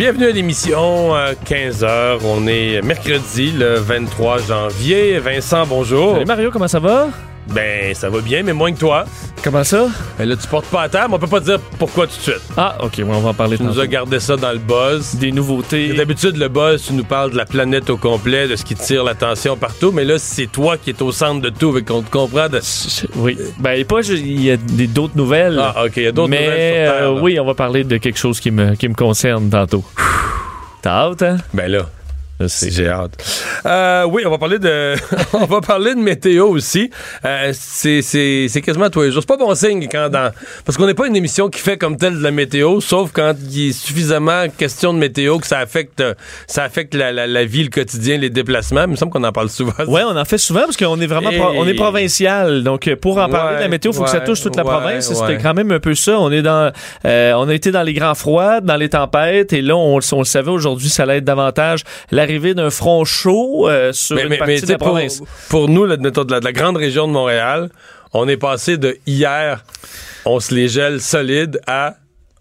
Bienvenue à l'émission, 15h. On est mercredi, le 23 janvier. Vincent, bonjour. Salut Mario, comment ça va? Ben, ça va bien, mais moins que toi. Comment ça? Ben là, tu portes pas à terre, mais on peut pas dire pourquoi tout de suite. Ah, ok, ouais, on va en parler Tu nous tantôt. as gardé ça dans le buzz. Des nouveautés. D'habitude, le buzz, tu nous parles de la planète au complet, de ce qui tire l'attention partout, mais là, c'est toi qui es au centre de tout, et qu'on te comprend de... Oui. Ben, pas, il y a d'autres nouvelles. Ah, ok, il y a d'autres mais, nouvelles Terre, euh, oui, on va parler de quelque chose qui me, qui me concerne tantôt. T'as hâte, hein? Ben là. J'ai hâte. Euh, oui, on va parler de, on va parler de météo aussi. Euh, c'est, c'est, c'est quasiment tous les jours. C'est pas bon signe quand dans, parce qu'on n'est pas une émission qui fait comme telle de la météo, sauf quand il est suffisamment question de météo que ça affecte, ça affecte la, la, la vie, le quotidien, les déplacements. Il me semble qu'on en parle souvent. Ouais, on en fait souvent parce qu'on est vraiment Et- on est provincial. Donc pour en parler de la météo, il faut que ça touche toute la province. C'était quand même un peu ça. On est dans euh, on a été dans les grands froids, dans les tempêtes et là on, on le savait aujourd'hui, ça allait être davantage l'arrivée d'un front chaud euh, sur mais, une mais, partie mais de la pour, province. pour nous, là, de la, de la grande région de Montréal, on est passé de hier, on se les gèle solide à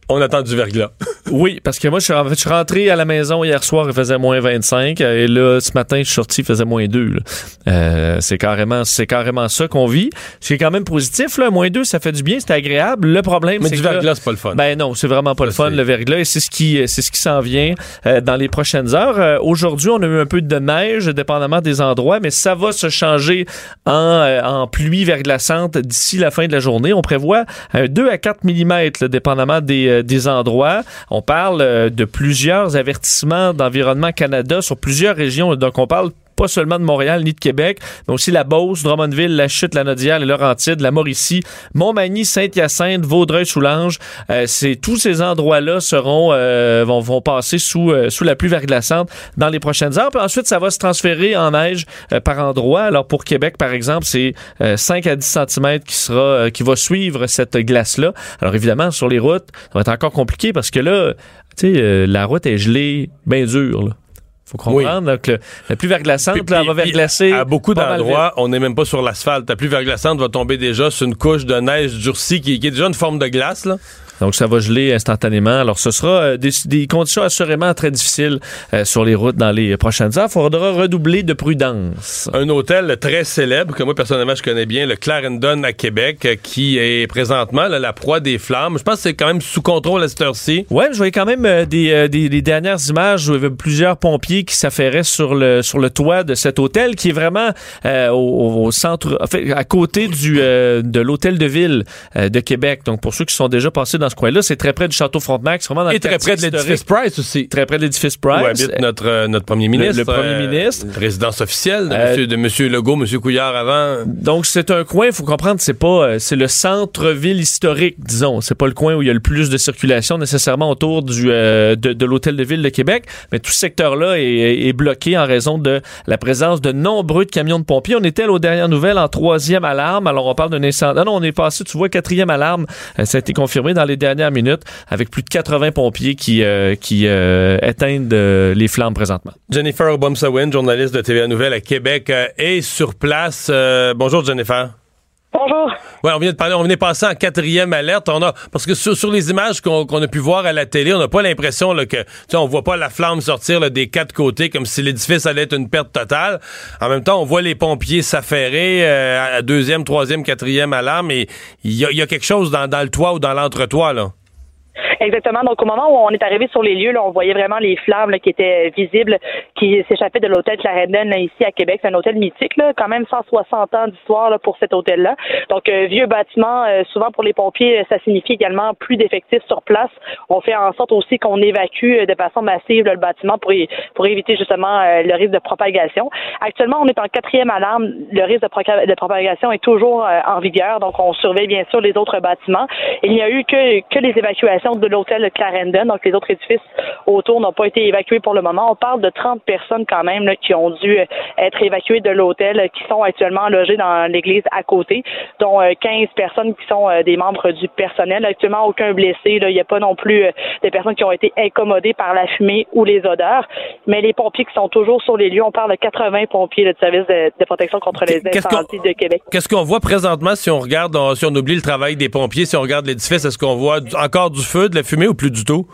on attend du verglas. Oui, parce que moi, je suis, en fait, je suis rentré à la maison hier soir, il faisait moins 25. euh, Et là, ce matin, je suis sorti, il faisait moins 2. là. Euh, c'est carrément, c'est carrément ça qu'on vit. C'est quand même positif, là. Moins 2, ça fait du bien, c'est agréable. Le problème, Mais c'est du que là- verglas, c'est pas le fun. Ben non, c'est vraiment pas le fun, c'est- le verglas, et c'est ce qui, c'est ce qui s'en vient euh, dans les prochaines heures. Euh, Aujourd'hui, on a eu un peu de neige, dépendamment des endroits, mais ça va se changer en, euh, en pluie verglaçante d'ici la fin de la journée. On prévoit un 2 à 4 mm, dépendamment des, euh, des endroits. On parle euh, de plusieurs avertissements d'Environnement Canada sur plusieurs régions, donc on parle pas seulement de Montréal ni de Québec, mais aussi la Beauce, Drummondville, la Chute, la Nodière, les Laurentides, la Mauricie, Montmagny, Saint-Hyacinthe, Vaudreuil-Soulanges. Euh, c'est tous ces endroits-là seront euh, vont, vont passer sous euh, sous la pluie verglaçante dans les prochaines heures. Puis ensuite, ça va se transférer en neige euh, par endroit. Alors pour Québec, par exemple, c'est euh, 5 à 10 cm qui sera euh, qui va suivre cette glace-là. Alors évidemment, sur les routes, ça va être encore compliqué parce que là, tu sais, euh, la route est gelée, bien dure. Là. Faut comprendre que le- la pluie verglaçante, Puis- là, elle va verglacer. À beaucoup d'endroits, on n'est même pas sur l'asphalte. La pluie verglaçante va tomber déjà sur une couche de neige durcie qui, qui est déjà une forme de glace. Là. Donc, ça va geler instantanément. Alors, ce sera euh, des, des conditions assurément très difficiles euh, sur les routes dans les prochaines heures. Il faudra redoubler de prudence. Un hôtel très célèbre que moi, personnellement, je connais bien, le Clarendon à Québec, euh, qui est présentement là, la proie des flammes. Je pense que c'est quand même sous contrôle à cette heure-ci. Ouais, je voyais quand même euh, des, euh, des, des dernières images où il y avait plusieurs pompiers qui s'affairaient sur le, sur le toit de cet hôtel qui est vraiment au, au centre, en fait, à côté du, de l'hôtel de ville de Québec. Donc, pour ceux qui sont déjà passés dans ce coin-là, c'est très près du château Frontenac. C'est vraiment dans Et le très près de l'édifice. Price aussi. Très près de l'édifice Où Price. habite notre, euh, notre premier ministre. le premier ministre. Résidence officielle de, Euh, monsieur, de monsieur Legault, monsieur Couillard avant. Donc c'est un coin, il faut comprendre, c'est pas, euh, c'est le centre-ville historique, disons. C'est pas le coin où il y a le plus de circulation nécessairement autour du euh, de, de l'hôtel de ville de Québec, mais tout ce secteur-là est, est bloqué en raison de la présence de nombreux camions de pompiers. On était là, aux dernières nouvelles en troisième alarme. Alors on parle d'un incendie. Non, non, on est passé, tu vois, quatrième alarme. Euh, ça a été confirmé dans les dernières minutes avec plus de 80 pompiers qui euh, qui euh, éteignent euh, les flammes présentement. Jennifer Obomsawin, journaliste de TVA Nouvelle à Québec, est sur place. Bonjour Jennifer. Bonjour. Ouais, on vient de parler, on venait passer en quatrième alerte. On a parce que sur, les images qu'on a pu voir à la télé, on n'a pas l'impression que tu sais, on voit pas la flamme sortir des quatre côtés comme si l'édifice allait être une perte totale. En même temps, on voit les pompiers s'affairer euh, à deuxième, troisième, quatrième alarme et il y a, il y a quelque chose dans, dans le toit ou dans l'entretoit là. Exactement. Donc, au moment où on est arrivé sur les lieux, là, on voyait vraiment les flammes là, qui étaient visibles, qui s'échappaient de l'hôtel Clarendon ici à Québec. C'est un hôtel mythique, là, quand même 160 ans d'histoire pour cet hôtel-là. Donc, euh, vieux bâtiment, euh, souvent pour les pompiers, ça signifie également plus d'effectifs sur place. On fait en sorte aussi qu'on évacue de façon massive le bâtiment pour, éviter justement euh, le risque de propagation. Actuellement, on est en quatrième alarme. Le risque de, de propagation est toujours euh, en vigueur, donc on surveille bien sûr les autres bâtiments. Il n'y a eu que, que les évacuations de l'hôtel Clarendon, donc les autres édifices autour n'ont pas été évacués pour le moment. On parle de 30 personnes quand même là, qui ont dû euh, être évacuées de l'hôtel, euh, qui sont actuellement logées dans l'église à côté, dont euh, 15 personnes qui sont euh, des membres du personnel. Actuellement, aucun blessé. là. Il n'y a pas non plus euh, des personnes qui ont été incommodées par la fumée ou les odeurs. Mais les pompiers qui sont toujours sur les lieux, on parle de 80 pompiers là, du service de, de protection contre les incendies de Québec. Qu'est-ce qu'on voit présentement si on regarde, si on oublie le travail des pompiers, si on regarde l'édifice, est-ce qu'on voit encore du feu, de la fumée ou plus du tout?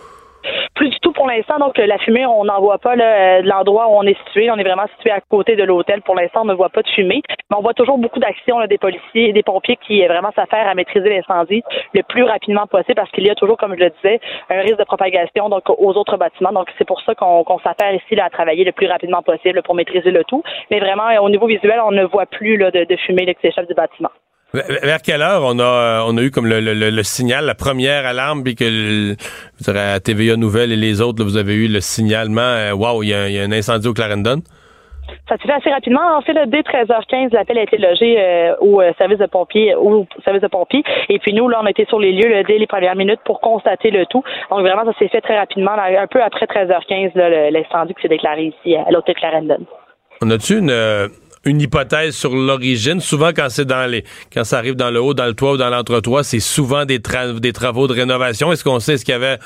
Plus du tout pour l'instant. Donc, euh, la fumée, on n'en voit pas euh, de l'endroit où on est situé. On est vraiment situé à côté de l'hôtel. Pour l'instant, on ne voit pas de fumée. Mais on voit toujours beaucoup d'actions des policiers et des pompiers qui euh, vraiment s'affairent à maîtriser l'incendie le plus rapidement possible parce qu'il y a toujours, comme je le disais, un risque de propagation donc aux autres bâtiments. Donc, c'est pour ça qu'on s'affaire ici là, à travailler le plus rapidement possible pour maîtriser le tout. Mais vraiment, au niveau visuel, on ne voit plus de fumée là, qui s'échappe du bâtiment. Vers quelle heure on a, euh, on a eu comme le, le- le- le signal, la première alarme, puis que le, dirais, à TVA Nouvelle et les autres, là, vous avez eu le signalement, wow, il y, a un- il y a un incendie au Clarendon? Ça s'est fait assez rapidement. En fait, là, dès 13h15, l'appel a été logé euh, au euh, service de pompiers, au service de pompiers. Et puis nous, là, on était sur les lieux là, dès les premières minutes pour constater le tout. Donc vraiment, ça s'est fait très rapidement, là, un peu après 13h15, là, le- l'incendie qui s'est déclaré ici à l'hôtel Clarendon. On a-tu une, une hypothèse sur l'origine? Souvent, quand c'est dans les, quand ça arrive dans le haut, dans le toit ou dans l'entretoit, c'est souvent des, des travaux de rénovation. Est-ce qu'on sait, est-ce qu'il y avait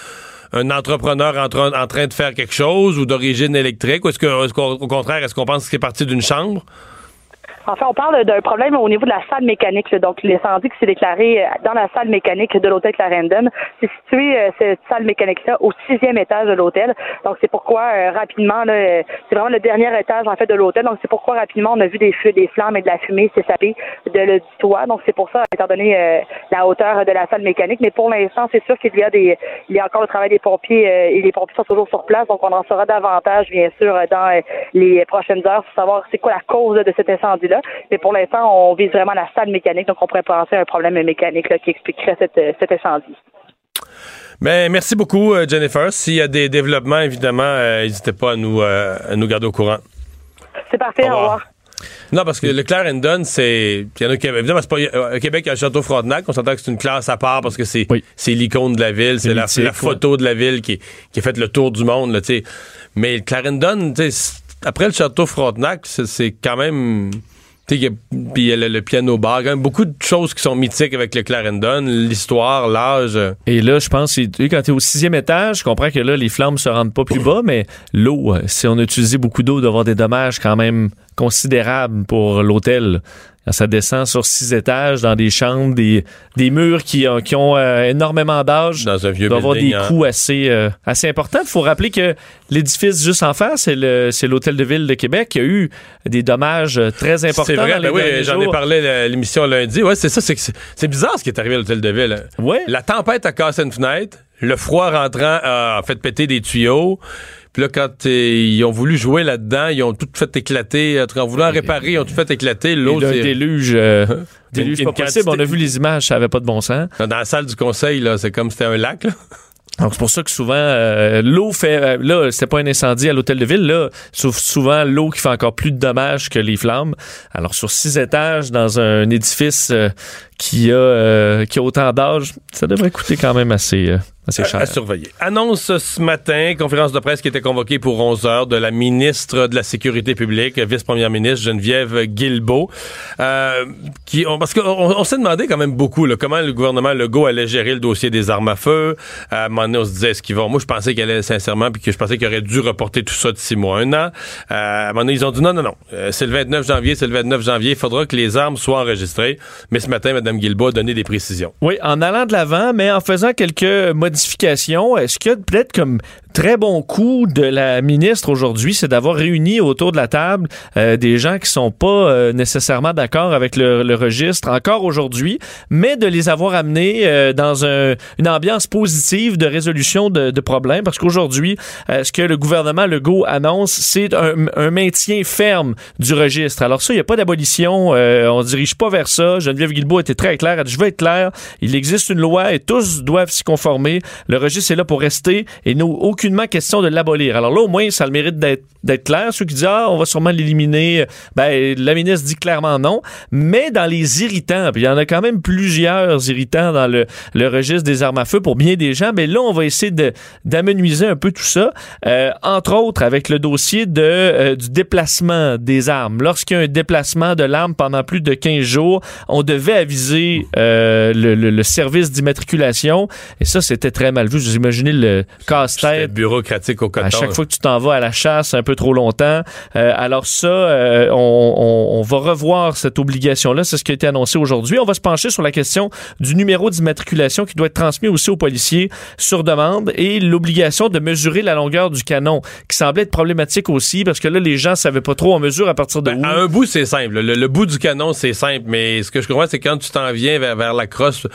un entrepreneur en, train- de faire quelque chose ou d'origine électrique? Ou est-ce qu'au au contraire, est-ce qu'on pense que c'est parti d'une chambre? En fait, on parle d'un problème au niveau de la salle mécanique. Donc, l'incendie qui s'est déclaré euh, dans la salle mécanique de l'hôtel Clarendon, c'est situé, euh, cette salle mécanique-là, au sixième étage de l'hôtel. Donc, c'est pourquoi, euh, rapidement, c'est vraiment le dernier étage, en fait, de l'hôtel. Donc, c'est pourquoi, rapidement, on a vu des feux, des flammes et de la fumée s'échapper de le du toit. Donc, c'est pour ça, étant donné la hauteur de la salle mécanique. Mais pour l'instant, c'est sûr qu'il y a des, il y a encore le travail des pompiers et les pompiers sont toujours sur place. Donc, on en saura davantage, bien sûr, dans les prochaines heures pour savoir c'est quoi la cause de cet incendie-là. Mais pour l'instant, on vise vraiment la salle mécanique. Donc, on pourrait penser à un problème mécanique là, qui expliquerait cette, euh, cet incendie. Mais merci beaucoup, euh, Jennifer. S'il y a des développements, évidemment, euh, n'hésitez pas à nous, euh, à nous garder au courant. C'est parfait. Au Au revoir. Non, parce que le Clarendon, c'est. Il y en a qui. Évidemment, c'est pas. Au Québec, il y a le Château Frontenac. On s'entend que c'est une classe à part parce que c'est Oui. l'icône de la ville. C'est la, photo de la ville qui, qui a fait le tour du monde, là, tu sais. Mais le Clarendon, tu sais, c'est- après le Château Frontenac, c'est quand même. Puis il y a le, piano bar. Beaucoup de choses qui sont mythiques avec le Clarendon. L'histoire, l'âge. Et là, je pense, quand tu es au sixième étage, je comprends que là, les flammes se rendent pas plus bas, mais l'eau, euh, si on a utilisé beaucoup d'eau, d'avoir des dommages quand même considérables pour l'hôtel. Quand ça descend sur six étages, dans des chambres, des, des murs qui, ont- qui ont euh, énormément d'âge, dans un vieux doit avoir des hein. coûts assez, euh, assez importants. Il faut rappeler que l'édifice juste en face, c'est le- c'est l'Hôtel de Ville de Québec qui a eu des dommages euh, très importants. C'est vrai, dans les ben oui, j'en ai parlé à l'émission lundi. Ouais, c'est ça, c'est que c'est- c'est bizarre ce qui est arrivé à l'hôtel de ville. hein. Ouais. La tempête a cassé une fenêtre, le froid rentrant a fait péter des tuyaux. Puis là, quand ils ont voulu jouer là-dedans, ils ont tout fait éclater. En tout cas, En voulant réparer, ils ont tout fait éclater. Un c'est- déluge, euh, déluge Une- pas une possible. quantité- On a vu les images, ça avait pas de bon sens. dans la salle du conseil, là, c'est comme si c'était un lac. Là. Donc, c'est pour ça que souvent, euh, l'eau fait. euh, là, c'était pas un incendie à l'hôtel de ville. Là, sauf souvent l'eau qui fait encore plus de dommages que les flammes. Alors, sur six étages, dans un édifice euh, qui, a, euh, qui a autant d'âge, ça devrait coûter quand même assez, euh, assez cher. À surveiller. Annonce ce matin, conférence de presse qui était convoquée pour 11 heures de la ministre de la Sécurité publique, vice-première ministre Geneviève Guilbeault, euh, qui, on- parce qu'on on, s'est demandé quand même beaucoup là, comment le gouvernement Legault allait gérer le dossier des armes à feu. À un moment donné, on se disait, est-ce qu'ils vont... Moi, je pensais qu'elle allait sincèrement, puis que je pensais qu'il aurait dû reporter tout ça de six mois, un an. Euh, à un moment donné, ils ont dit, non, non, non, euh, c'est le 29 janvier, c'est le 29 janvier, il faudra que les armes soient enregistrées. Mais ce matin, Mme a donné des précisions. Oui, en allant de l'avant, mais en faisant quelques modifications. Est-ce qu'il y a peut-être comme très bon coup de la ministre aujourd'hui, c'est d'avoir réuni autour de la table euh, des gens qui sont pas euh, nécessairement d'accord avec le, registre encore aujourd'hui, mais de les avoir amenés euh, dans un, une ambiance positive de résolution de, problèmes, parce qu'aujourd'hui, ce que le gouvernement Legault annonce, c'est un, maintien ferme du registre. Alors ça, il n'y a pas d'abolition, on dirige pas vers ça. Geneviève Guilbeault était très dit, je veux être clair, il existe une loi et tous doivent s'y conformer. Le registre est là pour rester et nous aucunement question de l'abolir. Alors là, au moins, ça a le mérite d'être clair. Ceux qui disent, ah, on va sûrement l'éliminer, ben, la ministre dit clairement non. Mais dans les irritants, puis il y en a quand même plusieurs irritants dans le, registre des armes à feu pour bien des gens, mais là, on va essayer d'amenuiser un peu tout ça, euh, entre autres avec le dossier euh, du déplacement des armes. Lorsqu'il y a un déplacement de l'arme pendant plus de 15 jours, on devait aviser euh, le, le, le, service d'immatriculation, et ça, c'était très mal vu. Vous imaginez le casse-tête. bureaucratique au coton. À chaque fois que tu t'en vas à la chasse un peu trop longtemps. Euh, alors ça, euh, on, on, on, va revoir cette obligation-là. C'est ce qui a été annoncé aujourd'hui. On va se pencher sur la question du numéro d'immatriculation qui doit être transmis aussi aux policiers sur demande et l'obligation de mesurer la longueur du canon, qui semblait être problématique aussi parce que là, les gens savaient pas trop en mesure à partir de ben, où. À un bout, c'est simple. Le, le, bout du canon, c'est simple. Mais ce que je comprends, c'est quand tu t'en vers la crosse,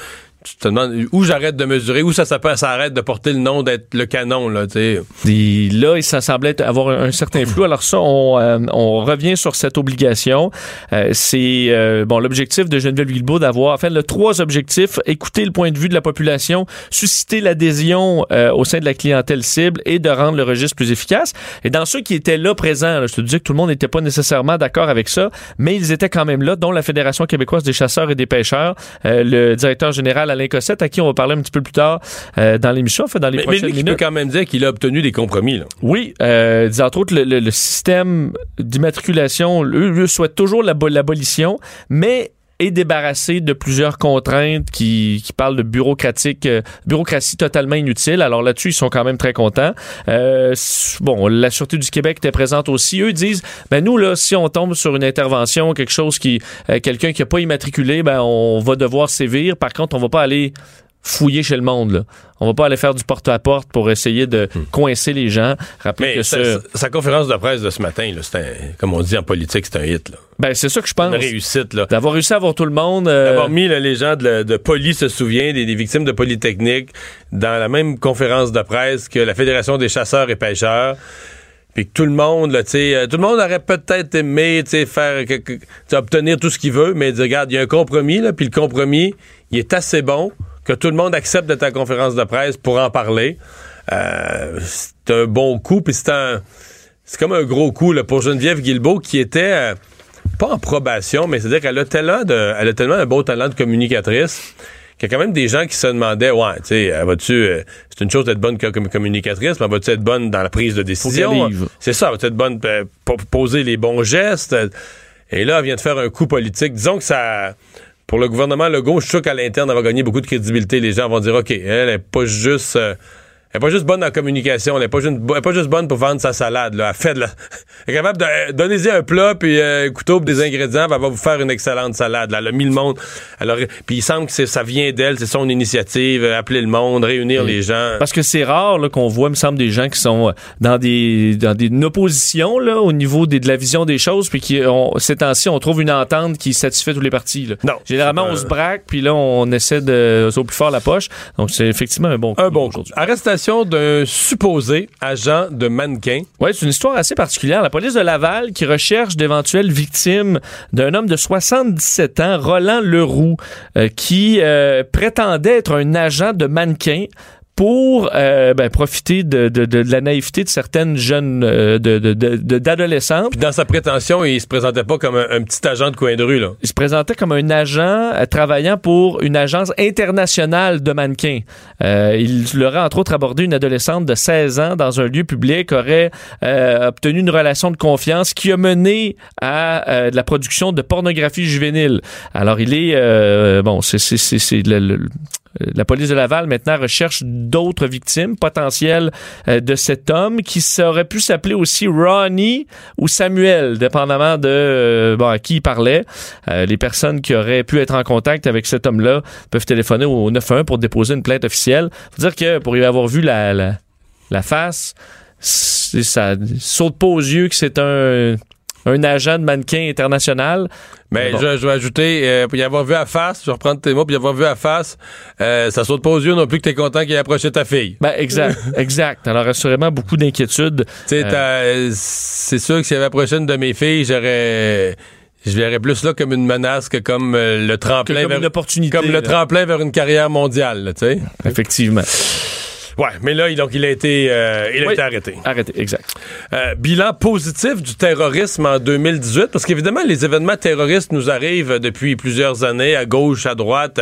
tu te demandes où j'arrête de mesurer, où ça, ça, ça arrête de porter le nom d'être le canon, là, tu là, ça semblait avoir un, certain flou. Alors ça, on, euh, on revient sur cette obligation. Euh, c'est, euh, bon, l'objectif de Geneviève Guilbeault d'avoir, enfin, le trois objectifs, écouter le point de vue de la population, susciter l'adhésion au sein de la clientèle cible et de rendre le registre plus efficace. Et dans ceux qui étaient là présents, là, je te disais que tout le monde n'était pas nécessairement d'accord avec ça, mais ils étaient quand même là, dont la Fédération québécoise des chasseurs et des pêcheurs, le directeur général Alain Cossette, à qui on va parler un petit peu plus tard euh, dans l'émission, fait dans les mais, prochaines mais lui, minutes. peut quand même dire qu'il a obtenu des compromis. Là. Oui, euh, entre autres, le, le, le système d'immatriculation, eux, eux souhaitent toujours l'abolition, mais est débarrassé de plusieurs contraintes qui, qui parlent de bureaucratique, euh, bureaucratie totalement inutile. Alors là-dessus, ils sont quand même très contents. Euh, bon, la Sûreté du Québec était présente aussi. Eux disent, ben nous, là, si on tombe sur une intervention, quelque chose qui, euh, quelqu'un qui n'a pas immatriculé, ben on va devoir sévir. Par contre, on va pas aller fouiller chez le monde. Là. On va pas aller faire du porte-à-porte pour essayer de Hmm. coincer les gens. Rappelez Mais que sa, conférence de presse de ce matin, là, c'est un, comme on dit en politique, c'est un hit. Là. ben c'est ça que je pense. Une réussite. D'avoir réussi à avoir tout le monde. euh, D'avoir mis là, les gens de, de Poly se souvient, des, des victimes de Polytechnique, dans la même conférence de presse que la Fédération des chasseurs et pêcheurs. Puis que tout le monde, là, tu sais, euh, tout le monde aurait peut-être aimé, faire, obtenir tout ce qu'il veut, mais dire, regarde, il y a un compromis, là, puis le compromis, il est assez bon que tout le monde accepte de ta conférence de presse pour en parler. Euh, c'est un bon coup, puis c'est un, c'est comme un gros coup là, pour Geneviève Guilbeault qui était euh, pas en probation, mais c'est-à-dire qu'elle a tellement de, elle a tellement un beau talent de communicatrice qu'il y a quand même des gens qui se demandaient, ouais, tu sais, va-tu, euh, c'est une chose d'être bonne comme communicatrice, mais va-tu être bonne dans la prise de décision? C'est ça, va-tu être bonne euh, pour poser les bons gestes? Et là, elle vient de faire un coup politique. Disons que ça, pour le gouvernement Legault, je suis sûr qu'à l'interne, elle va gagner beaucoup de crédibilité. Les gens vont dire, OK, elle est pas juste... Euh, elle n'est pas juste bonne en communication, elle n'est pas, juste- elle est pas juste bonne pour vendre sa salade. Là. Elle fait de la... Elle est capable de euh, donner un plat puis euh, un couteau puis des ingrédients, puis elle va vous faire une excellente salade. Là. Elle a mis le monde. Alors, puis il semble que ça vient d'elle, c'est son initiative, euh, appeler le monde, réunir les gens. Parce que c'est rare qu'on voit, il me semble, des gens qui sont euh, dans des dans des une opposition là, au niveau des, de la vision des choses, puis qui ont, ces temps-ci, on trouve une entente qui satisfait tous les partis. Là. Non. Généralement, Euh, on se braque, puis là, on essaie de au plus fort la poche. Donc, c'est effectivement un bon coup un bon coup. aujourd'hui. D'un supposé agent de mannequin. Oui, c'est une histoire assez particulière. La police de Laval qui recherche d'éventuelles victimes d'un homme de 77 ans, Roland Leroux, euh, qui euh, prétendait être un agent de mannequin pour euh, ben, profiter de, de- de la naïveté de certaines jeunes euh, de- de- de- de- d'adolescentes. Puis dans sa prétention, il se présentait pas comme un, un petit agent de coin de rue. Là. Il se présentait comme un agent euh, travaillant pour une agence internationale de mannequins. Euh, il aurait entre autres abordé une adolescente de 16 ans dans un lieu public, aurait euh, obtenu une relation de confiance qui a mené à euh, de la production de pornographie juvénile. Alors il est euh, bon, c'est le- la police de Laval maintenant recherche d'autres victimes potentielles euh, de cet homme qui aurait pu s'appeler aussi Ronnie ou Samuel, dépendamment de euh, bon, à qui il parlait. Euh, les personnes qui auraient pu être en contact avec cet homme-là peuvent téléphoner au 91 pour déposer une plainte officielle. Faut dire que pour y avoir vu la, la la face, ça saute pas aux yeux que c'est un, un agent de mannequin international. Mais Bon. je, je vais ajouter, euh, pour y avoir vu à face, je vais reprendre tes mots, pour y avoir vu à face, euh, ça saute pas aux yeux non plus que t'es content qu'il ait approché ta fille. Ben, exact, exact. Alors, assurément, beaucoup d'inquiétudes. Euh. c'est sûr que s'il avait approché une de mes filles, j'aurais... Je verrais plus là comme une menace que comme euh, le que tremplin comme vers une opportunité. comme le tremplin vers une carrière mondiale, tu sais. Effectivement. Ouais, mais là, il, donc, il a été, euh, il a Oui. été arrêté. Arrêtez, exact. Euh, bilan positif du terrorisme en 2018, parce qu'évidemment, les événements terroristes nous arrivent depuis plusieurs années, à gauche, à droite,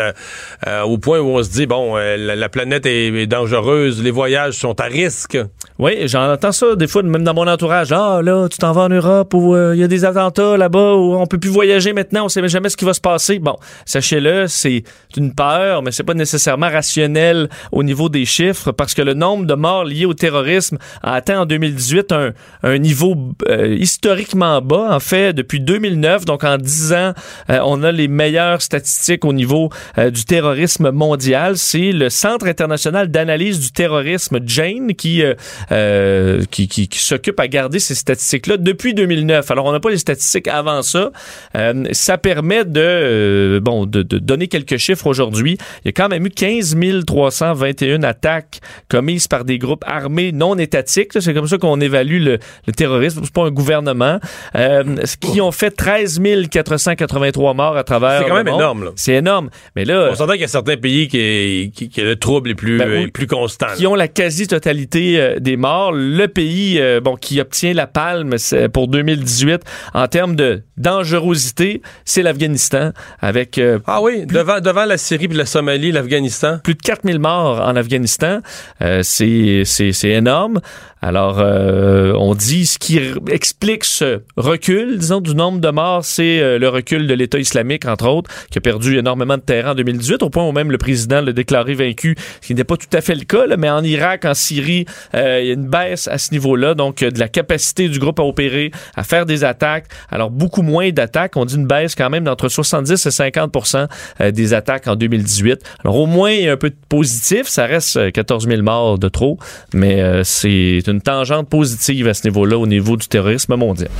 euh, au point où on se dit, bon, la, la planète est, est dangereuse, les voyages sont à risque. Oui, j'en entends ça des fois, même dans mon entourage. Ah, là, tu t'en vas en Europe où il y a des attentats là-bas où on peut plus voyager maintenant, on sait jamais ce qui va se passer. Bon, sachez-le, c'est une peur, mais c'est pas nécessairement rationnel au niveau des chiffres parce que le nombre de morts liés au terrorisme a atteint en 2018 un, un niveau euh, historiquement bas. En fait, depuis 2009, donc en 10 ans, euh, on a les meilleures statistiques au niveau euh, du terrorisme mondial. C'est le Centre international d'analyse du terrorisme, Jane, qui euh, euh, qui, qui, qui s'occupe à garder ces statistiques-là depuis 2009. Alors, on n'a pas les statistiques avant ça. Euh, ça permet de, bon, de, de donner quelques chiffres aujourd'hui. Il y a quand même eu 15 321 attaques commises par des groupes armés non étatiques. C'est comme ça qu'on évalue le, le terrorisme. C'est pas un gouvernement. Euh, qui ont fait 13 483 morts à travers C'est quand le même monde. énorme, là. C'est énorme. Mais là, On s'entend qu'il y a certains pays qui, qui, qui le trouble est plus, Ben plus constant. qui ont la quasi-totalité euh, des morts. Le pays euh, bon, qui obtient la palme pour 2018 en termes de dangerosité, c'est l'Afghanistan, avec euh, Ah oui, devant, devant la Syrie puis la Somalie, l'Afghanistan. plus de 4000 morts en Afghanistan. Euh, c'est, énorme. Alors, euh, on dit ce qui explique ce recul, disons, du nombre de morts, c'est euh, le recul de l'État islamique, entre autres, qui a perdu énormément de terrain en 2018, au point où même le président l'a déclaré vaincu, ce qui n'est pas tout à fait le cas, mais en Irak, en Syrie, euh, il y a une baisse à ce niveau-là, donc de la capacité du groupe à opérer, à faire des attaques. Alors, beaucoup moins d'attaques. On dit une baisse quand même d'entre 70 et 50% euh, des attaques en 2018. Alors, au moins, il y a un peu de positif. Ça reste euh, 14 000 morts de trop, mais c'est une tangente positive à ce niveau-là, au niveau du terrorisme mondial.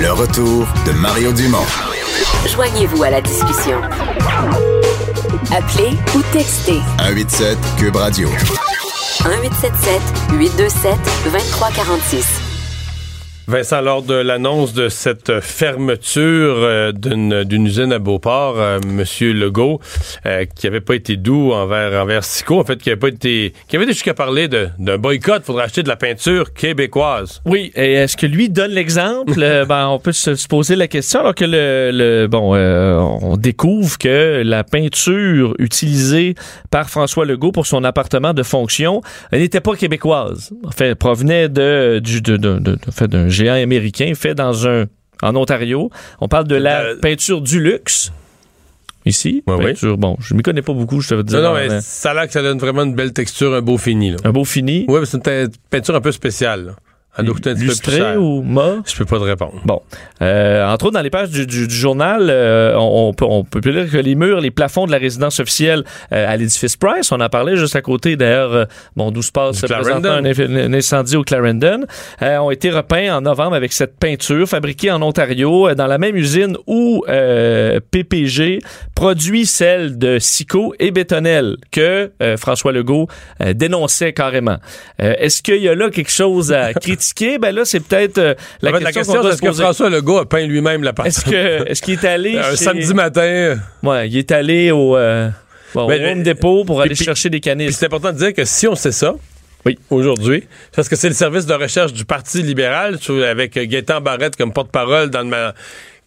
Le retour de Mario Dumont. Joignez-vous à la discussion. Appelez ou textez 187 Cube Radio. 1877 827 2346. Vincent, lors de l'annonce de cette fermeture euh, d'une d'une usine à Beauport, euh, Monsieur Legault, euh, qui avait pas été doux envers envers Sico, en fait, qui avait pas été, qui avait jusqu'à parler de- d'un boycott, faudrait acheter de la peinture québécoise. Oui, et est-ce que lui donne l'exemple? Euh, ben, on peut se, se poser la question alors que le, le- bon, euh, on découvre que la peinture utilisée par François Legault pour son appartement de fonction n'était pas québécoise. En fait, elle provenait de, du, de, de- de- en fait, d'un géant américain fait dans un, en Ontario. On parle de la Euh, peinture du luxe. Ici, Ouais, oui. peinture, bon, je m'y connais pas beaucoup, je te veux dire. Non, non, mais ça l'air que ça donne vraiment une belle texture, un beau fini. Là. un beau fini. Oui, mais c'est une peinture un peu spéciale. là. Coûter un Lustré ou mat? Je peux pas te répondre. Bon. Euh, entre autres, dans les pages du, du- du journal, euh, on, on peut, on peut lire que les murs, les plafonds de la résidence officielle euh, à l'édifice Price, on en parlait juste à côté d'ailleurs, euh, bon, d'où se passe présentement Clarendon. un, incendie au Clarendon, euh, ont été repeints en novembre avec cette peinture fabriquée en Ontario, euh, dans la même usine où euh, PPG produit celle de Sico et Bétonnel que euh, François Legault euh, dénonçait carrément. Euh, Est-ce qu'il y a là quelque chose à critiquer? Ben là, c'est peut-être euh, la, En fait, la question, se est-ce que. François Legault a peint lui-même la peinture? Est-ce qu'il est allé Un chez- samedi matin. Ouais, il est allé au, euh, bon, Ben, au Home euh, Depot pour puis- aller puis- chercher des Puis canisses. c'est important de dire que si on sait ça, Oui. aujourd'hui, parce que c'est le service de recherche du Parti libéral, avec Gaétan Barrette comme porte-parole dans le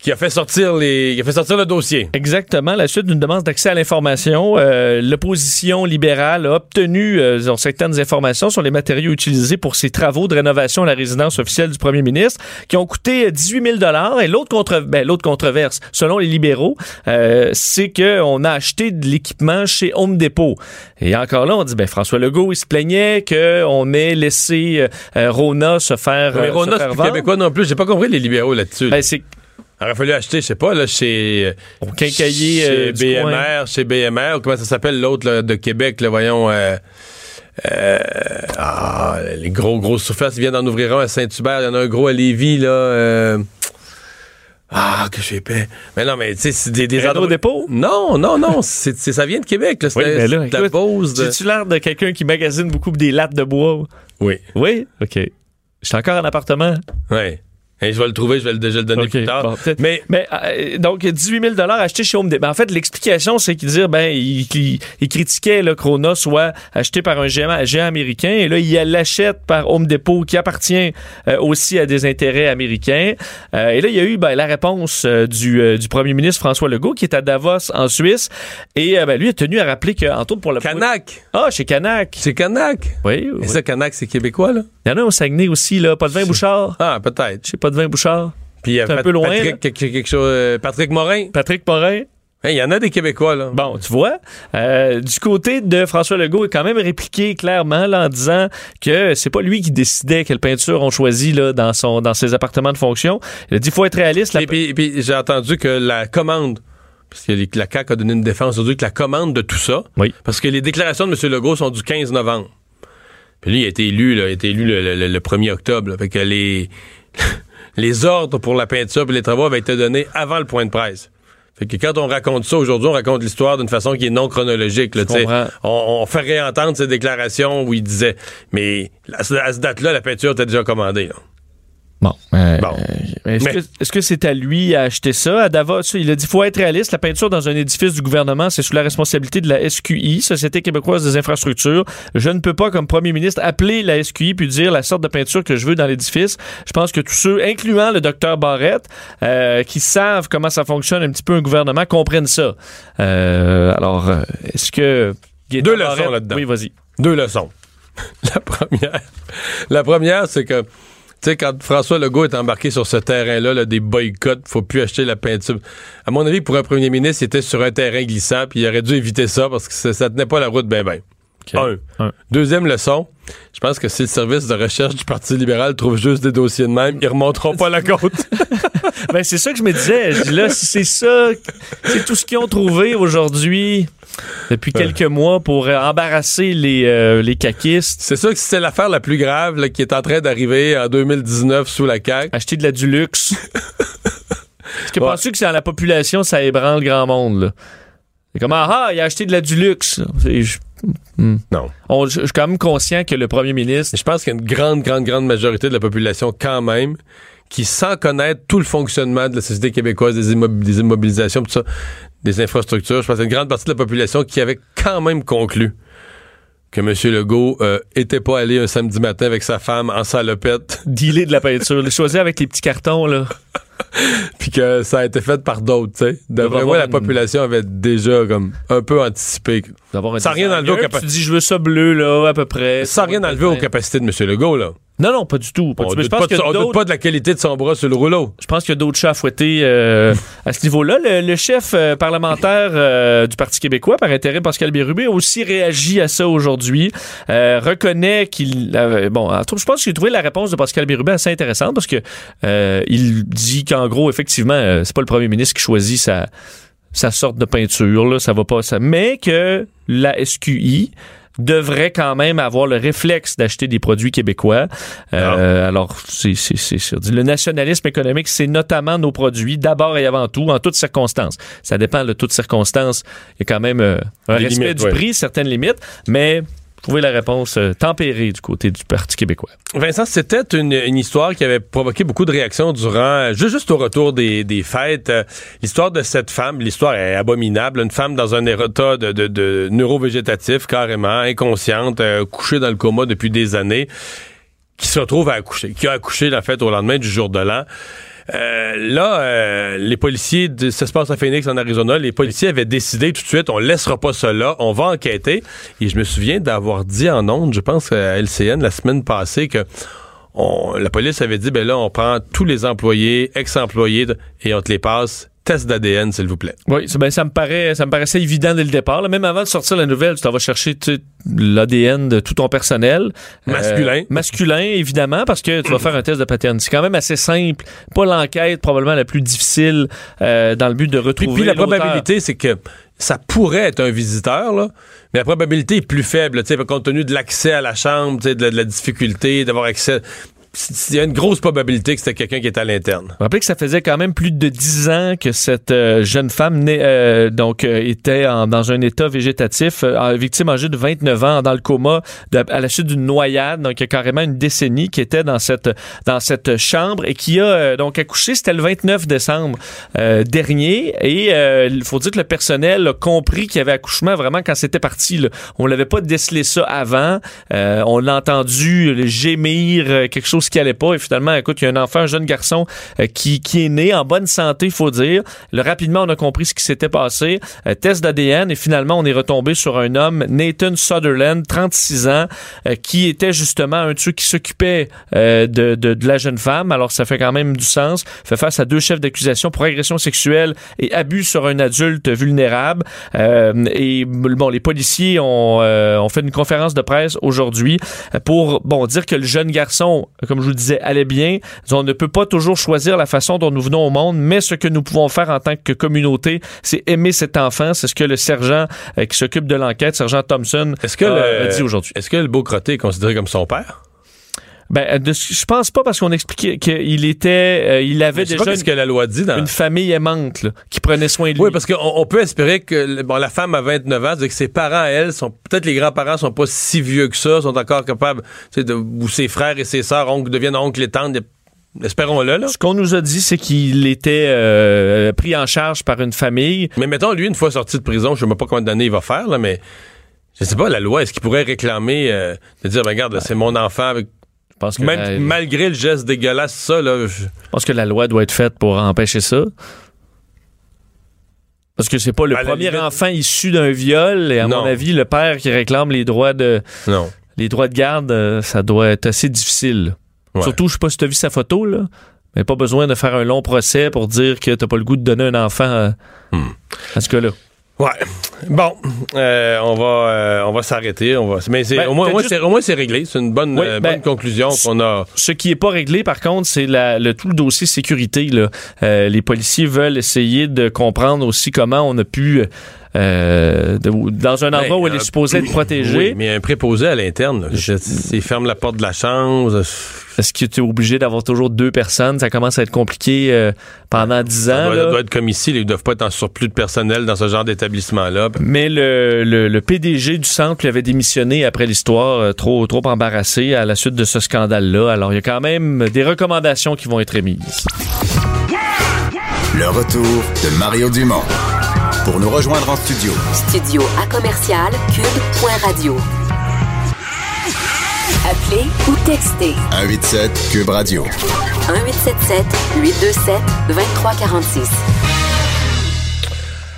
qui a fait sortir les, qui a fait sortir le dossier. Exactement. La suite d'une demande d'accès à l'information, euh, l'opposition libérale a obtenu euh, certaines informations sur les matériaux utilisés pour ces travaux de rénovation à la résidence officielle du premier ministre, qui ont coûté 18 000 Et l'autre contre, ben, l'autre controverse, selon les libéraux, euh, c'est qu'on a acheté de l'équipement chez Home Depot. Et encore là, on dit, ben, François Legault, il se plaignait qu'on ait laissé euh, euh, Rona se faire, Mais euh, Rona, c'est québécois non plus. J'ai pas compris les libéraux là-dessus. Ben, c'est Il aurait fallu acheter, je sais pas, là, chez, euh, du coin. BMR, chez BMR, ou comment ça s'appelle l'autre de Québec, là, voyons. euh, euh, ah, les gros, grosses surfaces, ils viennent d'en ouvrir un à Saint-Hubert, il y en a un gros à Lévis, là. euh, Ah, que j'ai paix. Mais non, mais tu sais, c'est des, des endroits- Dépôt? Non, non, non, ça vient de Québec, là. Oui, mais là, la pause de... J'ai-tu l'air de quelqu'un qui magasine beaucoup des lattes de bois? Oui, Oui? OK. Je suis encore en appartement. oui. Et je vais le trouver, je vais le, je vais le donner plus tard. bon, mais Mais euh, donc 18 000 achetés chez Home Depot. Ben, en fait, l'explication, c'est qu'il disait ben il, il- il critiquait le Corona soit acheté par un géant, géant américain et là il l'achète par Home Depot qui appartient euh, aussi à des intérêts américains. Euh, et là il y a eu ben, la réponse euh, du, euh, du premier ministre François Legault qui est à Davos en Suisse et euh, ben, lui a tenu à rappeler que entre autres pour le Canac, ah chez Canac. c'est Canac. Oui, oui. Et ça, Canac, c'est québécois, là? Il y en a au Saguenay aussi là, pas de vin Bouchard? Ah, peut-être. Chez pas de vin Bouchard. Puis C'est un Pat- peu loin, Patrick, quelque, quelque chose, euh, Patrick Morin? Patrick Morin. Il y en a des Québécois, là. Bon, tu vois, euh, du côté de François Legault, il a quand même répliqué clairement là, en disant que c'est pas lui qui décidait quelle peinture on choisit là, dans, son, dans ses appartements de fonction. Il a dit faut être réaliste. la- Et puis, puis j'ai entendu que la commande, parce que la CAQ a donné une défense aujourd'hui, que la commande de tout ça, Oui. parce que les déclarations de M. Legault sont du 15 novembre. Puis lui, il a été élu, là, il a été élu le, le- le 1er octobre. là. fait que les, les ordres pour la peinture et les travaux avaient été donnés avant le point de presse. Fait que quand on raconte ça aujourd'hui, on raconte l'histoire d'une façon qui est non chronologique. Là, tu sais. comprends. on, on fait réentendre ces déclarations où il disait, mais à, ce- à ce date-là, la peinture était déjà commandée. là. Bon. euh, Bon. Est-ce Mais- que est-ce que c'est à lui à acheter ça? À Davos, il a dit faut être réaliste. La peinture dans un édifice du gouvernement, c'est sous la responsabilité de la SQI, Société québécoise des infrastructures. Je ne peux pas, comme premier ministre, appeler la SQI puis dire la sorte de peinture que je veux dans l'édifice. Je pense que tous ceux, incluant le docteur Barrette, euh, qui savent comment ça fonctionne un petit peu un gouvernement, comprennent ça. Euh, alors, euh, est-ce que... Gaétan Deux leçons là-dedans. Oui, vas-y. Deux leçons. La première, la première, c'est que, tu sais, quand François Legault est embarqué sur ce terrain-là, là, des boycotts, faut plus acheter la peinture. À mon avis, pour un premier ministre, il était sur un terrain glissant, puis il aurait dû éviter ça parce que ça, ça tenait pas la route ben ben. Un. Un. Deuxième leçon, je pense que si le service de recherche du Parti libéral trouve juste des dossiers de même, ils remonteront pas la côte. Ben, c'est ça que je me disais. Je dis là, si c'est ça, c'est tout ce qu'ils ont trouvé aujourd'hui, depuis quelques mois, pour euh, embarrasser les, euh, les caquistes, c'est sûr que c'est l'affaire la plus grave là, qui est en train d'arriver en 2019 sous la CAQ. acheter de la du luxe. Est-ce que Ouais. penses-tu que c'est dans la population, ça ébranle le grand monde, là? C'est comme, ah, ah, il a acheté de la du luxe. Je- hmm. Non. On- Je je suis quand même conscient que le premier ministre, Je pense qu'il y a une grande, grande, grande majorité de la population quand même qui, sans connaître tout le fonctionnement de la Société québécoise des, immob- des immobilisations, tout ça, des infrastructures, je pense qu'il y a une grande partie de la population qui avait quand même conclu que M. Legault euh, était pas allé un samedi matin avec sa femme en salopette, dealer de la peinture, les choisir avec les petits cartons, là. puis que ça a été fait par d'autres, tu sais. D'après moi, la population avait déjà comme un peu anticipé. D'avoir un Sans rien enlever au designer, capa- puis Tu dis, je veux ça bleu, là, à peu près. Sans rien enlever aux capacités de M. Legault, là. Non, non, pas du tout. Pas On. Mais doute doute pas de la qualité de son bras sur le rouleau. Je pense qu'il y a d'autres chats à fouetter euh, à ce niveau-là. Le, le chef euh, parlementaire euh, du Parti québécois, par intérim, Pascal Bérubé, a aussi réagi à ça aujourd'hui. Reconnaît qu'il avait... Bon, je pense que j'ai trouvé la réponse de Pascal Bérubé assez intéressante parce que il dit qu'en gros, effectivement, c'est pas le premier ministre qui choisit sa sa sorte de peinture, là, ça va pas ça. Mais que la SQI devrait quand même avoir le réflexe d'acheter des produits québécois. Euh, Alors, c'est c'est- c'est sûr. Le nationalisme économique, c'est notamment nos produits, d'abord et avant tout, en toutes circonstances. Ça dépend de toutes circonstances. Il y a quand même euh, un Des respect limites, du ouais. prix, certaines limites, mais trouver la réponse euh, tempérée du côté du Parti québécois. Vincent, c'était une, une histoire qui avait provoqué beaucoup de réactions durant, euh, juste, au retour des, des fêtes. Euh, l'histoire de cette femme, l'histoire est abominable. Une femme dans un état de, de, de neurovégétatif, carrément, inconsciente, couchée dans le coma depuis des années, qui se retrouve à accoucher, qui a accouché, en fait, au lendemain du jour de l'an. Euh, là, euh, les policiers, de- ça se passe à Phoenix, en Arizona, les policiers avaient décidé tout de suite, on laissera pas là, on va enquêter. Et je me souviens d'avoir dit en ondes, je pense à LCN la semaine passée, que on- la police avait dit, ben là, on prend tous les employés, ex-employés, et on te les passe. Test d'ADN, s'il vous plaît. Oui, ben, ça me paraît, ça me paraissait évident dès le départ. là. Même avant de sortir la nouvelle, tu t'en vas chercher l'ADN de tout ton personnel. Masculin. Euh, masculin, évidemment, parce que tu vas faire un test de paternité. C'est quand même assez simple. Pas l'enquête probablement la plus difficile euh, dans le but de Puis, retrouver puis la l'auteur. probabilité, c'est que ça pourrait être un visiteur, là, mais la probabilité est plus faible, tu sais, compte tenu de l'accès à la chambre, de, de la difficulté d'avoir accès il y a une grosse probabilité que c'était quelqu'un qui était à l'interne. Rappelez que ça faisait quand même plus de dix ans que cette euh, jeune femme euh, donc euh, était dans un état végétatif, victime âgée de 29 ans, dans le coma à la suite d'une noyade. Donc il y a carrément une décennie qui était dans cette dans cette chambre et qui a donc accouché. C'était le 29 décembre dernier et il faut dire que le personnel a compris qu'il y avait accouchement vraiment quand c'était parti. Là. On l'avait pas décelé ça avant. on l'a entendu gémir quelque chose ce qui allait pas. Et finalement, écoute, il y a un enfant, un jeune garçon euh, qui, qui est né en bonne santé, il faut dire. Le, rapidement, on a compris ce qui s'était passé. Euh, test d'ADN et finalement, on est retombé sur un homme, Nathan Sutherland, 36 ans, euh, qui était justement un de ceux qui s'occupait de, de, de, la jeune femme. Alors, ça fait quand même du sens. Fait face à deux chefs d'accusation pour agression sexuelle et abus sur un adulte vulnérable. et bon, les policiers ont, ont fait une conférence de presse aujourd'hui pour bon dire que le jeune garçon, comme je vous le disais, allait bien. On ne peut pas toujours choisir la façon dont nous venons au monde, mais ce que nous pouvons faire en tant que communauté, c'est aimer cet enfant. C'est ce que le sergent euh, qui s'occupe de l'enquête, sergent Thompson, est-ce que a dit aujourd'hui. Est-ce que le beau crotté est considéré comme son père? Ben, je pense pas parce qu'on expliquait qu'il était, euh, il avait déjà une, que la loi dit une famille aimante qui prenait soin de lui. Oui, parce qu'on peut espérer que bon, la femme a 29 ans, que ses parents, elle, sont peut-être les grands-parents sont pas si vieux que ça, sont encore capables, de, ou ses frères et ses sœurs oncles, deviennent oncles et tantes. Espérons-le. Là. Ce qu'on nous a dit, c'est qu'il était euh, pris en charge par une famille. Mais mettons, lui, une fois sorti de prison, je sais même pas combien d'années il va faire, là, mais je sais pas, la loi, est-ce qu'il pourrait réclamer euh, de dire, ben, regarde, c'est mon enfant avec pense que Même malgré le geste dégueulasse, ça, là. Je... pense que la loi doit être faite pour empêcher ça. Parce que c'est pas le premier enfant issu d'un viol, et à mon avis, le père qui réclame les droits de. Non. Les droits de garde, euh, ça doit être assez difficile. Surtout, je sais pas si tu as vu sa photo, là. Mais pas besoin de faire un long procès pour dire que t'as pas le goût de donner un enfant à, hmm. à ce là Ouais. Bon, euh, on va euh, on va s'arrêter. On va. Mais c'est, ben, au moins, au moins c'est réglé. C'est une bonne, euh, bonne ben, conclusion qu'on a. Ce qui est pas réglé, par contre, c'est le tout le dossier sécurité. Là. les policiers veulent essayer de comprendre aussi comment on a pu euh, dans un ben, endroit où elle est supposée être protégée. Oui, mais un préposé à l'interne, il ferme la porte de la chambre. Est-ce que tu es obligé d'avoir toujours deux personnes? Ça commence à être compliqué euh, pendant dix ans. Ça doit, être comme ici. Ils ne doivent pas être en surplus de personnel dans ce genre d'établissement-là. Mais le, le, PDG du centre avait démissionné après l'histoire, euh, trop, trop embarrassé à la suite de ce scandale-là. Alors, il y a quand même des recommandations qui vont être émises. Le retour de Mario Dumont. Pour nous rejoindre en studio. Studio à commercial cube.radio. Appelez ou textez. 187 cube radio. 1877 827 2346.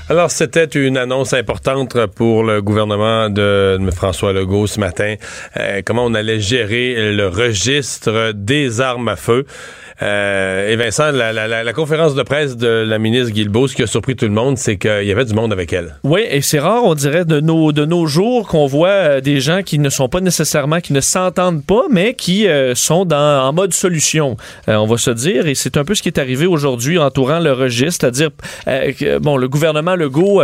Alors, c'était une annonce importante pour le gouvernement de François Legault ce matin. Euh, comment on allait gérer le registre des armes à feu. Euh, et Vincent, la, la, la, conférence de presse de la ministre Guilbeault, ce qui a surpris tout le monde, c'est qu'il y avait du monde avec elle. Oui, et c'est rare, on dirait, de nos, de nos jours qu'on voit euh, des gens qui ne sont pas nécessairement, qui ne s'entendent pas, mais qui euh, sont dans, en mode solution, on va se dire. Et c'est un peu ce qui est arrivé aujourd'hui entourant le registre, c'est-à-dire, bon, le gouvernement Legault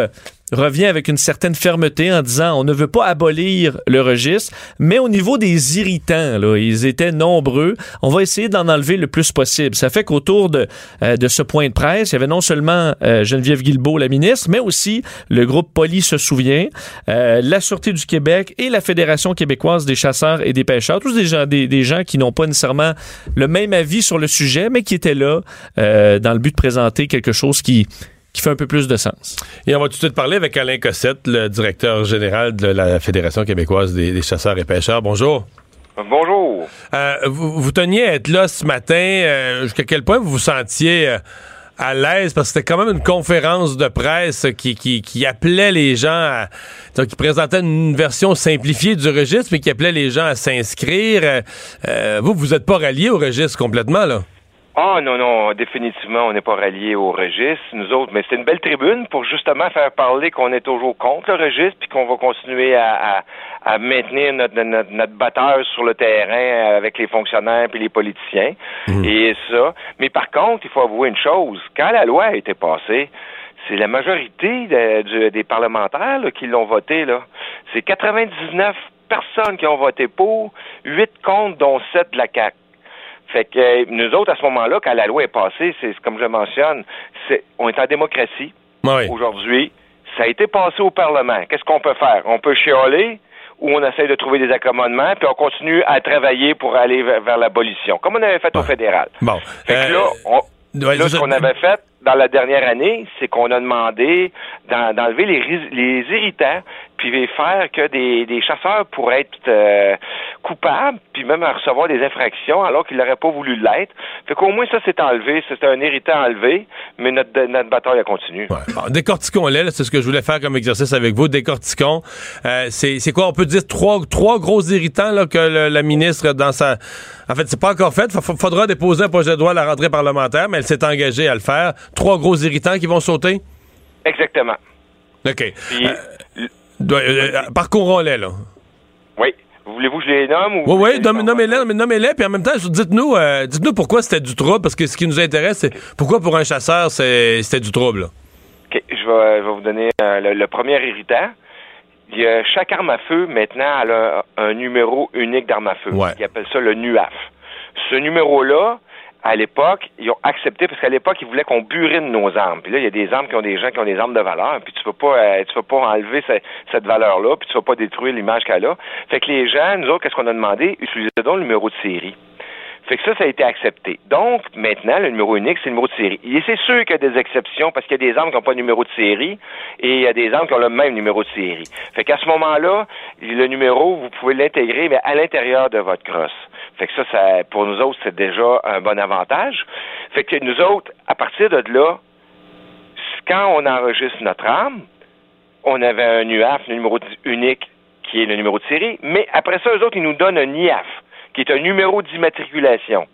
revient avec une certaine fermeté en disant on ne veut pas abolir le registre, mais au niveau des irritants, là, ils étaient nombreux, on va essayer d'en enlever le plus possible. Ça fait qu'autour de, euh, de ce point de presse, il y avait non seulement euh, Geneviève Guilbeault, la ministre, mais aussi le groupe Poli se souvient, euh, la Sûreté du Québec et la Fédération québécoise des chasseurs et des pêcheurs, tous des gens, des, des gens qui n'ont pas nécessairement le même avis sur le sujet, mais qui étaient là dans le but de présenter quelque chose qui qui fait un peu plus de sens. Et on va tout de suite parler avec Alain Cossette, le directeur général de la Fédération québécoise des, chasseurs et pêcheurs. Bonjour. Bonjour. Euh, vous, teniez à être là ce matin. Euh, jusqu'à quel point vous vous sentiez euh, à l'aise? Parce que c'était quand même une conférence de presse qui, qui, appelait les gens à, qui présentait une version simplifiée du registre, mais qui appelait les gens à s'inscrire. vous, vous n'êtes pas rallié au registre complètement, là? Ah non, non, définitivement, on n'est pas rallié au registre, nous autres, mais c'est une belle tribune pour justement faire parler qu'on est toujours contre le registre, puis qu'on va continuer à, à, maintenir notre, notre, notre, batteur sur le terrain avec les fonctionnaires puis les politiciens. Mmh. Et ça. Mais par contre, il faut avouer une chose, quand la loi a été passée, c'est la majorité de- des parlementaires là, qui l'ont voté. là. C'est 99 personnes qui ont voté pour, 8 contre, dont 7 de la CAQ. Fait que euh, nous autres, à ce moment-là, quand la loi est passée, c'est comme je mentionne, c'est on est en démocratie Oui. aujourd'hui. Ça a été passé au Parlement. Qu'est-ce qu'on peut faire? On peut chialer ou on essaie de trouver des accommodements, puis on continue à travailler pour aller vers, vers l'abolition, comme on avait fait au fédéral. Bon. Fait que Euh, là, on, ouais, là, ce qu'on avait fait dans la dernière année, c'est qu'on a demandé d'en- d'enlever les, les irritants, puis faire que des, des chasseurs pourraient être euh, coupables, puis même à recevoir des infractions alors qu'ils n'auraient pas voulu l'être. Fait qu'au moins ça c'est enlevé, c'est un irritant enlevé, mais notre, notre bataille elle continue. Ouais. Bon, décortiquons-les, c'est ce que je voulais faire comme exercice avec vous. Décortiquons. Euh, c'est quoi, on peut dire trois, trois gros irritants là, que le- la ministre, dans sa... En fait, c'est pas encore fait. Il faudra déposer un projet de loi à la rentrée parlementaire, mais elle s'est engagée à le faire. Trois gros irritants qui vont sauter? Exactement. OK. Puis, Euh, doit- euh, Parcourons-les, là. oui. Voulez-vous que je les nomme ou Oui, oui, nommez-les, mais nommez-les, puis en même temps, dites-nous euh, dites-nous pourquoi c'était du trouble, parce que ce qui nous intéresse, c'est pourquoi pour un chasseur, c'est- c'était du trouble. là. OK, je vais, je vais vous donner euh, le, le premier irritant. Il y a, chaque arme à feu, maintenant, elle a un numéro unique d'arme à feu. Ouais. Ils appellent ça le NUAF. Ce numéro-là, à l'époque, ils ont accepté, parce qu'à l'époque, ils voulaient qu'on burine nos armes. Puis là, il y a des armes qui ont des gens qui ont des armes de valeur, puis tu peux pas, euh, tu peux pas enlever ce- cette valeur-là, puis tu vas pas détruire l'image qu'elle a. Fait que les gens, nous autres, qu'est-ce qu'on a demandé? Utilisez donc le numéro de série. Fait que ça, ça a été accepté. Donc, maintenant, le numéro unique, c'est le numéro de série. Et c'est sûr qu'il y a des exceptions parce qu'il y a des armes qui n'ont pas de numéro de série et il y a des armes qui ont le même numéro de série. Fait qu'à ce moment-là, le numéro, vous pouvez l'intégrer, mais à l'intérieur de votre crosse. Fait que ça, ça, pour nous autres, c'est déjà un bon avantage. Fait que nous autres, à partir de là, quand on enregistre notre arme, on avait un UAF, un numéro unique, qui est le numéro de série, mais après ça, eux autres, ils nous donnent un IAF, qui est un numéro d'immatriculation.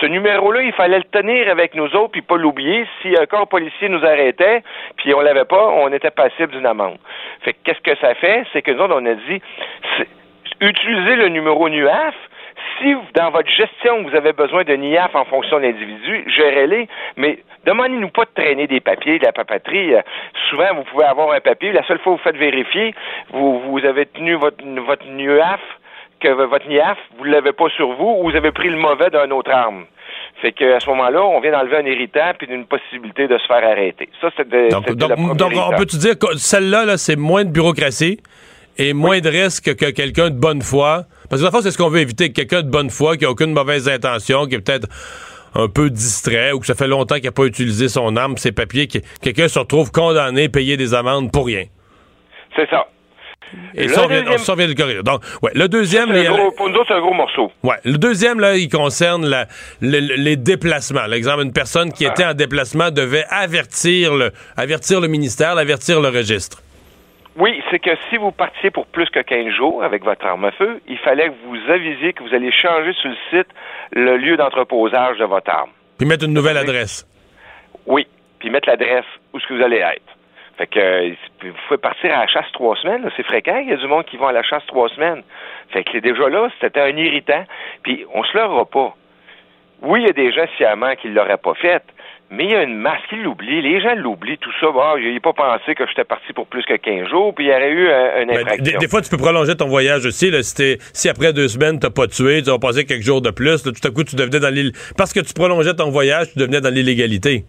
Ce numéro-là, il fallait le tenir avec nous autres, puis pas l'oublier. Si un corps policier nous arrêtait, puis on l'avait pas, on était passible d'une amende. Fait que qu'est-ce que ça fait? C'est que nous autres, on a dit, utilisez le numéro NUAF, si vous- dans votre gestion, vous avez besoin de NIAF en fonction de l'individu, gérez-les, mais demandez-nous pas de traîner des papiers, de la papeterie. Euh, Souvent, vous pouvez avoir un papier, la seule fois que vous faites vérifier, vous, vous avez tenu votre, votre NIAF, que votre NIAF, vous ne l'avez pas sur vous, ou vous avez pris le mauvais d'une autre arme. Fait que à ce moment-là, on vient d'enlever un irritant puis d'une possibilité de se faire arrêter. Ça, c'est de, Donc, c'était donc, on peut-tu dire que celle-là, là, c'est moins de bureaucratie et moins de risque que quelqu'un de bonne foi? Parce que, la fois, c'est ce qu'on veut éviter, que quelqu'un de bonne foi, qui a aucune mauvaise intention, qui est peut-être un peu distrait ou que ça fait longtemps qu'il n'a pas utilisé son arme, ses papiers, que quelqu'un se retrouve condamné, payer des amendes pour rien. C'est ça. Et ça, on vient, deuxième- on s'en vient de le corriger. Donc, ouais, le deuxième, C'est il y un a- gros- pour nous autres, c'est un gros morceau. Ouais. Le deuxième, là, il concerne la- le- le- les déplacements. L'exemple, une personne qui était en déplacement devait avertir le, avertir le ministère, avertir le registre. Oui, c'est que si vous partiez pour plus que 15 jours avec votre arme à feu, il fallait que vous avisiez que vous allez changer sur le site le lieu d'entreposage de votre arme. Puis mettre une nouvelle adresse. Oui, puis mettre l'adresse où ce que vous allez être. Fait que euh, vous pouvez partir à la chasse trois semaines, c'est fréquent, il y a du monde qui va à la chasse trois semaines. Fait que déjà là, c'était un irritant. Puis on se leurra pas. Oui, il y a des gens sciemment qui ne l'auraient pas fait, mais il y a une masse qui l'oublie. Les gens l'oublient, tout ça. Bah, j'ai pas pensé que j'étais parti pour plus que 15 jours, puis il y aurait eu un, une Ben, infraction. des, des fois, tu peux prolonger ton voyage aussi. Là, si, après deux semaines, t'as pas tué, tu vas passer quelques jours de plus, là, tout à coup, tu devenais dans l'île. Parce que tu prolongeais ton voyage, tu devenais dans l'illégalité.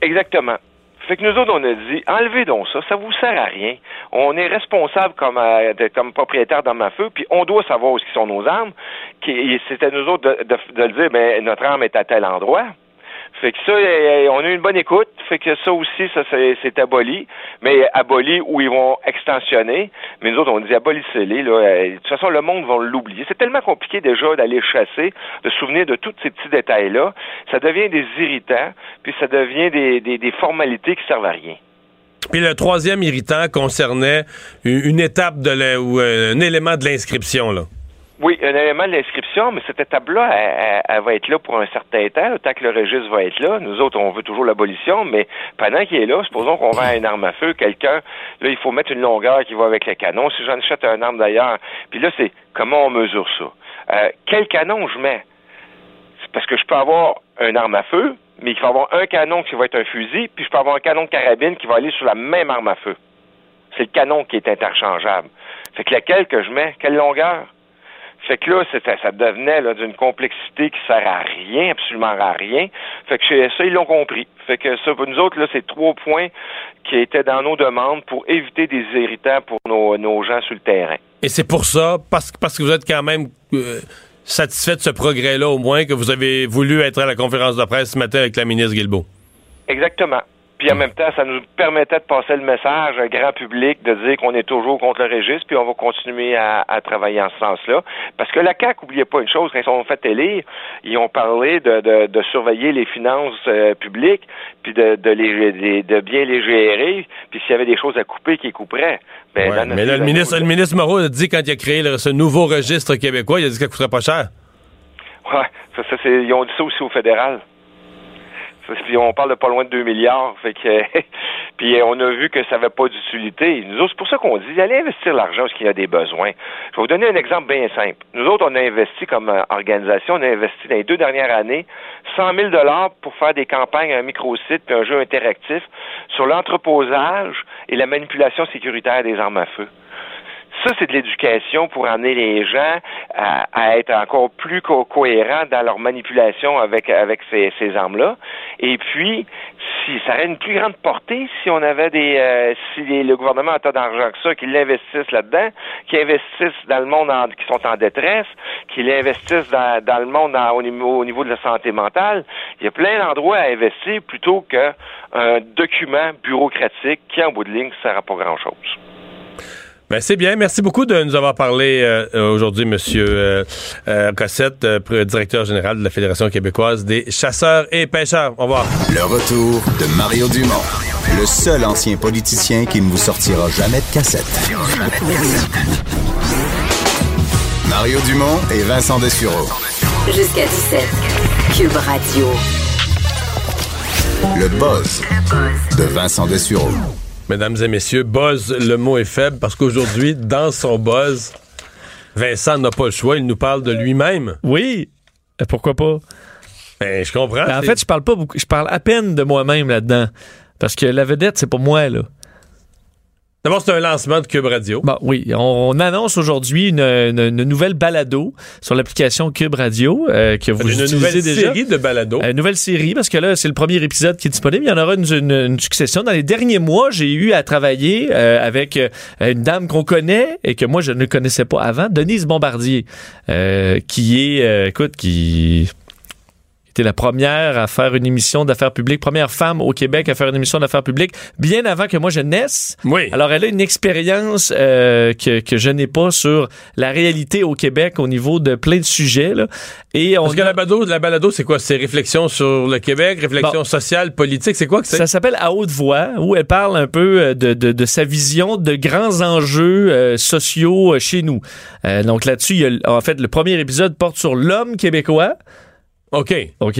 Exactement. Fait que nous autres, on a dit, enlevez donc ça, ça vous sert à rien. On est responsable comme, euh, de- comme propriétaire d'armes à feu, puis on doit savoir où sont nos armes. C'était nous autres de, de, de le dire, ben, notre arme est à tel endroit. Fait que ça, euh, on a eu une bonne écoute. Fait que ça aussi, ça c'est aboli. Mais aboli où ils vont extensionner. Mais nous autres, on dit abolissez-les. Euh, De toute façon, le monde va l'oublier. C'est tellement compliqué déjà d'aller chasser, de souvenir de tous ces petits détails-là. Ça devient des irritants, puis ça devient des, des, des formalités qui servent à rien. Puis le troisième irritant concernait une, une étape de la- ou euh, un élément de l'inscription. là. Oui, un élément de l'inscription, mais cette étape-là, elle, va être là pour un certain temps, temps que le registre va être là. Nous autres, on veut toujours l'abolition, mais pendant qu'il est là, supposons qu'on vend une arme à feu, quelqu'un, là, il faut mettre une longueur qui va avec le canon. Si j'en achète un arme d'ailleurs, puis là, c'est comment on mesure ça? Euh, quel canon je mets? Parce que je peux avoir un arme à feu, mais il faut avoir un canon qui va être un fusil, puis je peux avoir un canon de carabine qui va aller sur la même arme à feu. C'est le canon qui est interchangeable. Fait que laquelle que je mets, quelle longueur? Fait que là, ça, ça devenait d'une complexité qui sert à rien, absolument à rien. Fait que chez ça, ils l'ont compris. Fait que ça, pour nous autres, là, c'est trois points qui étaient dans nos demandes pour éviter des irritants pour nos, nos gens sur le terrain. Et c'est pour ça, parce, parce que vous êtes quand même euh, satisfait de ce progrès-là, au moins, que vous avez voulu être à la conférence de presse ce matin avec la ministre Guilbeault. Exactement. Puis en même temps, ça nous permettait de passer le message à un grand public de dire qu'on est toujours contre le registre, puis on va continuer à, travailler en ce sens-là. Parce que la CAQ, n'oubliez pas une chose, quand ils sont fait élire, ils ont parlé de, de, surveiller les finances euh, publiques, puis de, de, les, de bien les gérer, puis s'il y avait des choses à couper, qu'ils couperaient. Ben, mais là, le ministre, le ministre Moreau a dit, quand il a créé ce nouveau registre québécois, il a dit que ça coûterait pas cher. Ouais, ça, ça, ils ont dit ça aussi au fédéral. Puis on parle de pas loin de 2 milliards. Puis on a vu que ça n'avait pas d'utilité. Nous autres, c'est pour ça qu'on dit, allez investir l'argent parce qu'il y a des besoins. Je vais vous donner un exemple bien simple. Nous autres, on a investi comme euh, organisation, on a investi dans les deux dernières années 100 000 pour faire des campagnes, un microsite puis un jeu interactif sur l'entreposage et la manipulation sécuritaire des armes à feu. Ça, c'est de l'éducation pour amener les gens à, être encore plus cohérents dans leur manipulation avec, avec ces, ces armes-là. Et puis, si ça aurait une plus grande portée si on avait des euh, si le gouvernement a tant d'argent que ça, qu'il l'investisse là-dedans, qu'il investisse dans le monde qui sont en détresse, qu'il investisse dans, dans le monde au, niveau, au niveau de la santé mentale. Il y a plein d'endroits à investir plutôt qu'un document bureaucratique qui, en bout de ligne, ne sert à pas grand-chose. Ben, c'est bien. Merci beaucoup de nous avoir parlé euh, aujourd'hui, Monsieur euh, euh Cossette, euh, directeur général de la Fédération québécoise des chasseurs et pêcheurs. Au revoir. Le retour de Mario Dumont, le seul ancien politicien qui ne vous sortira jamais de cassette. Mario Dumont et Vincent Dessureau. Jusqu'à 17. Cube Radio. Le buzz de Vincent Dessureau. Mesdames et messieurs, buzz, le mot est faible parce qu'aujourd'hui, dans son buzz, Vincent n'a pas le choix, il nous parle de lui-même. Oui, pourquoi pas? Ben, je comprends. Ben, en fait, je parle pas beaucoup, je parle à peine de moi-même là-dedans. Parce que la vedette, c'est pas moi, là. D'abord, c'est un lancement de Cube Radio. Bon, oui, on, annonce aujourd'hui une, nouvelle balado sur l'application Cube Radio euh, que vous une nouvelle déjà. série de balado. Une nouvelle série parce que là, c'est le premier épisode qui est disponible. Il y en aura une, succession. Dans les derniers mois, j'ai eu à travailler euh, avec euh, une dame qu'on connaît et que moi je ne connaissais pas avant, Denise Bombardier, qui est, écoute, qui était la première à faire une émission d'affaires publiques, première femme au Québec à faire une émission d'affaires publiques, bien avant que moi je naisse. Oui. Alors elle a une expérience euh, que, que je n'ai pas sur la réalité au Québec au niveau de plein de sujets. Là. Et on Parce que la balado, la balado c'est quoi? C'est réflexion sur le Québec, réflexion sociale, politique, c'est quoi que c'est? Ça s'appelle À haute voix, où elle parle un peu euh, de, de, de sa vision de grands enjeux euh, sociaux chez nous. donc là-dessus, en fait, le premier épisode porte sur l'homme québécois. OK. OK.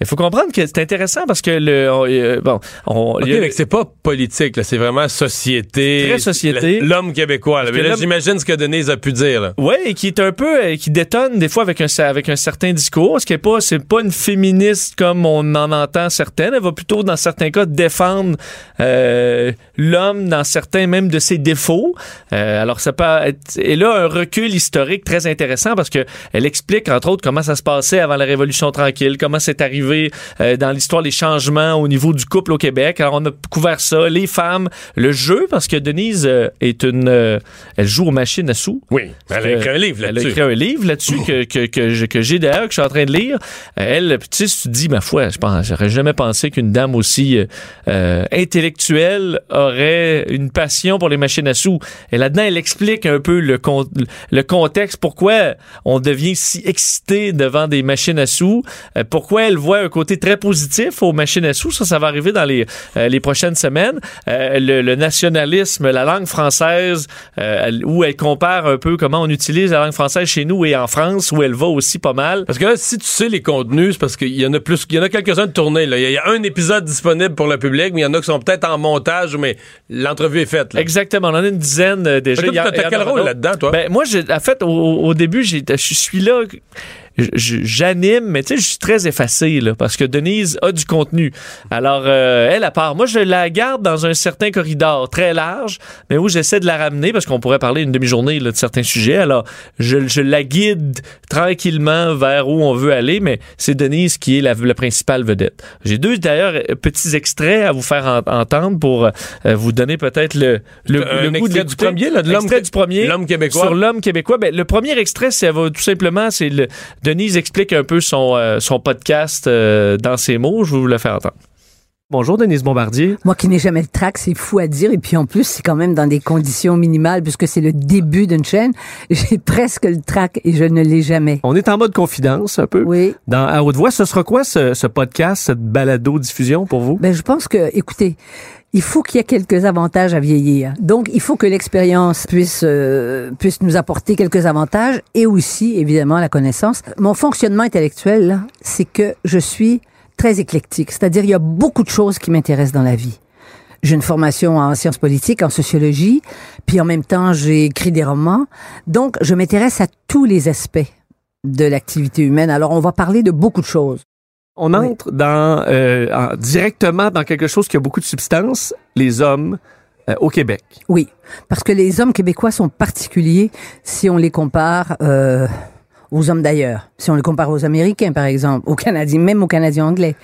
Il faut comprendre que c'est intéressant parce que le. Euh, bon. On, c'est pas politique, c'est vraiment société. Très société. L'homme québécois. Là, j'imagine ce que Denise a pu dire. Oui, et qui est un peu. Euh, qui détonne des fois avec un, avec un certain discours. Ce qui est pas. C'est pas une féministe comme on en entend certaines. Elle va plutôt, dans certains cas, défendre euh, l'homme dans certains même de ses défauts. alors, ça peut être. Et là, un recul historique très intéressant parce que elle explique, entre autres, comment ça se passait avant la Révolution tranquille, comment c'est arrivé euh, dans l'histoire des changements au niveau du couple au Québec? Alors on a couvert ça, les femmes, le jeu, parce que Denise euh, est une, euh, elle joue aux machines à sous. Oui, elle a écrit un livre là-dessus. Elle a écrit un livre là-dessus que, que, que, que j'ai d'ailleurs, que je suis en train de lire. Elle, tu sais, tu dis, ma foi, je pense, j'aurais jamais pensé qu'une dame aussi intellectuelle aurait une passion pour les machines à sous. Et là-dedans, elle explique un peu le, le contexte, pourquoi on devient si excité devant des machines à sous euh, pourquoi elle voit un côté très positif aux machines à sous? Ça, ça va arriver dans les, euh, les prochaines semaines. Euh, le, nationalisme, la langue française, où elle compare un peu comment on utilise la langue française chez nous et en France, où elle va aussi pas mal. Parce que là, si tu sais les contenus, c'est parce qu'il y en a plus, il y en a quelques-uns de tournés. Il y, a un épisode disponible pour le public, mais il y en a qui sont peut-être en montage, mais l'entrevue est faite. Exactement. On en a une dizaine déjà. T'as quel rôle là-dedans, toi? Ben, moi, en fait, au, au début, je suis là j'anime, mais tu sais, je suis très effacé, là, parce que Denise a du contenu. Alors, euh, elle, à part, moi, je la garde dans un certain corridor très large, mais où j'essaie de la ramener, parce qu'on pourrait parler une demi-journée là, de certains sujets. Alors, je, je la guide tranquillement vers où on veut aller, mais c'est Denise qui est la, la principale vedette. J'ai deux, d'ailleurs, petits extraits à vous faire en- entendre pour euh, vous donner peut-être le, le, Un le goût extrait de du premier, là, de l'homme du premier. l'homme québécois. Sur l'homme québécois. Ben, le premier extrait, va tout simplement, c'est le, Denise explique un peu son, euh, son podcast euh, dans ses mots. Je vous le faire entendre. Bonjour Denise Bombardier. Moi qui n'ai jamais le trac, c'est fou à dire. Et puis en plus, c'est quand même dans des conditions minimales puisque c'est le début d'une chaîne. J'ai presque le trac et je ne l'ai jamais. On est en mode confidence un peu. Oui. Dans À haute voix, ce sera quoi ce, ce podcast, cette balado-diffusion pour vous? Ben, je pense que, écoutez, il faut qu'il y ait quelques avantages à vieillir. Donc, il faut que l'expérience puisse euh, puisse nous apporter quelques avantages et aussi, évidemment, la connaissance. Mon fonctionnement intellectuel, c'est que je suis très éclectique. C'est-à-dire, il y a beaucoup de choses qui m'intéressent dans la vie. J'ai une formation en sciences politiques, en sociologie, puis en même temps, j'ai écrit des romans. Donc, je m'intéresse à tous les aspects de l'activité humaine. Alors, on va parler de beaucoup de choses. On entre dans euh, en- directement dans quelque chose qui a beaucoup de substance, les hommes euh, au Québec. Oui, parce que les hommes québécois sont particuliers si on les compare euh, aux hommes d'ailleurs. Si on les compare aux Américains, par exemple, aux Canadiens, même aux Canadiens anglais.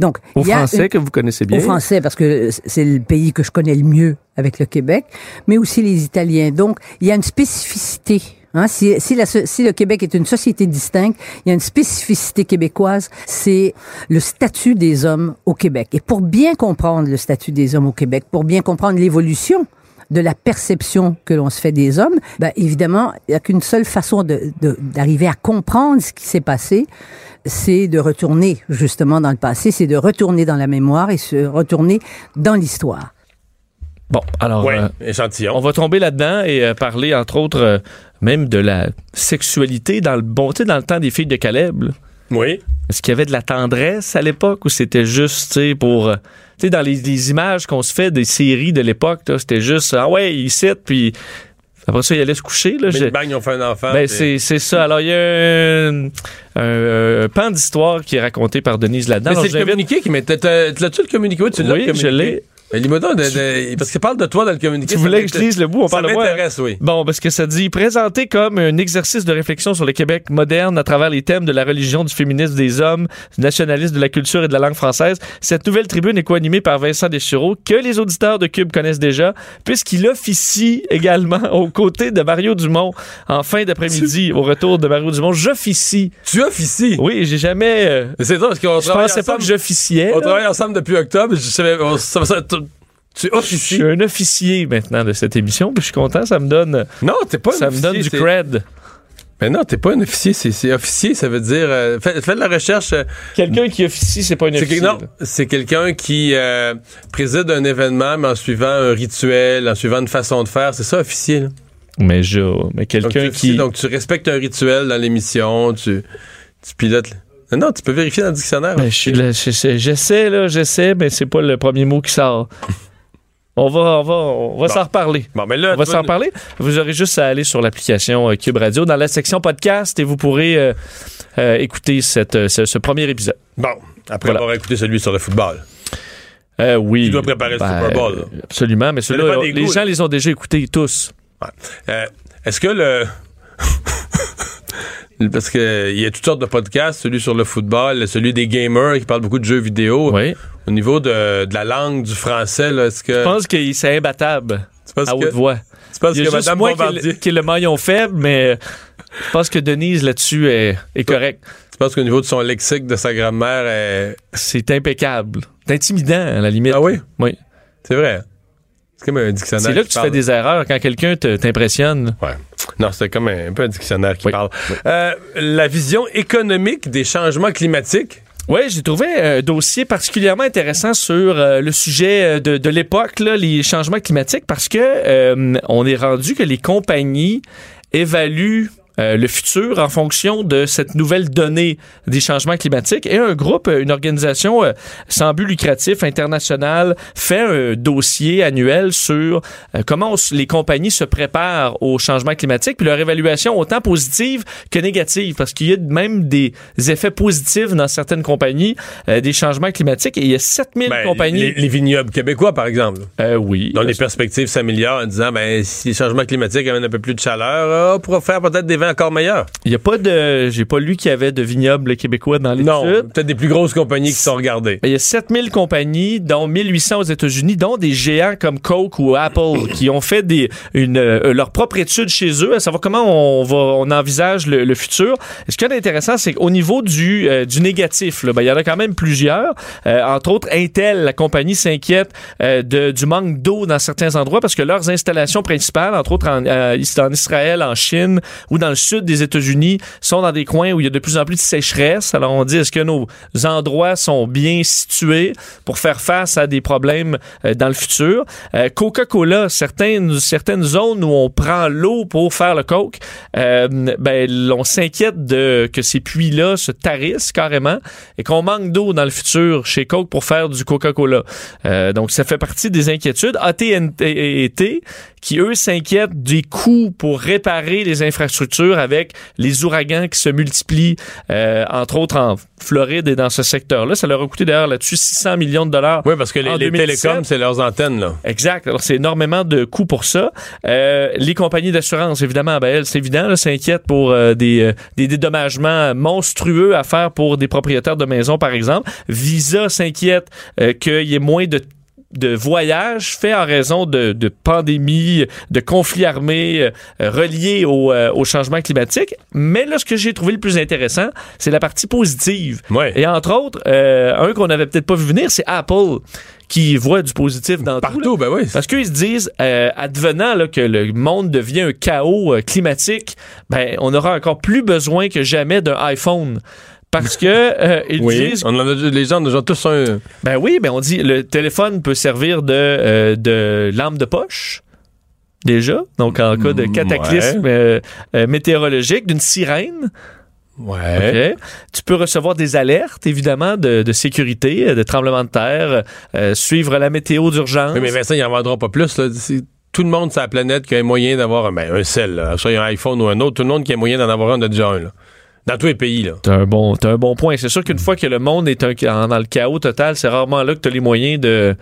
Donc, Aux il y a Français une- que vous connaissez bien. aux Français, parce que c'est le pays que je connais le mieux avec le Québec, mais aussi les Italiens. Donc, il y a une spécificité. Hein, si, si, la so- si le Québec est une société distincte, il y a une spécificité québécoise, c'est le statut des hommes au Québec. Et pour bien comprendre le statut des hommes au Québec, pour bien comprendre l'évolution de la perception que l'on se fait des hommes, ben, évidemment, il n'y a qu'une seule façon de- de- d'arriver à comprendre ce qui s'est passé, c'est de retourner justement dans le passé, c'est de retourner dans la mémoire et se retourner dans l'histoire. Bon, alors, Ouais, euh, échantillon. on va tomber là-dedans et euh, parler, entre autres, euh, même de la sexualité dans le bon, tu sais, dans le temps des filles de Caleb. là. Oui. Est-ce qu'il y avait de la tendresse à l'époque ou c'était juste, tu sais, pour. euh, Tu sais, dans les, les images qu'on se fait des séries de l'époque, c'était juste, ah ouais, il cite, puis après ça, il allait se coucher. Là, Big Bang, ils ont fait un enfant. ben, c'est, c'est ça. Alors, il y a un, un- un pan d'histoire qui est raconté par Denise là-dedans. Mais c'est le communiqué qui m'était. L'as-tu le communiqué? Oui, tu l'as, Oui, je l'ai. Mais lis-moi donc de- de- parce qu'il parle de toi dans le communiqué. Tu ça voulais que je lise le bout, on Ça parle de moi. m'intéresse, oui. Bon, parce que ça dit présenté comme un exercice de réflexion sur le Québec moderne à travers les thèmes de la religion, du féminisme des hommes, du nationalisme, de la culture et de la langue française. Cette nouvelle tribune est co-animée par Vincent Deschureaux, que les auditeurs de Cube connaissent déjà, puisqu'il officie également aux côtés de Mario Dumont en fin d'après-midi, au retour de Mario Dumont. J'officie. Tu officies? Oui, j'ai jamais. euh, Mais C'est drôle parce qu'on je pensais pas ensemble- que j'officiais. On travaille ensemble depuis octobre. Je savais, on- ça, ça- tu- Je suis un officier maintenant de cette émission, puis je suis content, ça me donne, Non, t'es pas un ça me donne du cred. Mais non, t'es pas un officier. C'est, c'est officier, ça veut dire. euh, fais, la recherche. euh, Quelqu'un qui officie, c'est pas un c'est officier. que- non, là. c'est quelqu'un qui euh, préside un événement, mais en suivant un rituel, en suivant une façon de faire. C'est ça, officier. Là. Mais je, mais Donc, quelqu'un officies, qui. donc, tu respectes un rituel dans l'émission. Tu, tu pilotes. le- Non, non, tu peux vérifier dans le dictionnaire. Ben, je suis là, je- je- j'essaie là, j'essaie, mais c'est pas le premier mot qui sort. On va, on va, on va Bon. s'en reparler. Bon, mais là, On va s'en reparler. Vous aurez juste à aller sur l'application euh, Cube Radio dans la section podcast et vous pourrez euh, euh, écouter cette, ce, ce premier épisode. Bon, après Voilà. avoir écouté celui sur le football. Euh, oui. Tu dois préparer le Super Bowl, là. Absolument, mais ceux-là, les goûts, gens là. les ont déjà écoutés tous. Est-ce que le. Parce que il y a toutes sortes de podcasts, celui sur le football, celui des gamers qui parlent beaucoup de jeux vidéo. Oui. Au niveau de, de la langue du français, est-ce que. Je pense que c'est imbattable à que, haute voix. tu penses que Mme moi qui est, le, qui est le maillon faible, mais je pense que Denise là-dessus est, est correcte. Tu penses qu'au niveau de son lexique, de sa grammaire, C'est impeccable. C'est intimidant, à la limite. Ah oui? Oui. c'est vrai. C'est comme un dictionnaire. C'est là que tu parle. fais des erreurs quand quelqu'un t'impressionne. Ouais. Non, c'est comme un, un peu un dictionnaire qui Oui. parle. Euh, la vision économique des changements climatiques? Oui, j'ai trouvé un dossier particulièrement intéressant sur euh, le sujet euh, de, de l'époque, les changements climatiques, parce que euh, on est rendu que les compagnies évaluent euh, le futur en fonction de cette nouvelle donnée des changements climatiques. Et un groupe, une organisation euh, sans but lucratif international fait un dossier annuel sur euh, comment on les compagnies se préparent au changement climatique, puis leur évaluation autant positive que négative, parce qu'il y a même des effets positifs dans certaines compagnies euh, des changements climatiques. Et il y a 7000 Ben, compagnies. Les, les vignobles québécois, par exemple, Euh, oui. dont les perspectives s'améliorent en disant, ben, si les changements climatiques amènent un peu plus de chaleur, on pourra faire peut-être des encore meilleurs. Il y a pas de, j'ai pas lu qu'il y avait de vignobles québécois dans l'étude. Non, peut-être des plus grosses compagnies qui sont regardées. Il y a 7000 compagnies, dont 1800 aux États-Unis, dont des géants comme Coke ou Apple, qui ont fait des, une, euh, leur propre étude chez eux, à savoir comment on, va, on envisage le, le futur. Et ce qui est intéressant, c'est qu'au niveau du, euh, du négatif, ben, il y en a quand même plusieurs. Euh, entre autres, Intel, la compagnie, s'inquiète de- du manque d'eau dans certains endroits parce que leurs installations principales, entre autres en, en Israël, en Chine ou dans le sud des États-Unis, sont dans des coins où il y a de plus en plus de sécheresse. Alors on dit, est-ce que nos endroits sont bien situés pour faire face à des problèmes euh, dans le futur? Euh, Coca-Cola, certaines, certaines zones où on prend l'eau pour faire le coke, euh, ben, on s'inquiète de que ces puits-là se tarissent carrément et qu'on manque d'eau dans le futur chez Coke pour faire du Coca-Cola. Donc, ça fait partie des inquiétudes. AT&T, qui eux s'inquiètent des coûts pour réparer les infrastructures avec les ouragans qui se multiplient, euh, entre autres en Floride et dans ce secteur-là. Ça leur a coûté d'ailleurs là-dessus 600 millions de dollars. Oui, parce que les, en les 2017. télécoms, c'est leurs antennes, là. Exact. Alors, c'est énormément de coûts pour ça. Euh, les compagnies d'assurance, évidemment, ben, elles, c'est évident, là, s'inquiètent pour euh, des, euh, des dédommagements monstrueux à faire pour des propriétaires de maisons, par exemple. Visa s'inquiète euh, qu'il y ait moins de de voyages faits en raison de, de pandémies, de conflits armés euh, reliés au, euh, au changement climatique. Mais là, ce que j'ai trouvé le plus intéressant, c'est la partie positive. Ouais. Et entre autres, euh, un qu'on n'avait peut-être pas vu venir, c'est Apple qui voit du positif dans tout. Partout, ben oui. Parce qu'ils se disent, euh, advenant là, que le monde devient un chaos euh, climatique, ben, on aura encore plus besoin que jamais d'un iPhone. Parce que euh, ils Oui, disent, on a, les gens ont tous un... ben oui, ben on dit, le téléphone peut servir de, euh, de lampe de poche. Déjà, donc en cas de Mm, cataclysme ouais. euh, météorologique, d'une sirène. Ouais. Tu peux recevoir des alertes, évidemment, de, de sécurité, de tremblement de terre, suivre la météo d'urgence. Oui, mais Vincent, il n'en vendra pas plus. Là. Tout le monde sur la planète qui a moyen d'avoir un, ben, un sel, là, soit un iPhone ou un autre, tout le monde qui a moyen d'en avoir un, a déjà un. Là. Dans tous les pays. Là. T'as un bon, un bon point. C'est sûr qu'une fois que le monde est un- dans le chaos total, c'est rarement là que t'as les moyens de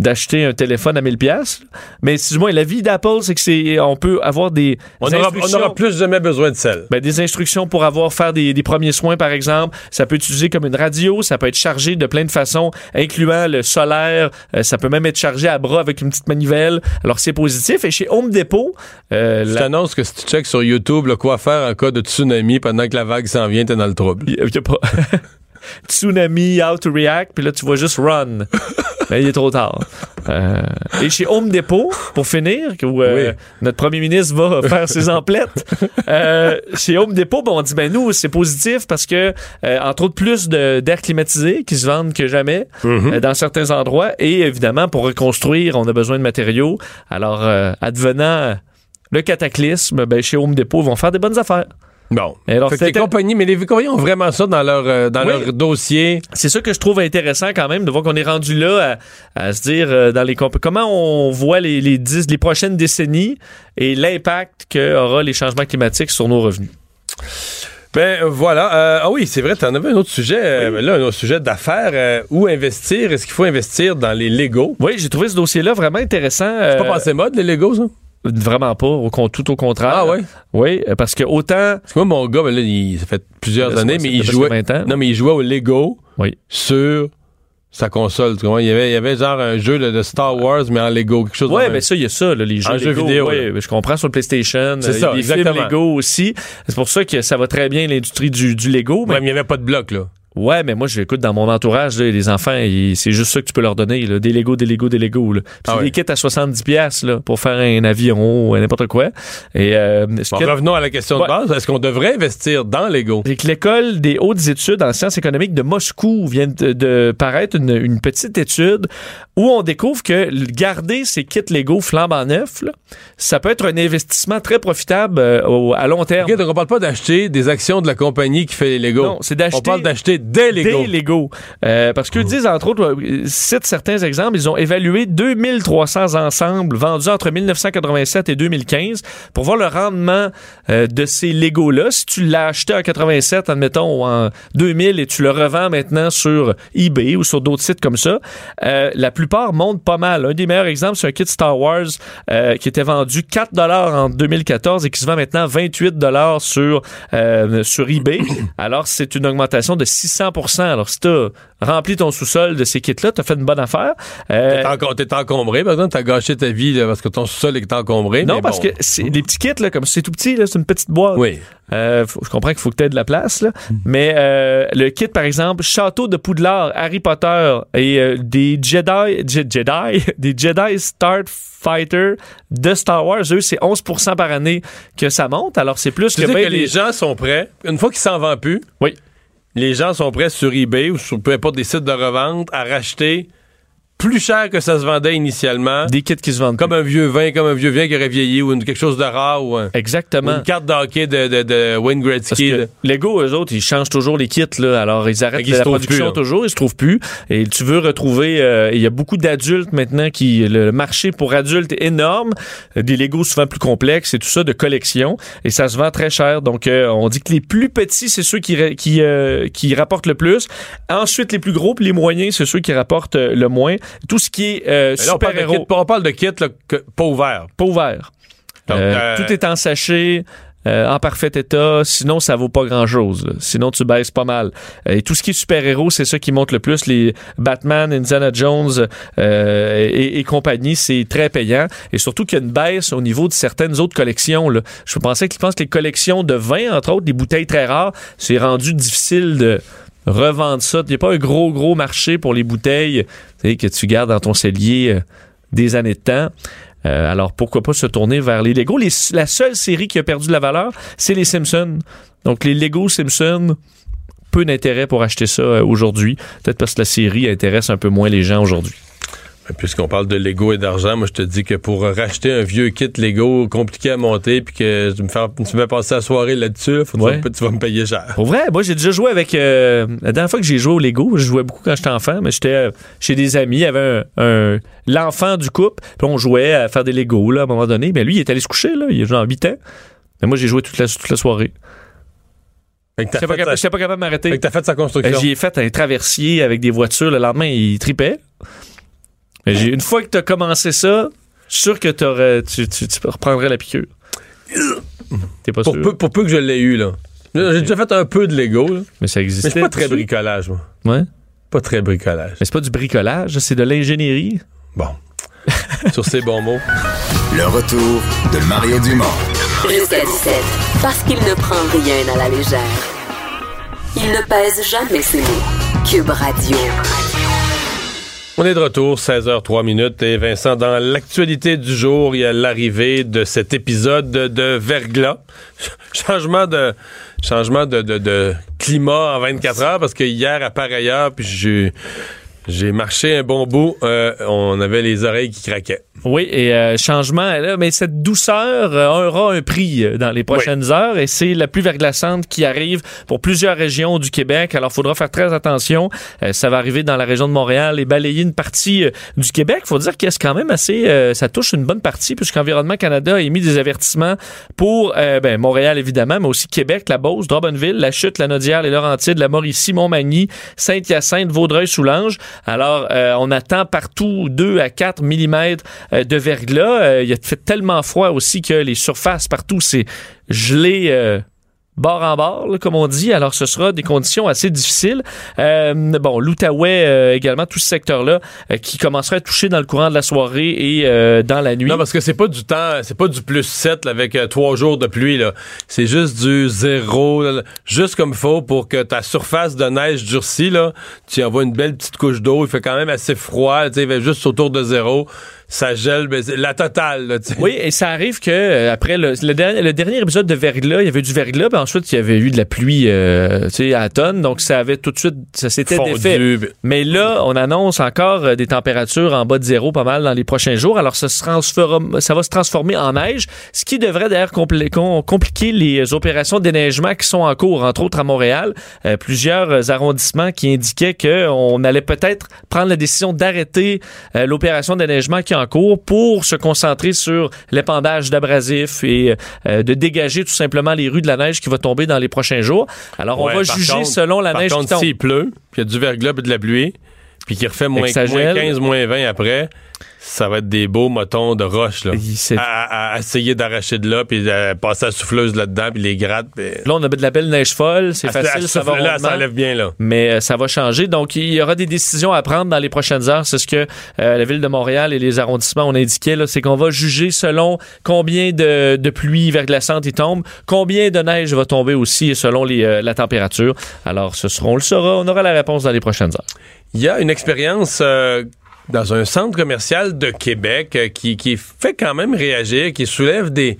d'acheter un téléphone à 1000 pièces. Mais du moins la vie d'Apple, c'est que c'est on peut avoir des On aura, on aura plus jamais besoin de sel. ben, des instructions pour avoir faire des, des premiers soins par exemple, ça peut être utilisé comme une radio, ça peut être chargé de plein de façons, incluant le solaire, euh, ça peut même être chargé à bras avec une petite manivelle. Alors c'est positif. Et chez Home Depot, euh, Je la- t'annonce que si tu checkes sur YouTube là, quoi faire en cas de tsunami pendant que la vague s'en vient, t'es dans le trouble. Y a pas. Tsunami, how to react, puis là, tu vois juste run. Mais il est trop tard. Euh, et chez Home Depot, pour finir, où euh, Oui. notre premier ministre va faire ses emplettes, euh, chez Home Depot, ben, on dit, ben nous, c'est positif parce que, entre autres, plus d'air climatisé qui se vendent que jamais Mm-hmm. dans certains endroits. Et évidemment, pour reconstruire, on a besoin de matériaux. Alors, advenant le cataclysme, ben, chez Home Depot, ils vont faire des bonnes affaires. Bon. Alors, Fait que les compagnies, mais les compagnies ont vraiment ça dans leur, euh, dans Oui. leur dossier. C'est ça que je trouve intéressant quand même de voir qu'on est rendu là à, à se dire euh, dans les comment on voit les, les, dix- les prochaines décennies et l'impact qu'aura les changements climatiques sur nos revenus. Ben voilà. Euh, ah oui, c'est vrai, tu en avais un autre sujet. euh, là, un autre sujet d'affaires. euh, où investir? Est-ce qu'il faut investir dans les Legos? Oui, j'ai trouvé ce dossier-là vraiment intéressant. C'est pas passé mode, les Legos, ça? Vraiment pas, au, tout au contraire. Ah? Oui, euh, parce que autant... Parce que moi, mon gars, ben là, il, ça fait plusieurs années, mais il jouait. 20 ans. Non, mais il jouait au Lego Oui. sur sa console. Tu? Il y avait, il y avait genre un jeu là, de Star Wars, mais en Lego, quelque chose même. mais ça, il y a ça, là, les jeux, En vidéo, ouais, je comprends sur le PlayStation. C'est euh, il y ça, a des films. Lego aussi. C'est pour ça que ça va très bien l'industrie du, du Lego. Mais Ouais, mais il n'y avait pas de bloc, là. Ouais, mais moi, j'écoute dans mon entourage, là, les enfants, c'est juste ça que tu peux leur donner, là, des Legos, des Legos, des Legos. Là. Puis Ah des kits à 70$ piastres, là, pour faire un avion ou n'importe quoi. Et euh, Bon, que- revenons à la question Ouais. de base. Est-ce qu'on devrait investir dans Lego? c'est que l'école des hautes études en sciences économiques de Moscou vient de, de paraître une, une petite étude où on découvre que garder ces kits Lego flambant neufs, là, ça peut être un investissement très profitable euh, au- à long terme. OK, donc on parle pas d'acheter des actions de la compagnie qui fait les Lego. Non, c'est d'acheter On parle d'acheter des Lego. Des Lego. Euh, parce qu'ils disent, entre autres, euh, citent certains exemples, ils ont évalué 2300 ensembles vendus entre 1987 et 2015 pour voir le rendement euh, de ces Lego-là. Si tu l'as acheté en 87, admettons, ou en 2000 et tu le revends maintenant sur eBay ou sur d'autres sites comme ça, euh, la plupart montent pas mal. Un des meilleurs exemples, c'est un kit Star Wars qui était vendu 4 en 2014 et qui se vend maintenant 28 sur, sur eBay. Alors, c'est une augmentation de 600 Alors, si t'as rempli ton sous-sol de ces kits-là, t'as fait une bonne affaire. Euh, T'es enco- T'es encombré, par exemple, t'as gâché ta vie là, parce que ton sol est encombré. non, parce bon. que c'est des petits kits, là, comme c'est tout petit, là, c'est une petite boîte. Oui. Euh, faut- je comprends qu'il faut que tu aies de la place, là. mais euh, le kit, par exemple, Château de Poudlard, Harry Potter et euh, des Jedi, Je- Jedi, des Jedi Starfighter de Star Wars, eux, c'est 11% par année que ça monte. Alors, c'est plus Tu que, sais ben que les gens sont prêts, une fois qu'ils s'en vendent plus, Oui. Les gens sont prêts sur eBay ou sur peu importe des sites de revente à racheter plus cher que ça se vendait initialement. des kits qui se vendent. Comme un vieux vin, comme un vieux vin qui aurait vieilli ou une- quelque chose de rare ou, un- ou Exactement. une carte de hockey de, de, de Wayne Gretzky. Lego, eux autres, ils changent toujours les kits, là. Alors, ils arrêtent la production plus, toujours, ils se trouvent plus. Et tu veux retrouver, euh, il y a beaucoup d'adultes maintenant qui, le marché pour adultes est énorme. Des Legos souvent plus complexes et tout ça de collection. Et ça se vend très cher. Donc, euh, on dit que les plus petits, c'est ceux qui, qui, euh, qui rapportent le plus. Ensuite, les plus gros puis les moyens, c'est ceux qui rapportent euh, le moins. Tout ce qui est euh, Mais là, on parle de super-héros, on parle de kit là, que- pas ouvert. pas ouvert. Donc, Euh, euh, Tout est en sachet. euh, en parfait état, sinon ça vaut pas grand chose. Sinon tu baisses pas mal. Euh, Et tout ce qui est super-héros, c'est ça qui monte le plus. Les Batman, Indiana Jones euh, et, et compagnie, c'est très payant. Et surtout qu'il y a une baisse au niveau de certaines autres collections. Là. Je pensais qu'ils pensent que les collections de vin, entre autres, des bouteilles très rares, c'est rendu difficile de revendre ça. Il n'y a pas un gros, gros marché pour les bouteilles que tu gardes dans ton cellier euh, des années de temps. Euh, alors pourquoi pas se tourner vers les Lego? La seule série qui a perdu de la valeur, c'est les Simpsons. Donc les Lego Simpsons, peu d'intérêt pour acheter ça euh, aujourd'hui. Peut-être parce que la série intéresse un peu moins les gens aujourd'hui. Puisqu'on parle de Lego et d'argent, moi je te dis que pour racheter un vieux kit Lego compliqué à monter puis que tu me fais, tu me fais passer la soirée là-dessus, là, Ouais. tu, vas, me payer cher. Pour vrai, moi j'ai déjà joué avec... euh, la dernière fois que j'ai joué au Lego, je jouais beaucoup quand j'étais enfant, mais j'étais euh, chez des amis, il y avait un, un- l'enfant du couple, puis on jouait à faire des Lego là, à un moment donné. Mais lui, il est allé se coucher, là, il a genre 8 ans. Mais moi j'ai joué toute la, toute la soirée. Fait J'étais pas, fait, capable- sa- pas capable de fait m'arrêter. que t'as fait sa construction. J'y ai fait un traversier avec des voitures. Le lendemain, il tripait. Mais j'ai- une fois que tu as commencé ça, je suis sûr que t'aurais- tu, tu, tu reprendrais la piqûre. T'es pas pour, sûr? peu, pour peu que je l'ai eu, là. J'ai déjà fait un peu de Lego, là. Mais ça Mais existait. je suis pas très bricolage, moi. Ouais. Pas très bricolage. Mais c'est pas du bricolage, c'est de l'ingénierie? Bon. Sur ces bons mots. Le retour de Mario Dumont. Jusqu'à 17. Parce qu'il ne prend rien à la légère. Il ne pèse jamais ses mots. Cube Radio. On est de retour, 16h03 minutes. Et Vincent, dans l'actualité du jour, il y a l'arrivée de cet épisode de, verglas. Changement de changement de, de- de climat en 24 heures parce que hier, à pareille heure, puis j'ai j'ai marché un bon bout, euh, on avait les oreilles qui craquaient. Oui, et euh, changement, là, mais cette douceur euh, aura un prix euh, dans les prochaines heures et c'est la pluie verglaçante qui arrive pour plusieurs régions du Québec. Alors, il faudra faire très attention. Euh, ça va arriver dans la région de Montréal et balayer une partie du Québec. Il faut dire que c'est quand même assez... euh, ça touche une bonne partie puisqu'Environnement Canada a émis des avertissements pour euh, ben, Montréal, évidemment, mais aussi Québec, la Beauce, Drummondville, la Chute, la Nodière, les Laurentides, la Mauricie, Montmagny, Saint-Hyacinthe, Vaudreuil-Soulanges. Alors, euh, on attend partout 2 à 4 mm de verglas. Euh, il a fait tellement froid aussi que les surfaces partout, c'est gelé. euh, bord en bord, comme on dit. Alors, ce sera des conditions assez difficiles. Euh, bon, l'Outaouais euh, également, tout ce secteur-là euh, qui commencerait à toucher dans le courant de la soirée et euh, dans la nuit. Non, parce que c'est pas du temps, c'est pas du plus 7 là, avec euh, trois jours de pluie. là. C'est juste du zéro, juste comme faut pour que ta surface de neige durcie. Là, tu envoies une belle petite couche d'eau. Il fait quand même assez froid. Il fait juste autour de zéro. Ça gèle, mais la totale. Là. Oui, et ça arrive que euh, après le, le, dernier, le dernier épisode de verglas, il y avait du verglas, puis ensuite il y avait eu de la pluie euh, tu sais, à tonnes, donc ça avait tout de suite, ça s'était défait. Mais là, on annonce encore euh, des températures en bas de zéro pas mal dans les prochains jours, alors ça, se transfera- ça va se transformer en neige, ce qui devrait d'ailleurs compli- com- compliquer les opérations de déneigement qui sont en cours, entre autres à Montréal. Euh, plusieurs arrondissements qui indiquaient qu'on allait peut-être prendre la décision d'arrêter l'opération de déneigement qui est en cours pour se concentrer sur l'épandage d'abrasifs et euh, de dégager tout simplement les rues de la neige qui va tomber dans les prochains jours. Alors, Ouais, on va juger contre- selon la par neige contre, qui tombe. s'il pleut, puis il y a du verglas et de la pluie, puis qu'il refait moins, moins gèle. 15, moins 20 après, ça va être des beaux motons de roche là. À, à- à essayer d'arracher de là, puis à passer la souffleuse là-dedans, puis les grattes. puis- Là, on a de la belle neige folle, c'est à facile, ça va ça enlève bien là. mais euh, ça va changer. Donc, il y aura des décisions à prendre dans les prochaines heures. C'est ce que euh, la ville de Montréal et les arrondissements ont indiqué. là. C'est qu'on va juger selon combien de, de pluie verglaçante il tombe, combien de neige va tomber aussi selon les, euh, la température. Alors, ce sera, on le saura. On aura la réponse dans les prochaines heures. Il y a une expérience euh, dans un centre commercial de Québec euh, qui, qui fait quand même réagir, qui soulève des,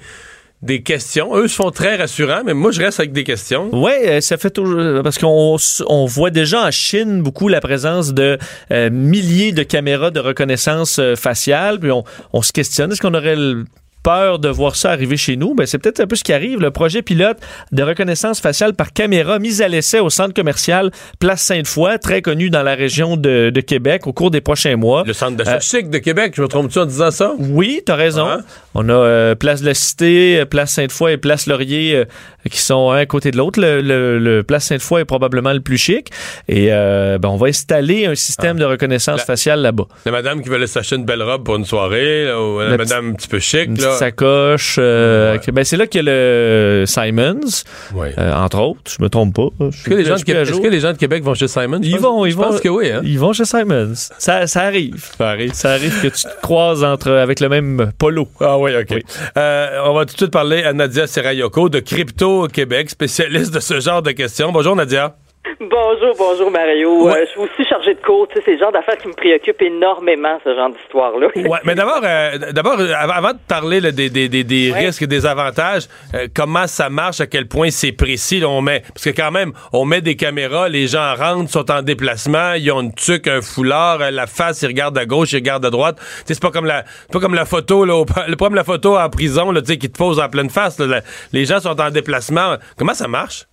des questions. Eux se font très rassurants, mais moi, je reste avec des questions. Ouais, euh, ça fait toujours parce qu'on on voit déjà en Chine beaucoup la présence de euh, milliers de caméras de reconnaissance euh, faciale, puis on, on se questionne est-ce qu'on aurait le- peur de voir ça arriver chez nous, ben c'est peut-être un peu ce qui arrive. Le projet pilote de reconnaissance faciale par caméra mis à l'essai au centre commercial Place Sainte-Foy, très connu dans la région de, de Québec au cours des prochains mois. Le centre d'achat Euh, chic de Québec, je me trompe-tu en disant ça? Oui, t'as raison. Hein? On a euh, Place de la Cité, Place Sainte-Foy et Place Laurier euh, qui sont un à côté de l'autre. Le, le- le Place Sainte-Foy est probablement le plus chic. Et ben, on va installer un système de reconnaissance La- faciale là-bas. La madame qui veut aller s'acheter une belle robe pour une soirée, là, ou la, La madame un petit peu chic, là. Sacoche. euh, Ouais. ben, c'est là qu'il y a le Simons, Ouais. euh, entre autres. Je me trompe pas. Je Est-ce que, les gens je de Québec, est-ce jour. que les gens de Québec vont chez Simon? Je Ils pense- vont, ils je vont. pense que oui, hein? Ils vont chez Simons. Ça, ça arrive. Ça arrive. Ça arrive que tu te croises entre, avec le même polo. Ah oui, OK. Oui. Euh, on va tout de suite parler à Nadia Serayoko de Crypto Québec, spécialiste de ce genre de questions. Bonjour Nadia. Bonjour, bonjour Mario. Ouais. Euh, je suis aussi chargée de cours. Tu sais, c'est le genre d'affaires qui me préoccupe énormément, ce genre d'histoire-là. Ouais, mais d'abord, euh, d'abord, euh, avant, de parler là, des, des, des, des Ouais. risques et des avantages, euh, comment ça marche, à quel point c'est précis, là, on met, parce que quand même, on met des caméras, les gens rentrent, sont en déplacement, ils ont une tuque, un foulard, la face, ils regardent à gauche, ils regardent à droite. Tu sais, c'est pas comme la, c'est pas comme la photo, là, au- le problème de la photo en prison, là, tu sais, qui te pose en pleine face, là, les gens sont en déplacement. Comment ça marche?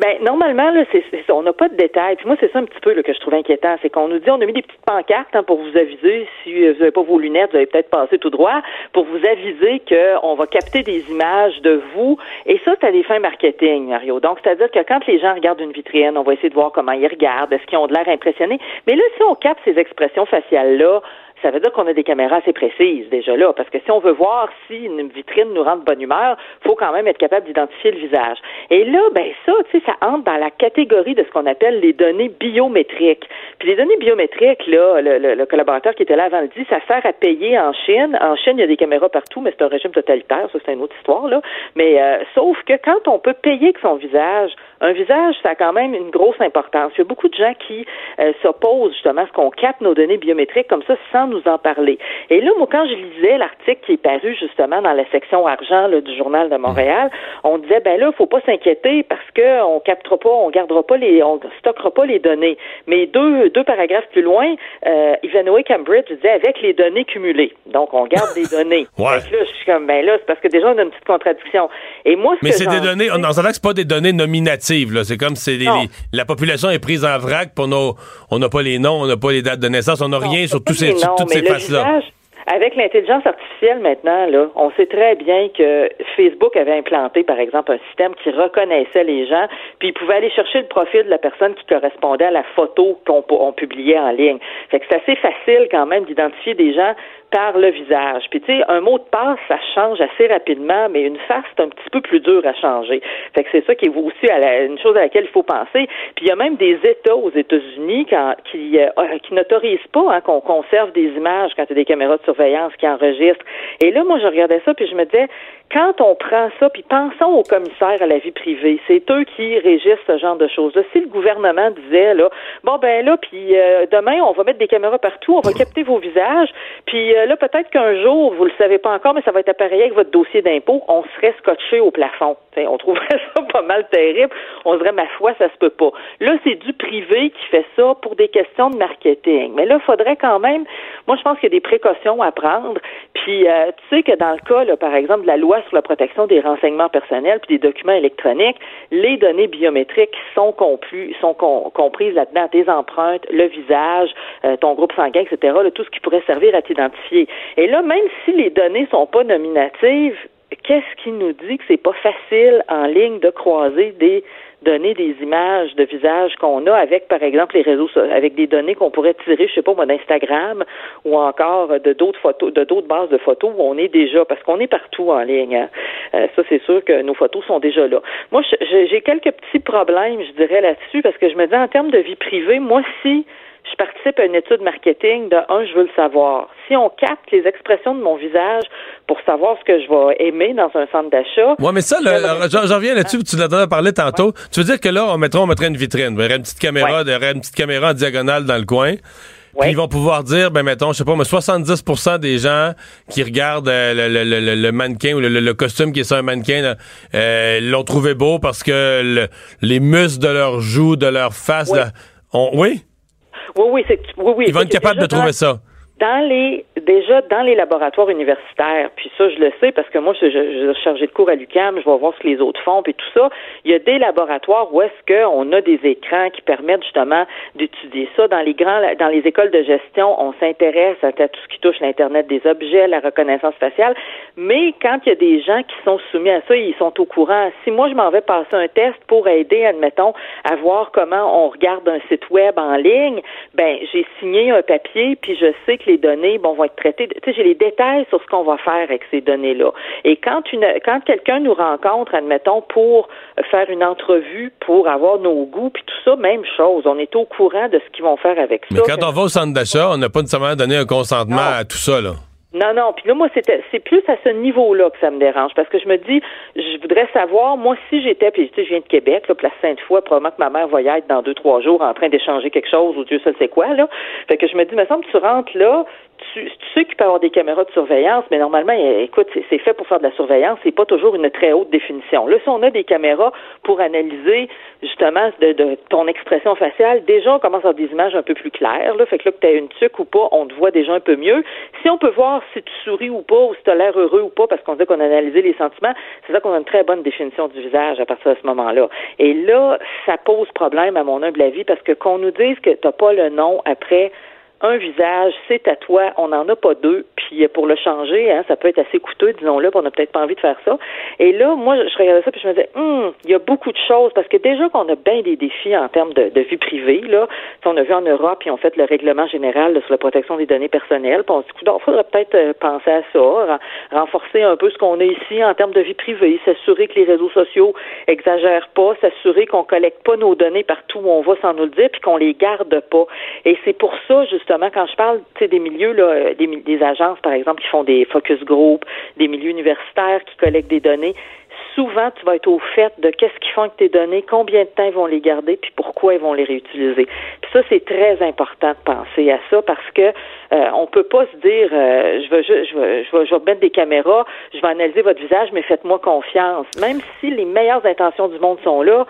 Ben normalement là, c'est, on n'a pas de détails. Puis moi, c'est ça un petit peu là, que je trouve inquiétant, c'est qu'on nous dit on a mis des petites pancartes hein, pour vous aviser si euh, vous n'avez pas vos lunettes, vous allez peut-être passer tout droit, pour vous aviser qu'on va capter des images de vous. Et ça, c'est à des fins marketing, Mario. Donc, c'est-à-dire que quand les gens regardent une vitrine, on va essayer de voir comment ils regardent, est-ce qu'ils ont de l'air impressionnés. Mais là, si on capte ces expressions faciales là, ça veut dire qu'on a des caméras assez précises déjà là, parce que si on veut voir si une vitrine nous rend de bonne humeur, faut quand même être capable d'identifier le visage. Et là, ben ça, tu sais, ça entre dans la catégorie de ce qu'on appelle les données biométriques. Puis les données biométriques, là, le, le- le collaborateur qui était là avant le dit, ça sert à payer en Chine. En Chine, il y a des caméras partout, mais c'est un régime totalitaire, ça c'est une autre histoire là. Mais euh, sauf que quand on peut payer avec son visage, un visage, ça a quand même une grosse importance. Il y a beaucoup de gens qui euh, s'opposent justement à ce qu'on capte nos données biométriques comme ça sans nous en parler. Et là, moi, quand je lisais l'article qui est paru justement dans la section argent là, du journal de Montréal, on disait ben là, faut pas s'inquiéter parce que on captera pas, on gardera pas les, on stockera pas les données. Mais deux, deux paragraphes plus loin, euh, Ivanhoe Cambridge disait avec les données cumulées. Donc on garde des données. Ouais. Là, je suis comme ben là, c'est parce que déjà on a une petite contradiction. Et moi, ce Mais c'est des données, on, on s'entend que c'est pas des données nominatives, C'est comme c'est les- la population est prise en vrac, pour nos, on n'a pas les noms, on n'a pas les dates de naissance, on n'a rien sur tous ces, noms, toutes ces faces-là. avec l'intelligence artificielle maintenant, là, on sait très bien que Facebook avait implanté, par exemple, un système qui reconnaissait les gens, puis il pouvait aller chercher le profil de la personne qui correspondait à la photo qu'on publiait en ligne. Fait que c'est assez facile quand même d'identifier des gens par le visage. Puis tu sais, un mot de passe, ça change assez rapidement, mais une face, c'est un petit peu plus dur à changer. Fait que c'est ça qui est aussi à une chose à laquelle il faut penser. Puis il y a même des États aux États-Unis qui, euh, qui n'autorisent pas hein, qu'on conserve des images quand il y a des caméras de surveillance qui enregistrent. Et là, moi, je regardais ça, puis je me disais, quand on prend ça, puis pensons aux commissaires à la vie privée, c'est eux qui régissent ce genre de choses-là. Si le gouvernement disait, là, bon, ben là, puis euh, demain, on va mettre des caméras partout, on va capter vos visages, puis euh, là, peut-être qu'un jour, vous le savez pas encore, mais ça va être appareillé avec votre dossier d'impôt, on serait scotché au plafond. on trouverait ça pas mal terrible. On dirait, ma foi, ça se peut pas. Là, c'est du privé qui fait ça pour des questions de marketing. Mais là, faudrait quand même, moi, je pense qu'il y a des précautions à prendre. Puis, euh, tu sais que dans le cas, là, par exemple, de la loi sur la protection des renseignements personnels puis des documents électroniques, les données biométriques sont, comprises là-dedans, tes empreintes, le visage, euh, ton groupe sanguin, etc., tout ce qui pourrait servir à t'identifier. Et là, même si les données sont pas nominatives, qu'est-ce qui nous dit que c'est pas facile en ligne de croiser des donner des images de visage qu'on a avec, par exemple, les réseaux avec des données qu'on pourrait tirer, je sais pas moi, d'Instagram ou encore de d'autres photos, de d'autres bases de photos où on est déjà, parce qu'on est partout en ligne. Hein. Euh, ça, c'est sûr que nos photos sont déjà là. Moi, j'ai quelques petits problèmes, je dirais, là-dessus, parce que je me dis en termes de vie privée, moi, si je participe à une étude marketing, de un, je veux le savoir. Si on capte les expressions de mon visage pour savoir ce que je vais aimer dans un centre d'achat. Oui, mais ça, j'en reviens là-dessus, tu l'as parlé tantôt. Tu veux dire que là, on mettrait, on mettrait une vitrine, il y aurait une petite caméra, il y aurait une petite caméra en diagonale dans le coin. Puis ils vont pouvoir dire, ben mettons, je sais pas, mais 70% des gens qui regardent euh, le, mannequin ou le, costume qui est sur un mannequin euh, l'ont trouvé beau parce que les muscles de leurs joues, de leur face, oui? Oui, oui, c'est oui, oui. Ils vont être capables de trouver ça dans les déjà dans les laboratoires universitaires, puis ça je le sais parce que moi je, je, suis chargé de cours à l'UCAM, je vais voir ce que les autres font, puis tout ça. Il y a des laboratoires où est-ce qu'on a des écrans qui permettent justement d'étudier ça. Dans les grands, dans les écoles de gestion, on s'intéresse à tout ce qui touche l'internet des objets, la reconnaissance faciale. Mais quand il y a des gens qui sont soumis à ça, ils sont au courant. Si moi je m'en vais passer un test pour aider, admettons, à voir comment on regarde un site web en ligne, ben j'ai signé un papier, puis je sais que les données bon, vont être traitées. Tu sais, j'ai les détails sur ce qu'on va faire avec ces données-là. Et quand une, quand quelqu'un nous rencontre, admettons, pour faire une entrevue, pour avoir nos goûts, puis tout ça, même chose. On est au courant de ce qu'ils vont faire avec ça. Mais quand on va au centre d'achat, on n'a pas nécessairement donné un consentement à tout ça, là. Non, non. Puis là, moi, c'était, c'est plus à ce niveau-là que ça me dérange, parce que je me dis, je voudrais savoir, moi, si j'étais, puis tu sais, je viens de Québec, là, place Sainte-Foy, probablement que ma mère va y être dans deux, trois jours en train d'échanger quelque chose, ou Dieu seul sait quoi, là. Fait que je me dis, me semble tu rentres là, tu, sais qu'il peut avoir des caméras de surveillance, mais normalement, écoute, c'est fait pour faire de la surveillance, c'est pas toujours une très haute définition. Là, si on a des caméras pour analyser justement de, ton expression faciale, déjà on commence à avoir des images un peu plus claires. Là, fait que là, que tu as une tuque ou pas, on te voit déjà un peu mieux. Si on peut voir si tu souris ou pas, ou si tu as l'air heureux ou pas, parce qu'on dit qu'on a analysé les sentiments, c'est ça qu'on a une très bonne définition du visage à partir de ce moment-là. Et là, ça pose problème à mon humble avis, parce que qu'on nous dise que tu pas le nom après un visage, c'est à toi, on n'en a pas deux, puis pour le changer, hein, ça peut être assez coûteux, disons-le, on n'a peut-être pas envie de faire ça. Et là, moi, je regardais ça, puis je me disais, hum, il y a beaucoup de choses, parce que déjà qu'on a bien des défis en termes de, vie privée, là, on a vu en Europe, ils ont fait le règlement général sur la protection des données personnelles, puis on se dit, il faudrait peut-être euh, penser à ça, renforcer un peu ce qu'on a ici en termes de vie privée, s'assurer que les réseaux sociaux exagèrent pas, s'assurer qu'on collecte pas nos données partout où on va sans nous le dire, puis qu'on les garde pas. Et c'est pour ça, justement, quand je parle des milieux, là, des, agences, par exemple, qui font des focus group, des milieux universitaires qui collectent des données, souvent, tu vas être au fait de qu'est-ce qu'ils font avec tes données, combien de temps ils vont les garder, puis pourquoi ils vont les réutiliser. Ça, c'est très important de penser à ça parce que euh, on peut pas se dire, euh, je, veux, je, je vais mettre des caméras, je vais analyser votre visage, mais faites-moi confiance. Même si les meilleures intentions du monde sont là,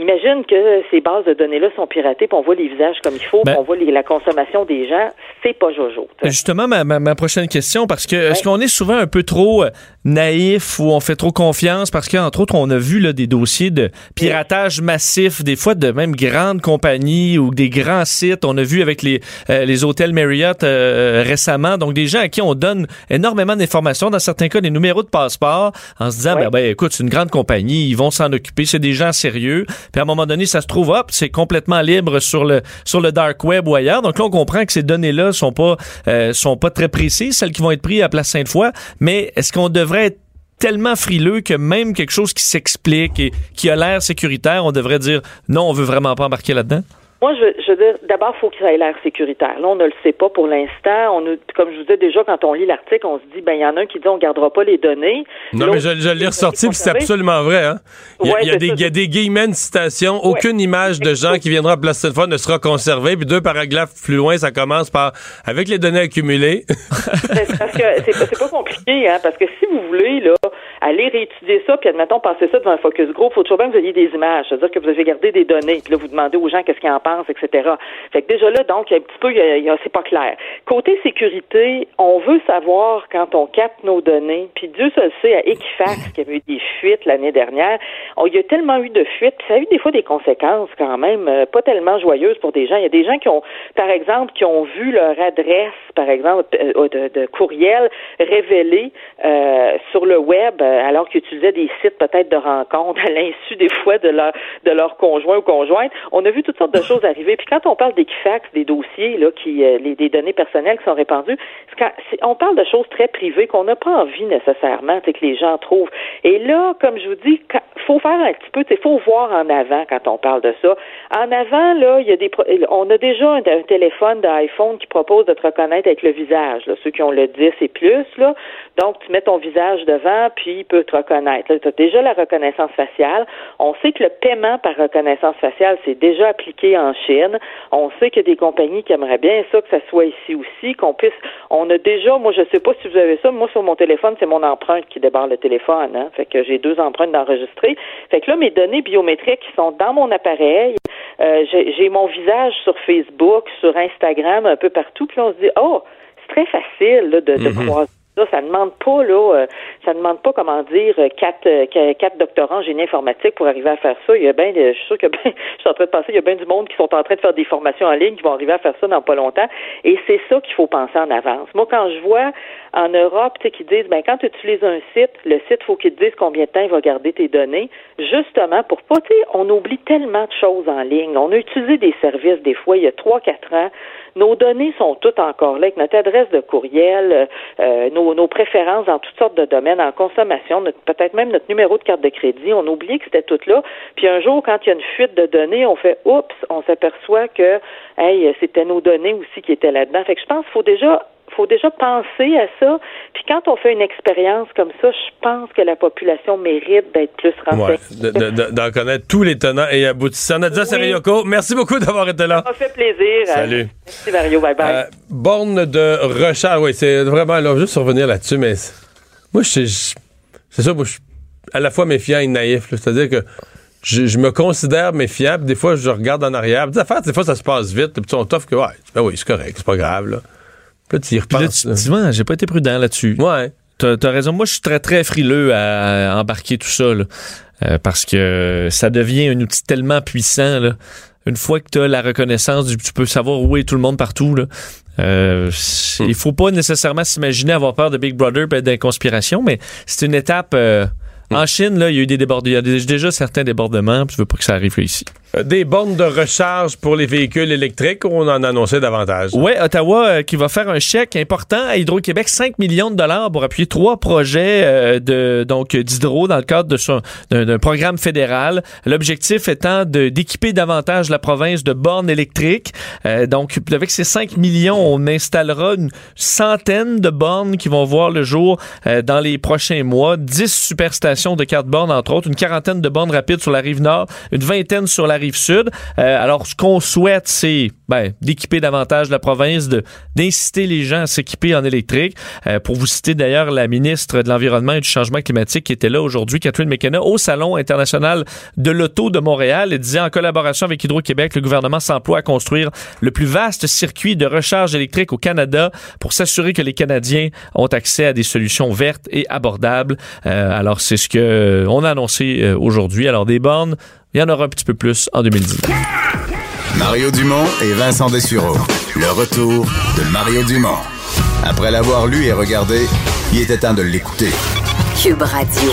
imagine que ces bases de données-là sont piratées, puis on voit les visages comme il faut, Ben- puis on voit les- la consommation des gens. C'est pas jojo. Justement, ma, ma, ma prochaine question, parce que est-ce qu'on est souvent un peu trop euh, naïf ou on fait trop confiance? Parce qu'entre autres, on a vu là, des dossiers de piratage massif, des fois de même grandes compagnies ou des grands sites. On a vu avec les, euh, les hôtels Marriott euh, récemment, donc des gens à qui on donne énormément d'informations, dans certains cas des numéros de passeport, en se disant, ben, ben, écoute, c'est une grande compagnie, ils vont s'en occuper, c'est des gens sérieux. Puis à un moment donné, ça se trouve, hop, c'est complètement libre sur le, sur le dark web ou ailleurs. Donc là, on comprend que ces données-là sont pas, euh, sont pas très précises, celles qui vont être prises à Place Sainte-Foy. Mais est-ce qu'on devrait être tellement frileux que même quelque chose qui s'explique et qui a l'air sécuritaire, on devrait dire non, on veut vraiment pas embarquer là-dedans? Moi, je, je veux dire, d'abord, il faut qu'il ait l'air sécuritaire. Là, on ne le sait pas pour l'instant. On, a- comme je vous disais déjà, quand on lit l'article, on se dit, ben, il y en a un qui dit, on gardera pas les données. Non, mais je, je l'ai ressorti, puis c'est absolument vrai. Hein? Il, y a, Ouais, il y a c'est des, ça. il y a des guillemets de citation. Aucune image de gens qui viendront à Place Sainte-Foy ne sera conservée. Puis deux paragraphes plus loin, ça commence par « Avec les données accumulées C'est parce que c'est pas compliqué, hein, parce que si vous voulez, là, aller réétudier ça, puis admettons, passer ça devant un focus group, faut toujours bien que vous ayez des images. C'est-à-dire que vous avez gardé des données, puis là, vous demandez aux gens qu'est-ce qu'ils en pensent, etc. Fait que déjà là, donc, un petit peu, il y a- c'est pas clair. Côté sécurité, on veut savoir quand on capte nos données, puis Dieu se le sait, à Equifax, qu'il y avait eu des fuites l'année dernière, on, il y a tellement eu de fuites, puis ça a eu des fois des conséquences quand même euh, pas tellement joyeuses pour des gens. Il y a des gens qui ont, par exemple, qui ont vu leur adresse, par exemple, euh, de, de courriel révélée euh, sur le web, euh, alors qu'ils utilisaient des sites peut-être de rencontres à l'insu des fois de leur de leur conjoint ou conjointe. On a vu toutes sortes de choses arriver. Puis quand on parle d'Equifax, des dossiers là, qui, euh, les, des données personnelles qui sont répandues, quand- on parle de choses très privées qu'on n'a pas envie nécessairement, c'est que les gens trouvent. Et là, comme je vous dis, quand- faut faire un petit peu, il faut voir en avant quand on parle de ça. En avant, là, il y a des, on a déjà un, un téléphone d'iPhone qui propose de te reconnaître avec le visage, là, ceux qui ont le 10 et plus, là. Donc, tu mets ton visage devant, puis peut te reconnaître. Tu as déjà la reconnaissance faciale. On sait que le paiement par reconnaissance faciale, c'est déjà appliqué en Chine. On sait qu'il y a des compagnies qui aimeraient bien ça, que ça soit ici aussi, qu'on puisse. On a déjà, moi, je sais pas si vous avez ça, moi, sur mon téléphone, c'est mon empreinte qui débarre le téléphone. Hein? Fait que j'ai deux empreintes d'enregistrer. Fait que là, mes données biométriques qui sont dans mon appareil, euh, j'ai mon visage sur Facebook, sur Instagram, un peu partout. Puis là, on se dit, oh, c'est très facile là, de, de Mhm. croiser ça. Ça ne demande pas là, euh, ça demande pas comment dire euh, quatre, euh, qu- quatre doctorants en génie informatique pour arriver à faire ça. Il y a bien, je suis sûr que ben, je suis en train de penser, il y a bien du monde qui sont en train de faire des formations en ligne qui vont arriver à faire ça dans pas longtemps. Et c'est ça qu'il faut penser en avance. Moi, quand je vois en Europe, tu sais, qui disent, ben quand tu utilises un site, le site faut qu'il te dise combien de temps il va garder tes données, justement pour pas, tu sais, on oublie tellement de choses en ligne. On a utilisé des services des fois il y a trois, quatre ans. Nos données sont toutes encore là, avec notre adresse de courriel, euh, nos, préférences dans toutes sortes de domaines, en consommation, peut-être même notre numéro de carte de crédit. On oublie que c'était tout là. Puis un jour, quand il y a une fuite de données, on fait oups, on s'aperçoit que c'était nos données aussi qui étaient là-dedans. Fait que je pense qu'il faut déjà faut déjà penser à ça. Puis quand on fait une expérience comme ça, je pense que la population mérite d'être plus renseignée. Ouais, d'en connaître tous les tenants et aboutissants. Nadia Sarayoko, merci beaucoup d'avoir été là. Ça fait plaisir. Salut. Merci Mario, bye bye. Euh, borne de recharge, oui, c'est vraiment, là, juste revenir là-dessus, mais moi, je c'est ça, moi, je suis à la fois méfiant et naïf, c'est-à-dire que je, je me considère méfiant, puis des fois, je regarde en arrière, des affaires, des fois, ça se passe vite, puis on t'offre que, ouais, ben oui, c'est correct, c'est pas grave, là. Puis là, tu y Puis là, repenses. tu là. te dis, Ouais, j'ai pas été prudent là-dessus. Ouais. T'as as raison. Moi, je suis très, très frileux à, embarquer tout ça, là. Euh, parce que ça devient un outil tellement puissant, là. Une fois que tu as la reconnaissance, du- tu peux savoir où est tout le monde partout, là. Euh, Il faut pas nécessairement s'imaginer avoir peur de Big Brother et des conspirations, mais c'est une étape... euh, En Chine, là, il y a eu des débordements. Il y a déjà certains débordements, puis je veux pas que ça arrive là, ici. Euh, Des bornes de recharge pour les véhicules électriques, on en annonçait davantage. Ouais, Ottawa euh, qui va faire un chèque important à Hydro-Québec, 5 millions de dollars pour appuyer trois projets euh, de donc d'hydro dans le cadre d'un programme fédéral. L'objectif étant d'équiper davantage la province de bornes électriques. Donc avec ces 5 millions, on installera une centaine de bornes qui vont voir le jour dans les prochains mois, 10 superstations de cartes bornes entre autres, une quarantaine de bornes rapides sur la rive nord, une vingtaine sur la rive sud. Euh, alors, ce qu'on souhaite, c'est ben, d'équiper davantage la province, d'inciter les gens à s'équiper en électrique. Euh, pour vous citer d'ailleurs la ministre de l'Environnement et du Changement climatique qui était là aujourd'hui, Catherine McKenna, au Salon international de l'auto de Montréal, elle disait en collaboration avec Hydro-Québec, le gouvernement s'emploie à construire le plus vaste circuit de recharge électrique au Canada pour s'assurer que les Canadiens ont accès à des solutions vertes et abordables. Euh, alors, c'est ce que euh, on a annoncé aujourd'hui. Alors, des bornes, il y en aura un petit peu plus en 2019. Mario Dumont et Vincent Dessureau. Le retour de Mario Dumont. Après l'avoir lu et regardé, il était temps de l'écouter. Cube Radio.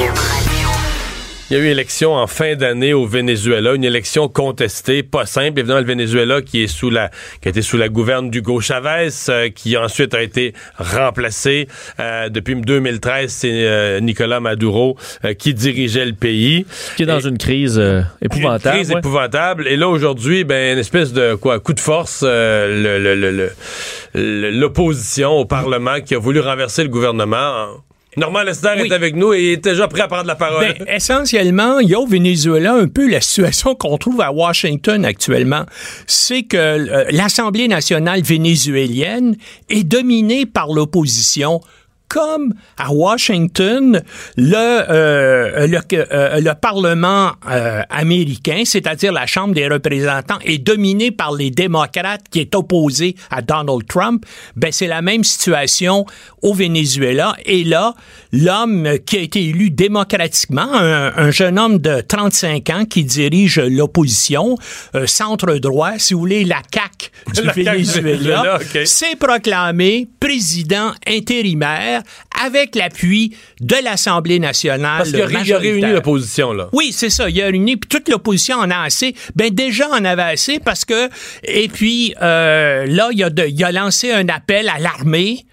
Il y a eu élection en fin d'année au Venezuela, une élection contestée, pas simple. Évidemment, le Venezuela qui est sous la, qui a été sous la gouverne d'Hugo Chavez, euh, qui ensuite a été remplacé euh, depuis 2013. C'est euh, Nicolas Maduro euh, qui dirigeait le pays. Qui est dans Et- une crise euh, épouvantable. Une crise ouais. épouvantable. Et là, aujourd'hui, ben, une espèce de quoi, coup de force, euh, le- le- le- le- le- l'opposition au Parlement qui a voulu renverser le gouvernement. Normand Lester Oui. est avec nous et il est déjà prêt à prendre la parole. Ben, essentiellement, il y a au Venezuela un peu la situation qu'on trouve à Washington actuellement. C'est que euh, l'Assemblée nationale vénézuélienne est dominée par l'opposition. Comme à Washington, le, euh, le, euh, le Parlement euh, américain, c'est-à-dire la Chambre des représentants, est dominé par les démocrates qui est opposé à Donald Trump. Ben, c'est la même situation au Venezuela. Et là, l'homme qui a été élu démocratiquement, un, un jeune homme de 35 ans qui dirige l'opposition, euh, centre-droit, si vous voulez, la CAQ du La Venezuela, s'est proclamé président intérimaire avec l'appui de l'Assemblée nationale. Parce qu'il a, réuni l'opposition, là. Oui, c'est ça. Il a réuni, puis toute l'opposition en a assez. Ben déjà, on avait assez parce que, et puis euh, là, il a, de- il a lancé un appel à l'armée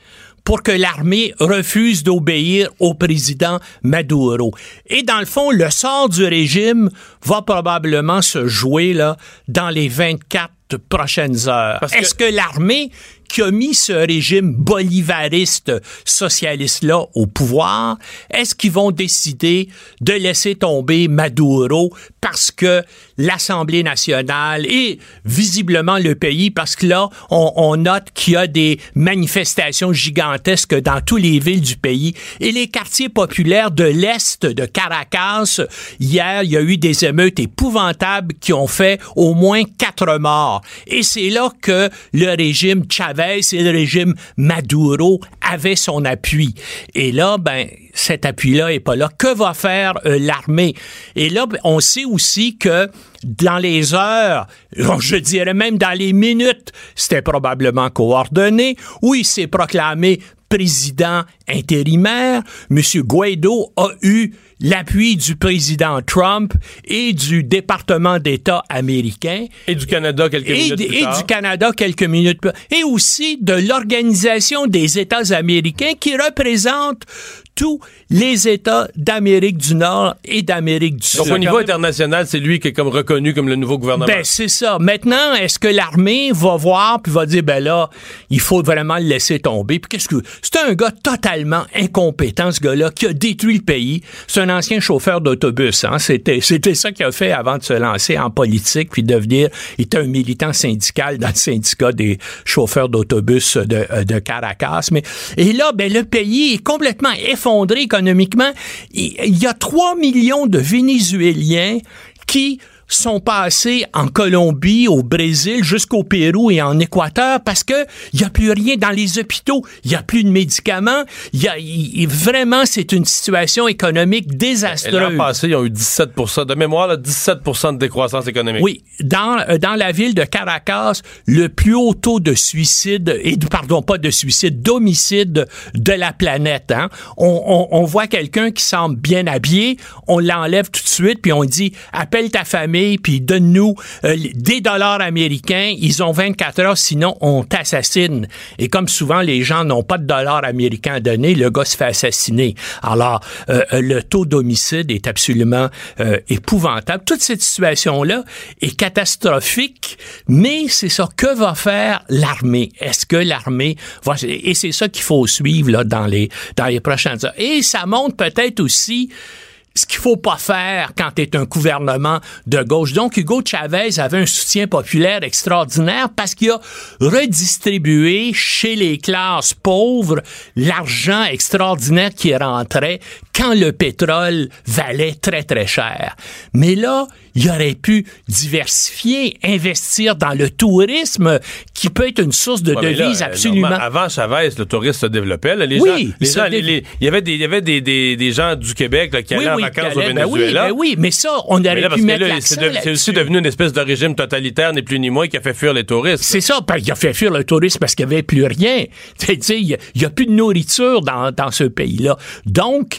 pour que l'armée refuse d'obéir au président Maduro. Et dans le fond, le sort du régime va probablement se jouer là dans les 24 prochaines heures. Que- Est-ce que l'armée qui a mis ce régime bolivariste socialiste-là au pouvoir, est-ce qu'ils vont décider de laisser tomber Maduro parce que l'Assemblée nationale et visiblement le pays, parce que là, on, note qu'il y a des manifestations gigantesques dans toutes les villes du pays et les quartiers populaires de l'Est de Caracas, hier, il y a eu des émeutes épouvantables qui ont fait au moins quatre morts. Et c'est là que le régime Chavez et le régime Maduro avaient son appui. Et là, ben, cet appui-là est pas là. Que va faire euh, l'armée? Et là, ben, on sait aussi que dans les heures, je dirais même dans les minutes, c'était probablement coordonné, où il s'est proclamé président intérimaire, M. Guaido a eu l'appui du président Trump et du département d'État américain. Et du Canada quelques Et, minutes plus et du Canada quelques minutes plus Et aussi de l'Organisation des États américains qui représente tous les États d'Amérique du Nord et d'Amérique du Donc, Sud. au niveau international, c'est lui qui est comme reconnu comme le nouveau gouvernement. Ben, c'est ça. Maintenant, est-ce que l'armée va voir puis va dire, ben là, il faut vraiment le laisser tomber? Puis qu'est-ce que. C'est un gars totalement incompétent, ce gars-là, qui a détruit le pays. C'est un ancien chauffeur d'autobus, hein. C'était, c'était ça qu'il a fait avant de se lancer en politique puis devenir. Il était un militant syndical dans le syndicat des chauffeurs d'autobus de, de Caracas. Mais, et là, ben, le pays est complètement effondré économiquement. Il, il y a 3 millions de Vénézuéliens qui sont passés en Colombie, au Brésil, jusqu'au Pérou et en Équateur parce que il y a plus rien dans les hôpitaux, il y a plus de médicaments, il y a vraiment c'est une situation économique Et L'an désastreuse. passé, ils ont eu 17 de mémoire, là, 17% de décroissance économique. Oui, dans, euh, dans la ville de Caracas, le plus haut taux de suicide, et pardon, pas de suicide, d'homicide de la planète. Hein. On, on, on voit quelqu'un qui semble bien habillé, on l'enlève tout de suite, puis on dit appelle ta famille, puis donne-nous euh, des dollars américains. Ils ont 24 heures, sinon on t'assassine. Et comme souvent les gens n'ont pas de dollars américains à donner, le gars se fait assassiner. Alors euh, euh, le taux d'homicide est absolument euh, épouvantable. Toute cette situation-là est catastrophique, mais c'est ça. Que va faire l'armée? Est-ce que l'armée va... Et c'est ça qu'il faut suivre là, dans, les, dans les prochaines heures. Et ça montre peut-être aussi ce qu'il faut pas faire quand tu es un gouvernement de gauche. Donc, Hugo Chavez avait un soutien populaire extraordinaire parce qu'il a redistribué chez les classes pauvres l'argent extraordinaire qui rentrait quand le pétrole valait très, très cher. Mais là, il aurait pu diversifier, investir dans le tourisme qui peut être une source de Ouais, là, devises euh, absolument. avant Chavez, le tourisme se développait. là. Les Oui, gens, les il se gens- les- dé- les- il y avait des, il y avait des, des, des, gens du Québec là, qui Oui, allaient oui, en vacances au ben oui, Venezuela. ben oui, mais ça, on aurait là, pu mettre l'accent c'est aussi devenu une espèce de régime totalitaire, ni plus ni moins, qui a fait fuir les touristes. C'est ça, parce qu'il a fait fuir le tourisme parce qu'il n'y avait plus rien. Il n'y a, plus de nourriture dans, dans ce pays-là. Donc,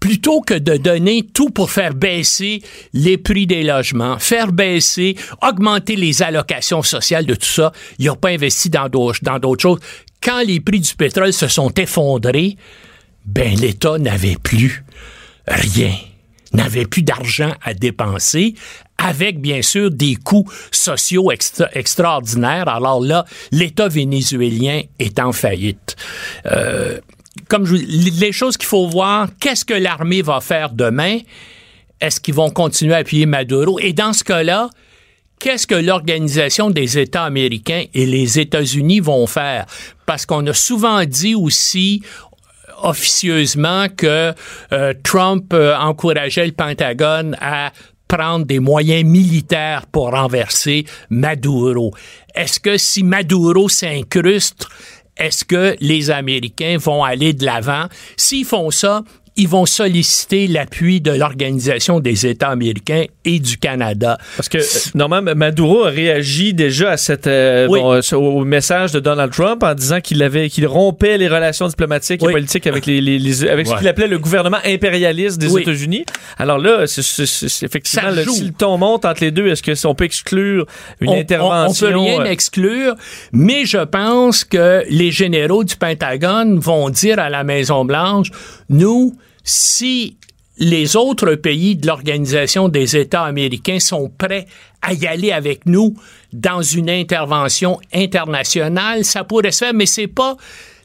plutôt que de donner tout pour faire baisser les prix des logements, faire baisser, augmenter les allocations sociales de tout ça, il n'a pas investi dans d'autres, choses. Quand les prix du pétrole se sont effondrés, ben l'État n'avait plus rien, n'avait plus d'argent à dépenser, avec bien sûr des coûts sociaux extra- extraordinaires. Alors là, l'État vénézuélien est en faillite. Euh, comme les choses qu'il faut voir, qu'est-ce que l'armée va faire demain? Est-ce qu'ils vont continuer à appuyer Maduro? Et dans ce cas-là, qu'est-ce que l'Organisation des États américains et les États-Unis vont faire? Parce qu'on a souvent dit aussi euh, officieusement que euh, Trump euh, encourageait le Pentagone à prendre des moyens militaires pour renverser Maduro. Est-ce que si Maduro s'incruste, est-ce que les Américains vont aller de l'avant? S'ils font ça, ils vont solliciter l'appui de l'Organisation des États américains et du Canada. Parce que, euh, normalement, Maduro a réagi déjà à cette, euh, Oui. bon, euh, au message de Donald Trump en disant qu'il avait, qu'il rompait les relations diplomatiques Oui. et politiques avec les, les- les- avec ce qu'il appelait le gouvernement impérialiste des Oui. États-unis. Alors là, c'est, effectivement, joue. si le ton monte entre les deux, est-ce que on peut exclure une on, intervention? On, on peut rien euh, exclure, mais je pense que les généraux du Pentagone vont dire à la Maison-Blanche, nous, si les autres pays de l'Organisation des États américains sont prêts à y aller avec nous dans une intervention internationale, ça pourrait se faire, mais c'est pas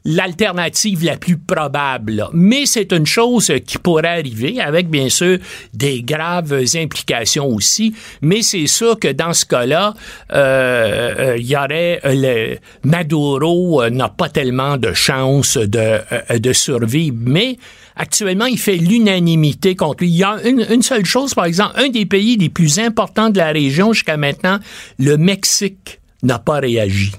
l'alternative la plus probable. Mais c'est une chose qui pourrait arriver avec, bien sûr, des graves implications aussi. Mais c'est sûr que dans ce cas-là, euh, euh, y aurait euh, le Maduro n'a pas tellement de chances de, de survivre. Mais actuellement, il fait l'unanimité contre lui. Il y a une, une seule chose, par exemple, un des pays les plus importants de la région jusqu'à maintenant, le Mexique, n'a pas réagi.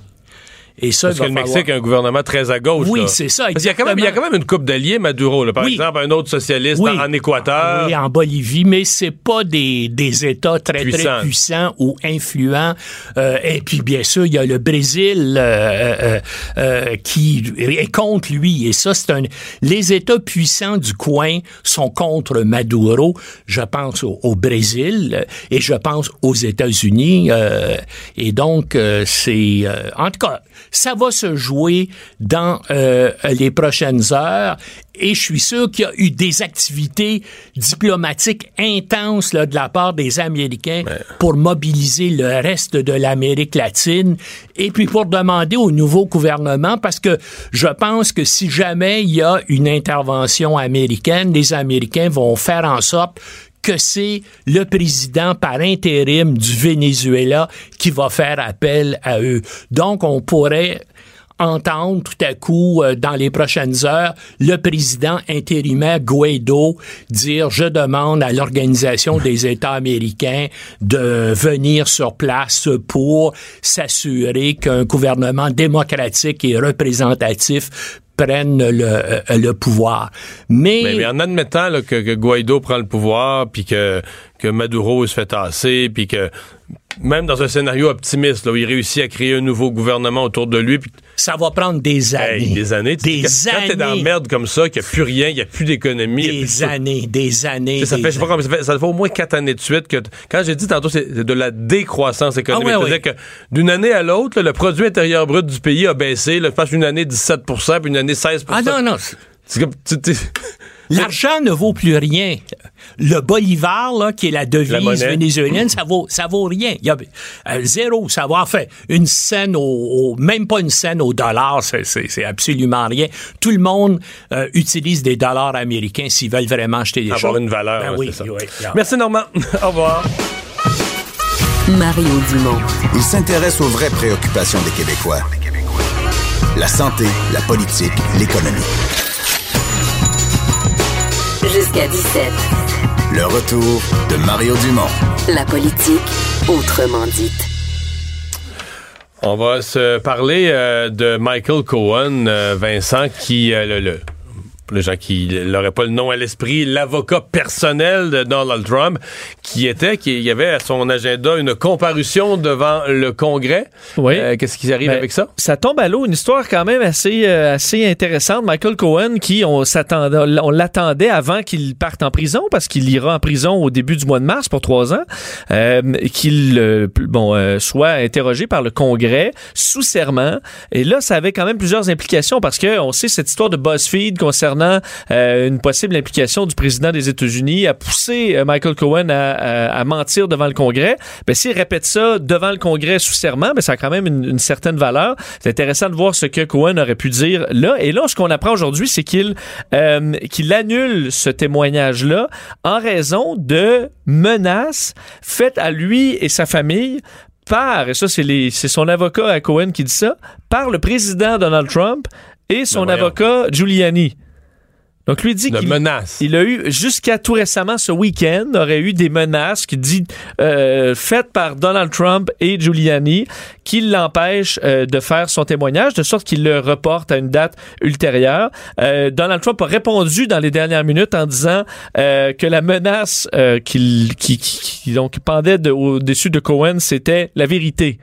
Et ça, Parce il que le falloir- Mexique a un gouvernement très à gauche. Oui, c'est ça, Parce qu'il y a quand même, il y a quand même une coupe d'alliés, Maduro. là. Par Oui. exemple, un autre socialiste Oui. en, en Équateur. Oui, en Bolivie, mais c'est pas des, des États très Puissants. très puissants ou influents. Euh, et puis bien sûr, il y a le Brésil euh, euh, euh, qui est contre lui. Et ça, c'est un. Les États puissants du coin sont contre Maduro. Je pense au, au Brésil euh, et je pense aux États-Unis. euh, et donc, euh, c'est euh, en tout cas, ça va se jouer dans euh, les prochaines heures. Et je suis sûr qu'il y a eu des activités diplomatiques intenses là, de la part des Américains pour mobiliser le reste de l'Amérique latine et puis pour demander au nouveau gouvernement, parce que je pense que si jamais il y a une intervention américaine, les Américains vont faire en sorte que c'est le président par intérim du Venezuela qui va faire appel à eux. Donc, on pourrait entendre tout à coup, euh, dans les prochaines heures, le président intérimaire Guaido dire je demande à l'Organisation des États américains de venir sur place pour s'assurer qu'un gouvernement démocratique et représentatif prenne le, euh, le pouvoir. Mais, Mais, en admettant que, Guaido prend le pouvoir, puis que, que Maduro se fait tasser, puis que même dans un scénario optimiste, où il réussit à créer un nouveau gouvernement autour de lui, ça va prendre des années. hey, des années, Des quand, quand t'es dans la années. merde comme ça, qu'il n'y a plus rien, il n'y a plus d'économie, Des ça. années, des années. Ça des fait, je sais pas années. ça fait, ça fait au moins quatre années de suite que, quand j'ai dit tantôt, c'est de la décroissance économique. Ah C'est-à-dire que d'une année à l'autre, le produit intérieur brut du pays a baissé, là, je pense une année 17% puis une année 16% Ah non, non. C'est comme, tu- L'argent ne vaut plus rien. Le bolivar, là, qui est la devise vénézuélienne, ça vaut, ça vaut rien. Il y a euh, zéro. Ça va, enfin, une scène au, au- même pas une scène au dollar, c'est, absolument rien. Tout le monde euh, utilise des dollars américains s'ils veulent vraiment acheter des Avoir choses. une valeur, Ben oui, c'est ça. oui. Merci, Normand. Au revoir. Mario Dumont. Il s'intéresse aux vraies préoccupations des Québécois. La santé, la politique, l'économie. Jusqu'à 17. Le retour de Mario Dumont. La politique autrement dite. On va se parler euh, de Michael Cohen, euh, Vincent, qui, euh, le, le- pour les gens qui n'auraient pas le nom à l'esprit, l'avocat personnel de Donald Trump, qui était, qui y avait à son agenda une comparution devant le Congrès. Oui. Euh, Qu'est-ce qui arrive Ben, avec ça? Ça tombe à l'eau, une histoire quand même assez, euh, assez intéressante. Michael Cohen, qui on s'attendait, on l'attendait avant qu'il parte en prison, parce qu'il ira en prison au début du mois de mars pour trois ans, euh, qu'il bon soit interrogé par le Congrès sous serment. Et là, ça avait quand même plusieurs implications parce que on sait cette histoire de BuzzFeed concernant euh, une possible implication du président des États-Unis à pousser euh, Michael Cohen à, à- à mentir devant le Congrès. Ben, s'il répète ça devant le Congrès sous serment, ben, ça a quand même une, une certaine valeur. C'est intéressant de voir ce que Cohen aurait pu dire là. Et là, ce qu'on apprend aujourd'hui, c'est qu'il euh, qu'il annule ce témoignage-là en raison de menaces faites à lui et sa famille par, et ça c'est son avocat à Cohen qui dit ça, par le président Donald Trump et son Ben avocat Giuliani. Donc lui dit qu'il menace. il a eu jusqu'à tout récemment ce week-end aurait eu des menaces qui dit euh, faites par Donald Trump et Giuliani qui l'empêchent euh, de faire son témoignage de sorte qu'il le reporte à une date ultérieure. Euh, Donald Trump a répondu dans les dernières minutes en disant euh, que la menace euh, qu'il qui, qui, qui donc pendait de- au-dessus de Cohen c'était la vérité.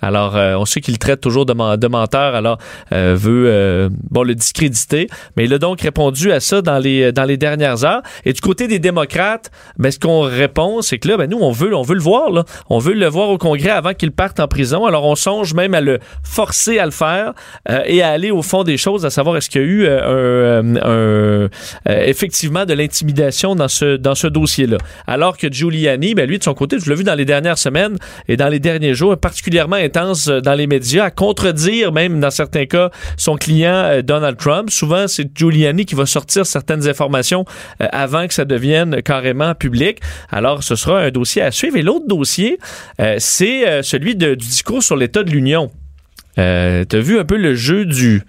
Alors, euh, on sait qu'il traite toujours de, men- de menteur, alors euh, veut euh, bon le discréditer. Mais il a donc répondu à ça dans les dans les dernières heures. Et du côté des démocrates, ben, ce qu'on répond, c'est que là, ben, nous, on veut on veut le voir là, on veut le voir au Congrès avant qu'il parte en prison. Alors, on songe même à le forcer à le faire euh, et à aller au fond des choses, à savoir est-ce qu'il y a eu un, effectivement de l'intimidation dans ce dans ce dossier-là. Alors que Giuliani, ben lui de son côté, je l'ai vu dans les dernières semaines et dans les derniers jours, particulièrement intense euh, dans les médias, à contredire même dans certains cas son client euh, Donald Trump. Souvent, c'est Giuliani qui va sortir certaines informations euh, avant que ça devienne carrément public. Alors, ce sera un dossier à suivre. Et l'autre dossier, c'est celui du discours sur l'état de l'Union. Euh, T'as vu un peu le jeu du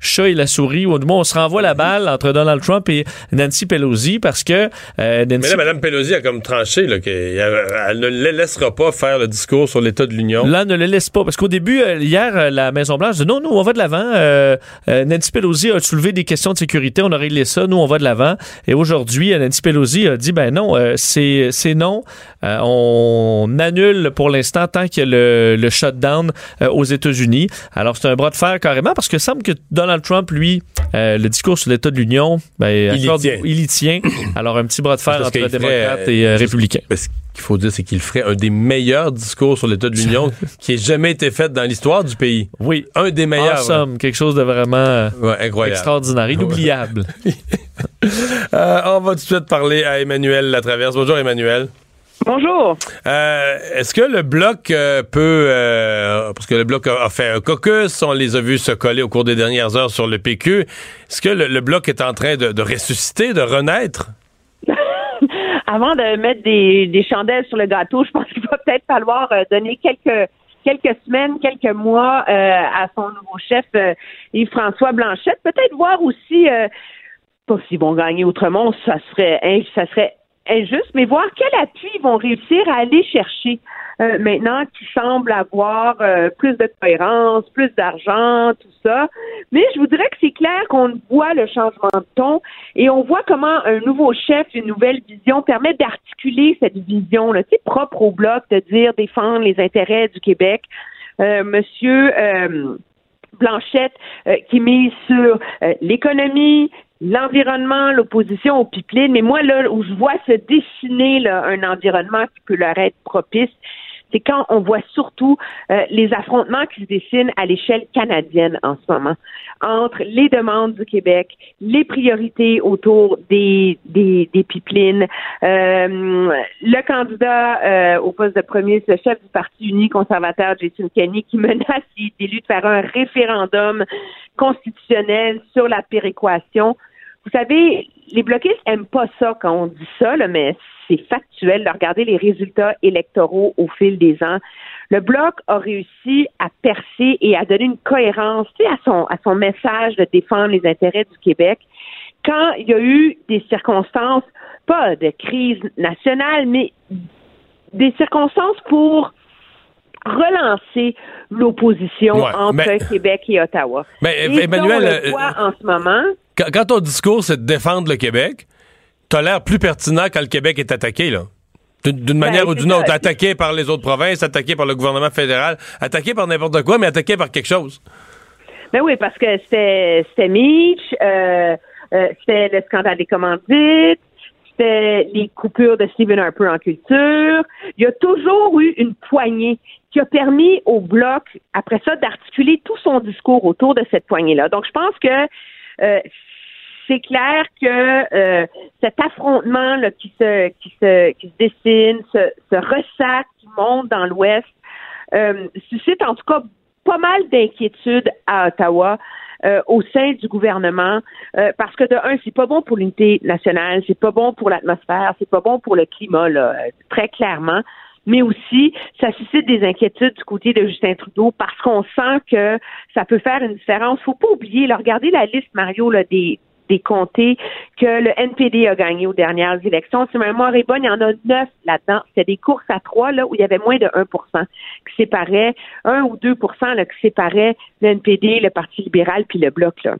chat et la souris, ou du moins on se renvoie la balle entre Donald Trump et Nancy Pelosi parce que euh, Nancy Mais là, Mme Pelosi a comme tranché là, qu'elle elle ne le laissera pas faire le discours sur l'état de l'Union. Là, ne le laisse pas. Parce qu'au début, euh, hier, euh, la Maison-Blanche dit non, nous, on va de l'avant. Euh, euh, Nancy Pelosi a soulevé des questions de sécurité. On a réglé ça. Nous, on va de l'avant. Et aujourd'hui, euh, Nancy Pelosi a dit ben non, euh, c'est c'est non. Euh, on annule pour l'instant tant qu'il y a le, le shutdown euh, aux États-Unis. Alors, c'est un bras de fer carrément parce que semble que Donald Trump, lui, euh, le discours sur l'état de l'Union, ben, Il y tient. il y tient. Alors, un petit bras de fer Parce entre qu'il ferait, démocrates euh, et euh, républicains. Mais ce qu'il faut dire, c'est qu'il ferait un des meilleurs discours sur l'état de l'Union qui ait jamais été fait dans l'histoire du pays. Oui. Un des meilleurs. En somme, quelque chose de vraiment euh, Ouais, incroyable. extraordinaire, inoubliable. Euh, on va tout de suite parler à Emmanuel Latraverse. Bonjour Emmanuel. Bonjour. Euh, Est-ce que le bloc euh, peut, euh, parce que le bloc a, a fait un caucus, on les a vus se coller au cours des dernières heures sur le PQ. Est-ce que le, le bloc est en train de, de ressusciter, de renaître? Avant de mettre des, des chandelles sur le gâteau, je pense qu'il va peut-être falloir donner quelques quelques semaines, quelques mois à son nouveau chef Yves-François Blanchette. Peut-être voir aussi, pas s'ils vont gagner autrement, ça serait in- ça serait injuste, mais voir quel appui ils vont réussir à aller chercher euh, maintenant qui semble avoir euh, plus de cohérence, plus d'argent, tout ça. Mais je vous dirais que c'est clair qu'on voit le changement de ton et on voit comment un nouveau chef, une nouvelle vision permet d'articuler cette vision là, sais, propre au bloc, de dire défendre les intérêts du Québec. Euh, monsieur euh, Blanchette euh, qui mise sur euh, l'économie, l'environnement, l'opposition au pipeline. Mais moi, là, où je vois se dessiner là, un environnement qui peut leur être propice, c'est quand on voit surtout euh, les affrontements qui se dessinent à l'échelle canadienne en ce moment entre les demandes du Québec, les priorités autour des des, des pipelines. Euh, le candidat euh, au poste de premier, le chef du Parti uni conservateur, Jason Kenney, qui menace, s'il est de faire un référendum constitutionnel sur la péréquation. Vous savez, les bloquistes aiment pas ça quand on dit ça, là, mais c'est factuel de regarder les résultats électoraux au fil des ans. Le bloc a réussi à percer et à donner une cohérence à son à son message de défendre les intérêts du Québec quand il y a eu des circonstances, pas de crise nationale, mais des circonstances pour relancer l'opposition entre Québec et Ottawa. Mais et Emmanuel, on le voit en ce moment. Quand, quand ton discours c'est de défendre le Québec, t'as l'air plus pertinent quand le Québec est attaqué là. D'une manière Ben, ou d'une autre, attaqué par les autres provinces, attaqué par le gouvernement fédéral, attaqué par n'importe quoi, mais attaqué par quelque chose. Ben oui, parce que c'était c'était Mitch, euh, euh, c'était le scandale des commandites, c'était les coupures de Stephen Harper en culture. Il y a toujours eu une poignée qui a permis au bloc, après ça, d'articuler tout son discours autour de cette poignée-là. Donc, je pense que euh, c'est clair que euh, cet affrontement là, qui se qui se qui se dessine, ce, ce ressac qui monte dans l'Ouest, euh, suscite en tout cas pas mal d'inquiétudes à Ottawa. euh, au sein du gouvernement euh, parce que de un c'est pas bon pour l'unité nationale c'est pas bon pour l'atmosphère c'est pas bon pour le climat là très clairement mais aussi ça suscite des inquiétudes du côté de Justin Trudeau parce qu'on sent que ça peut faire une différence. Faut pas oublier, là, regardez la liste, Mario, là, des des comtés que le NPD a gagné aux dernières élections. Si ma mémoire est bonne, il y en a neuf là-dedans. C'était des courses à trois là, où il y avait moins de 1% qui séparait, 1 ou 2 là, qui séparait le NPD, le Parti libéral puis le Bloc. Là.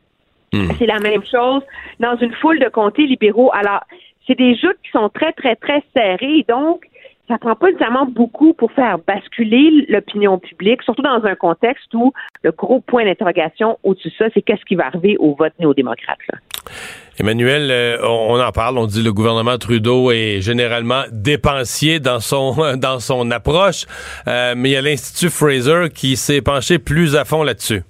C'est la même chose dans une foule de comtés libéraux. Alors, c'est des joutes qui sont très, très, très serrées. Donc, ça prend pas nécessairement beaucoup pour faire basculer l'opinion publique, surtout dans un contexte où le gros point d'interrogation au-dessus de ça, c'est qu'est-ce qui va arriver au vote néo-démocrate. Là. Emmanuel, euh, on, on en parle, on dit le gouvernement Trudeau est généralement dépensier dans son dans son approche, euh, mais il y a l'Institut Fraser qui s'est penché plus à fond là-dessus.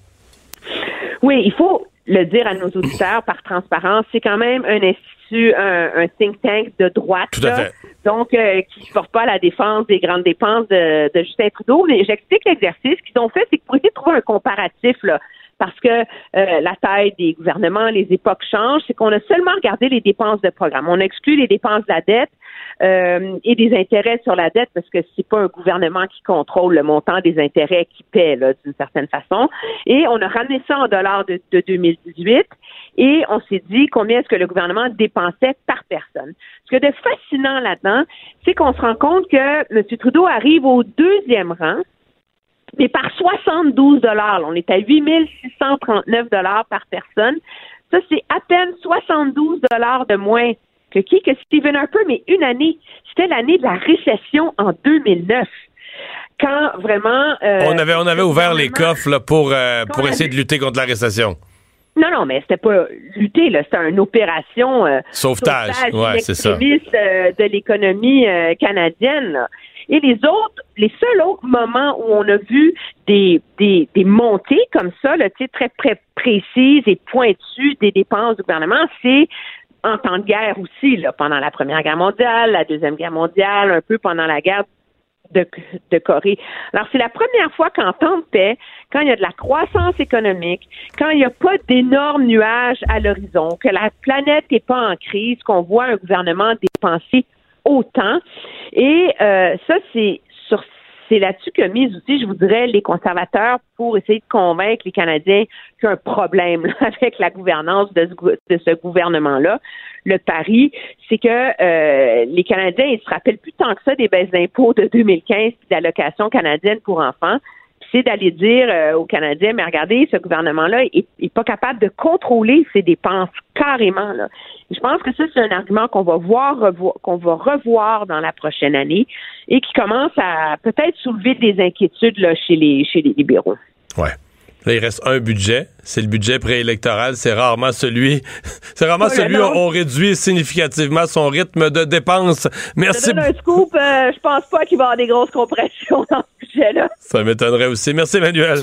Oui, il faut le dire à nos auditeurs par transparence, c'est quand même un institut, un, un think tank de droite. Tout à là. fait. donc euh, qui ne porte pas la défense des grandes dépenses de, de Justin Trudeau. Mais j'explique l'exercice. Ce qu'ils ont fait, c'est que pour essayer de trouver un comparatif, là, parce que euh, la taille des gouvernements, les époques changent, c'est qu'on a seulement regardé les dépenses de programme. On exclut les dépenses de la dette euh, et des intérêts sur la dette parce que c'est pas un gouvernement qui contrôle le montant des intérêts qui paie d'une certaine façon. Et on a ramené ça en dollars de, de 2018 et on s'est dit combien est-ce que le gouvernement dépensait par personne. Ce que de fascinant là-dedans, c'est qu'on se rend compte que M. Trudeau arrive au deuxième rang mais par 72 dollars. On est à 8639 dollars par personne. Ça, c'est à peine 72 dollars de moins que qui? Que Stephen Harper, mais une année. C'était l'année de la récession en 2009. Quand vraiment... euh, on avait on avait ouvert les coffres là, pour euh, pour essayer de lutter contre la récession. Non, non, mais c'était pas lutter, là. C'était une opération euh, Sauvetage. Ouais, c'est ça. de l'économie canadienne. là. Et les autres, les seuls autres moments où on a vu des, des, montées comme ça, là, très, très précises et pointues des dépenses du gouvernement, c'est en temps de guerre aussi, là, pendant la Première Guerre mondiale, la Deuxième Guerre mondiale, un peu pendant la guerre de, de Corée. Alors, c'est la première fois qu'en temps de paix, quand il y a de la croissance économique, quand il n'y a pas d'énormes nuages à l'horizon, que la planète n'est pas en crise, qu'on voit un gouvernement dépenser autant. Et euh, ça, c'est sur c'est là-dessus que mise aussi, je vous dirais, les conservateurs pour essayer de convaincre les Canadiens qu'il y a un problème avec la gouvernance de ce, de ce gouvernement-là. Le pari, c'est que euh, les Canadiens, ils se rappellent plus tant que ça des baisses d'impôts de 2015 puis d'allocations canadiennes pour enfants. C'est d'aller dire euh, aux Canadiens, mais regardez, ce gouvernement-là est, est pas capable de contrôler ses dépenses carrément. Là. Je pense que ça, c'est un argument qu'on va voir, revoir, qu'on va revoir dans la prochaine année et qui commence à peut-être soulever des inquiétudes là, chez les chez les libéraux. Ouais. Là, il reste un budget. C'est le budget préélectoral. C'est rarement celui, c'est rarement celui où on réduit significativement son rythme de dépenses. Merci. Je donne un scoop. euh, je pense pas qu'il va y avoir des grosses compressions dans Ça m'étonnerait aussi. Merci, Emmanuel.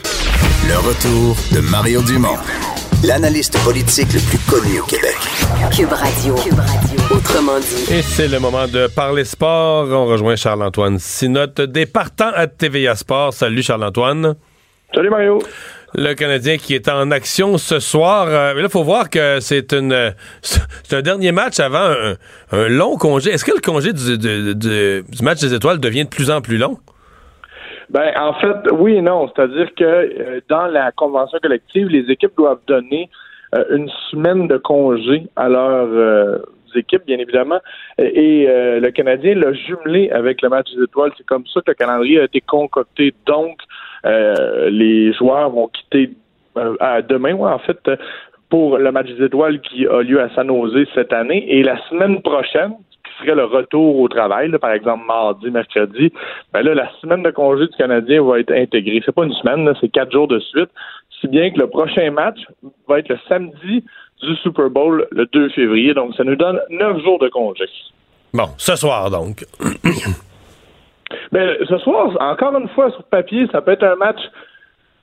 Le retour de Mario Dumont, l'analyste politique le plus connu au Québec. Cube Radio. Cube Radio. Autrement dit. Et c'est le moment de parler sport. On rejoint Charles-Antoine Sinotte des partants à TVA Sport. Salut Charles-Antoine. Salut Mario. Le Canadien qui est en action ce soir. Euh, mais là, il faut voir que c'est une c'est un dernier match avant un, un long congé. Est-ce que le congé du, du- du- du match des étoiles devient de plus en plus long? Ben, en fait, oui et non. C'est-à-dire que euh, dans la convention collective, les équipes doivent donner euh, une semaine de congé à leurs euh, équipes, bien évidemment. Et, le Canadien l'a jumelé avec le match des étoiles. C'est comme ça que le calendrier a été concocté. Donc, les joueurs vont quitter à demain, en fait, pour le match des étoiles qui a lieu à San Jose cette année. Et la semaine prochaine, serait le retour au travail, là, par exemple mardi, mercredi, ben là, la semaine de congé du Canadien va être intégrée. C'est pas une semaine, c'est quatre jours de suite. Si bien que le prochain match va être le samedi du Super Bowl le 2 février. Donc, ça nous donne neuf jours de congé. Bon, ce soir donc. Ben, ce soir, encore une fois, sur papier, ça peut être un match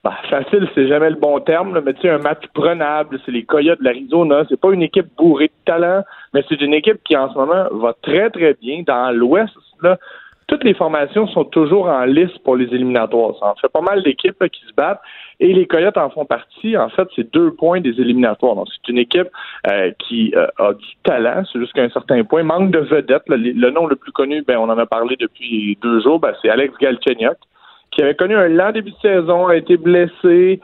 bah, facile, c'est jamais le bon terme, là, mais tu sais, un match prenable, c'est les Coyotes de l'Arizona. C'est pas une équipe bourrée de talent, mais c'est une équipe qui, en ce moment, va très, très bien. Dans l'Ouest, là, toutes les formations sont toujours en lice pour les éliminatoires. Ça en fait pas mal d'équipes qui se battent. Et les Coyotes en font partie. En fait, c'est deux points des éliminatoires. Donc, c'est une équipe euh, qui euh, a du talent, c'est jusqu'à un certain point. Manque de vedettes. Le, le nom le plus connu, ben, on en a parlé depuis deux jours, ben, c'est Alex Galchenyuk qui avait connu un lent début de saison, a été blessé,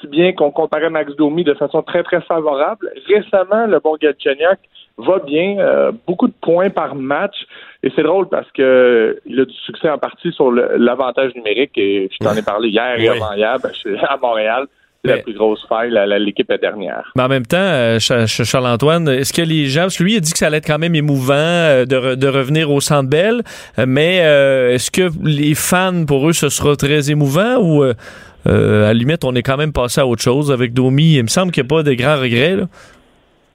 si bien qu'on comparait Max Domi de façon très, très favorable. Récemment, le bon Galchenyuk va bien, euh, beaucoup de points par match, et c'est drôle parce que il a du succès en partie sur l'avantage numérique, et je t'en ai parlé hier et Oui. avant-hier, ben, à Montréal, la plus grosse faille, l'équipe est dernière. Mais en même temps, euh, Cha- Cha- Charles-Antoine, est-ce que les gens, parce que lui, il a dit que ça allait être quand même émouvant euh, de, re- de revenir au Centre Bell, euh, mais euh, est-ce que les fans, pour eux, ce sera très émouvant ou, euh, euh, à la limite, on est quand même passé à autre chose avec Domi? Il me semble qu'il n'y a pas de grands regrets. Là.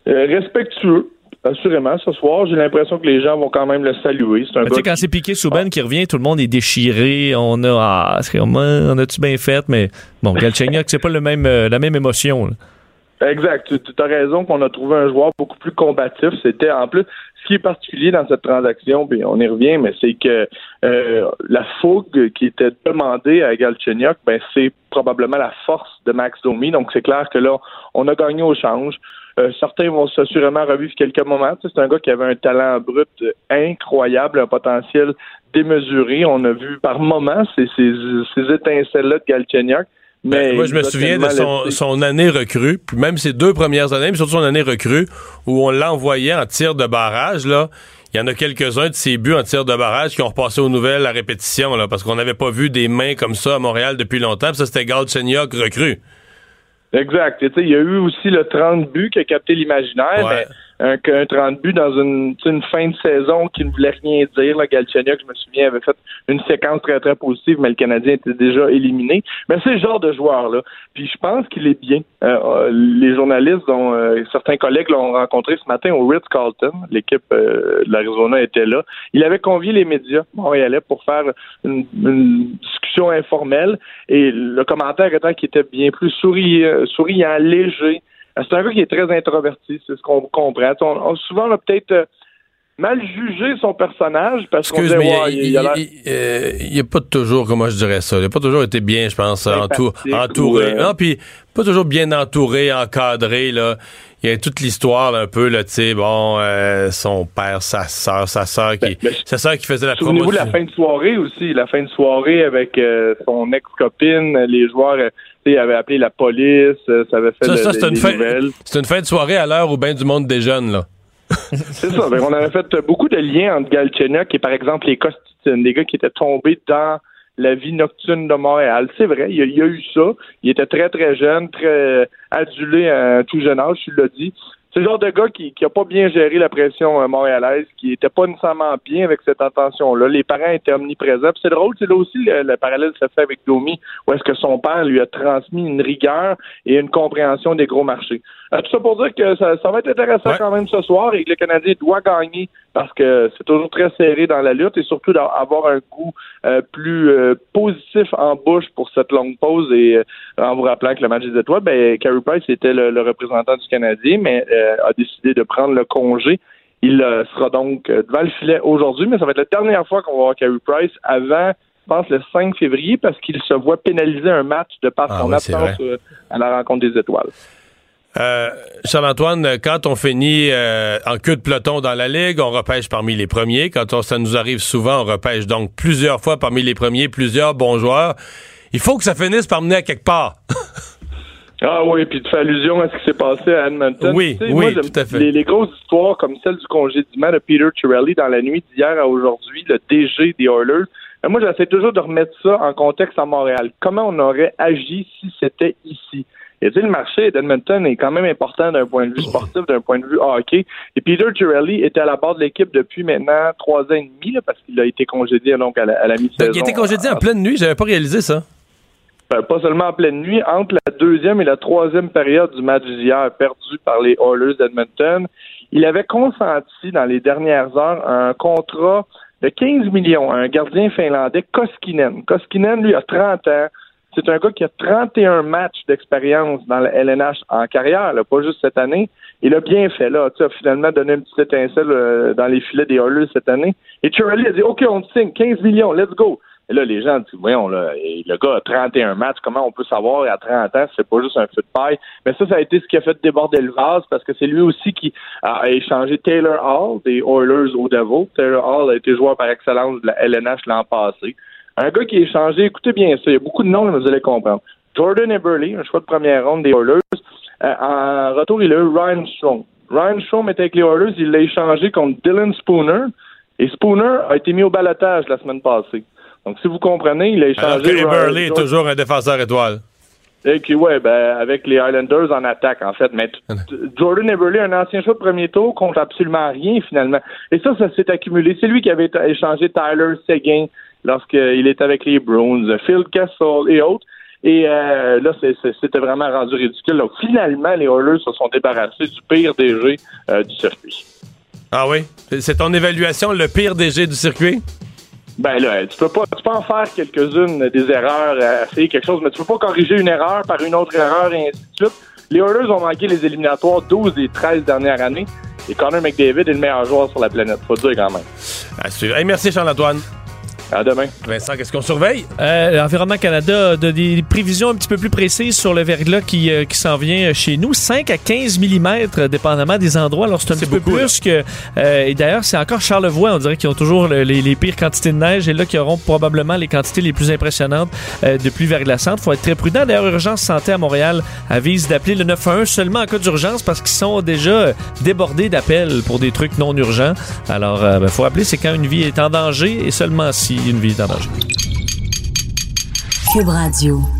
Euh, respectueux, assurément, ce soir, j'ai l'impression que les gens vont quand même le saluer. C'est un Mais Tu sais, gars quand c'est piqué Souben qui revient, tout le monde est déchiré. On a, ah, a- on a-tu bien fait? Mais bon, Galchenyuk, c'est pas le même, euh, la même émotion. là. Exact. Tu as raison qu'on a trouvé un joueur beaucoup plus combatif. C'était en plus ce qui est particulier dans cette transaction, puis on y revient, mais c'est que euh, la fougue qui était demandée à Galchenyuk, ben c'est probablement la force de Max Domi. Donc c'est clair que là, on a gagné au change. Euh, certains vont assurément revivre quelques moments. Tu sais, C'est un gars qui avait un talent brut incroyable, un potentiel démesuré. On a vu par moments ces, ces, ces étincelles-là de Galchenyuk. Mais Ben, moi, je me souviens de son, année recrue, puis même ses deux premières années, mais surtout son année recrue, où on l'envoyait en tir de barrage, là. Il y en a quelques-uns de ses buts en tir de barrage qui ont repassé aux nouvelles à répétition, là, parce qu'on n'avait pas vu des mains comme ça à Montréal depuis longtemps, puis ça, c'était Galchenyuk recrue. Exact. Et tu sais, il y a eu aussi le 30 buts qui a capté l'imaginaire, Ouais. mais un, un 30 buts dans une, une fin de saison qui ne voulait rien dire. Là, Galchenyuk, je me souviens, avait fait une séquence très, très positive, mais le Canadien était déjà éliminé. Mais c'est le genre de joueur-là. Puis je pense qu'il est bien. Euh, euh, les journalistes, dont euh, certains collègues l'ont rencontré ce matin au Ritz-Carlton, l'équipe euh, de l'Arizona était là. Il avait convié les médias montréalais pour faire une, une discussion informelle et le commentaire étant qu'il était bien plus souriant, souriant léger. Euh, C'est un gars qui est très introverti, c'est ce qu'on comprend. On, on- souvent, on a peut-être euh, mal jugé son personnage parce qu'on disait, ouais, il- il, a l'air- il- il- euh, n'a pas toujours, comment je dirais ça, il n'a pas toujours été bien, je pense, entou- entouré. ou, euh, Non, puis pas toujours bien entouré, encadré, là. Il y a toute l'histoire, un peu, là, tu sais, bon, euh, son père, sa soeur, sa soeur qui, sa sœur qui faisait la Souvenez-vous de promotion. la fin de soirée aussi, la fin de soirée avec euh, son ex-copine, les joueurs euh, sais, avaient appelé la police, euh, ça avait fait Ça, ça, une, des fin, nouvelles. c'est une fin de soirée à l'heure où ben du monde déjeune, là. C'est ça. Ben, on avait fait beaucoup de liens entre Galchenyuk et, par exemple, les Costitines, des gars qui étaient tombés dans la vie nocturne de Montréal. C'est vrai, il y, a, il y a eu ça. Il était très, très jeune, très adulé à un tout jeune âge, tu l'as dit. C'est le genre de gars qui n'a pas bien géré la pression euh, montréalaise, qui était pas nécessairement bien avec cette intention-là. Les parents étaient omniprésents. C'est drôle, c'est là aussi le, parallèle se fait avec Domi, où est-ce que son père lui a transmis une rigueur et une compréhension des gros marchés. Euh, tout ça pour dire que ça, va être intéressant quand même ce soir et que le Canadien doit gagner parce que c'est toujours très serré dans la lutte et surtout d'avoir un goût euh, plus positif en bouche pour cette longue pause et en vous rappelant que le match des étoiles, ben, Carey Price était le, le représentant du Canadien, mais euh, a décidé de prendre le congé. Il euh, sera donc euh, devant le filet aujourd'hui, mais ça va être la dernière fois qu'on va voir Carey Price avant, je pense, le 5 février, parce qu'il se voit pénaliser un match de par ah son absence à la rencontre des étoiles. Charles-Antoine, quand on finit en queue de peloton dans la Ligue, on repêche parmi les premiers. Quand ça nous arrive souvent, on repêche donc plusieurs fois parmi les premiers, plusieurs bons joueurs. Il faut que ça finisse par mener à quelque part. Ah oui, puis tu fais allusion à ce qui s'est passé à Edmonton. Oui, oui, tout à fait. Les, grosses histoires comme celle du congédiement de Peter Chirelli dans la nuit d'hier à aujourd'hui, le DG des Oilers. Euh, moi, j'essaie toujours de remettre ça en contexte à Montréal. Comment on aurait agi si c'était ici? Et tu le marché d'Edmonton est quand même important d'un point de vue sportif, d'un point de vue hockey. Et Peter Girelli était à la barre de l'équipe depuis maintenant trois ans et demi, parce qu'il a été congédié donc à la, mi-saison. il a été congédié en pleine nuit, j'avais pas réalisé ça. Ben, pas seulement en pleine nuit, entre la deuxième et la troisième période du match d'hier perdu par les Oilers d'Edmonton, il avait consenti dans les dernières heures un contrat de 15 millions à un gardien finlandais, Koskinen. Koskinen, lui, a 30 ans. C'est un gars qui a 31 matchs d'expérience dans la LNH en carrière, pas juste cette année. Il a bien fait, là. Tu as finalement donné une petite étincelle euh, dans les filets des Oilers cette année. Et Charlie a dit, OK, on te signe 15 millions, let's go. Et là, les gens disent, voyons, là, le gars a 31 matchs, comment on peut savoir à 30 ans, c'est pas juste un feu de paille? Mais ça, ça a été ce qui a fait déborder le vase parce que c'est lui aussi qui a échangé Taylor Hall des Oilers au Devil. Taylor Hall a été joueur par excellence de la LNH l'an passé. Un gars qui a échangé, écoutez bien ça, il y a beaucoup de noms, mais vous allez comprendre. Jordan Eberle, un choix de première ronde des Oilers. Euh, en retour, il a eu Ryan Strom. Ryan Strom était avec les Oilers, il l'a échangé contre Dylan Spooner. Et Spooner a été mis au balotage la semaine passée. Donc, si vous comprenez, il a échangé. Alors est toujours un défenseur étoile. Et qui, ouais, ben, avec les Islanders en attaque, en fait. Mais Jordan Eberle, un ancien choix de premier tour, compte absolument rien, finalement. Et ça, ça s'est accumulé. C'est lui qui avait échangé Tyler Seguin lorsqu'il était avec les Bruins, Phil Kessel et autres. Et euh, là, c'était vraiment rendu ridicule. Donc, finalement, les Oilers se sont débarrassés du pire DG euh, du circuit. Ah oui? C'est ton évaluation, le pire DG du circuit? Ben là, tu peux pas, tu peux en faire quelques-unes des erreurs, à essayer quelque chose, mais tu peux pas corriger une erreur par une autre erreur et ainsi de suite. Les Oilers ont manqué les éliminatoires 12 et 13 dernières années. Et Connor McDavid est le meilleur joueur sur la planète. Faut dire quand même. Merci, Charles-Antoine. À demain. Vincent, qu'est-ce qu'on surveille? Euh, L'Environnement Canada a des prévisions un petit peu plus précises sur le verglas qui, euh, qui s'en vient chez nous. 5 à 15 mm, dépendamment des endroits. Alors, c'est un petit peu plus que... Euh, et d'ailleurs, c'est encore Charlevoix, on dirait qu'ils ont toujours les, les, pires quantités de neige et là, qui auront probablement les quantités les plus impressionnantes euh, de pluie verglaçante. faut être très prudent. D'ailleurs, Urgence Santé à Montréal avise d'appeler le 911 seulement en cas d'urgence parce qu'ils sont déjà débordés d'appels pour des trucs non urgents. Alors, il ben, faut rappeler, c'est quand une vie est en danger et seulement si une. Cube Radio.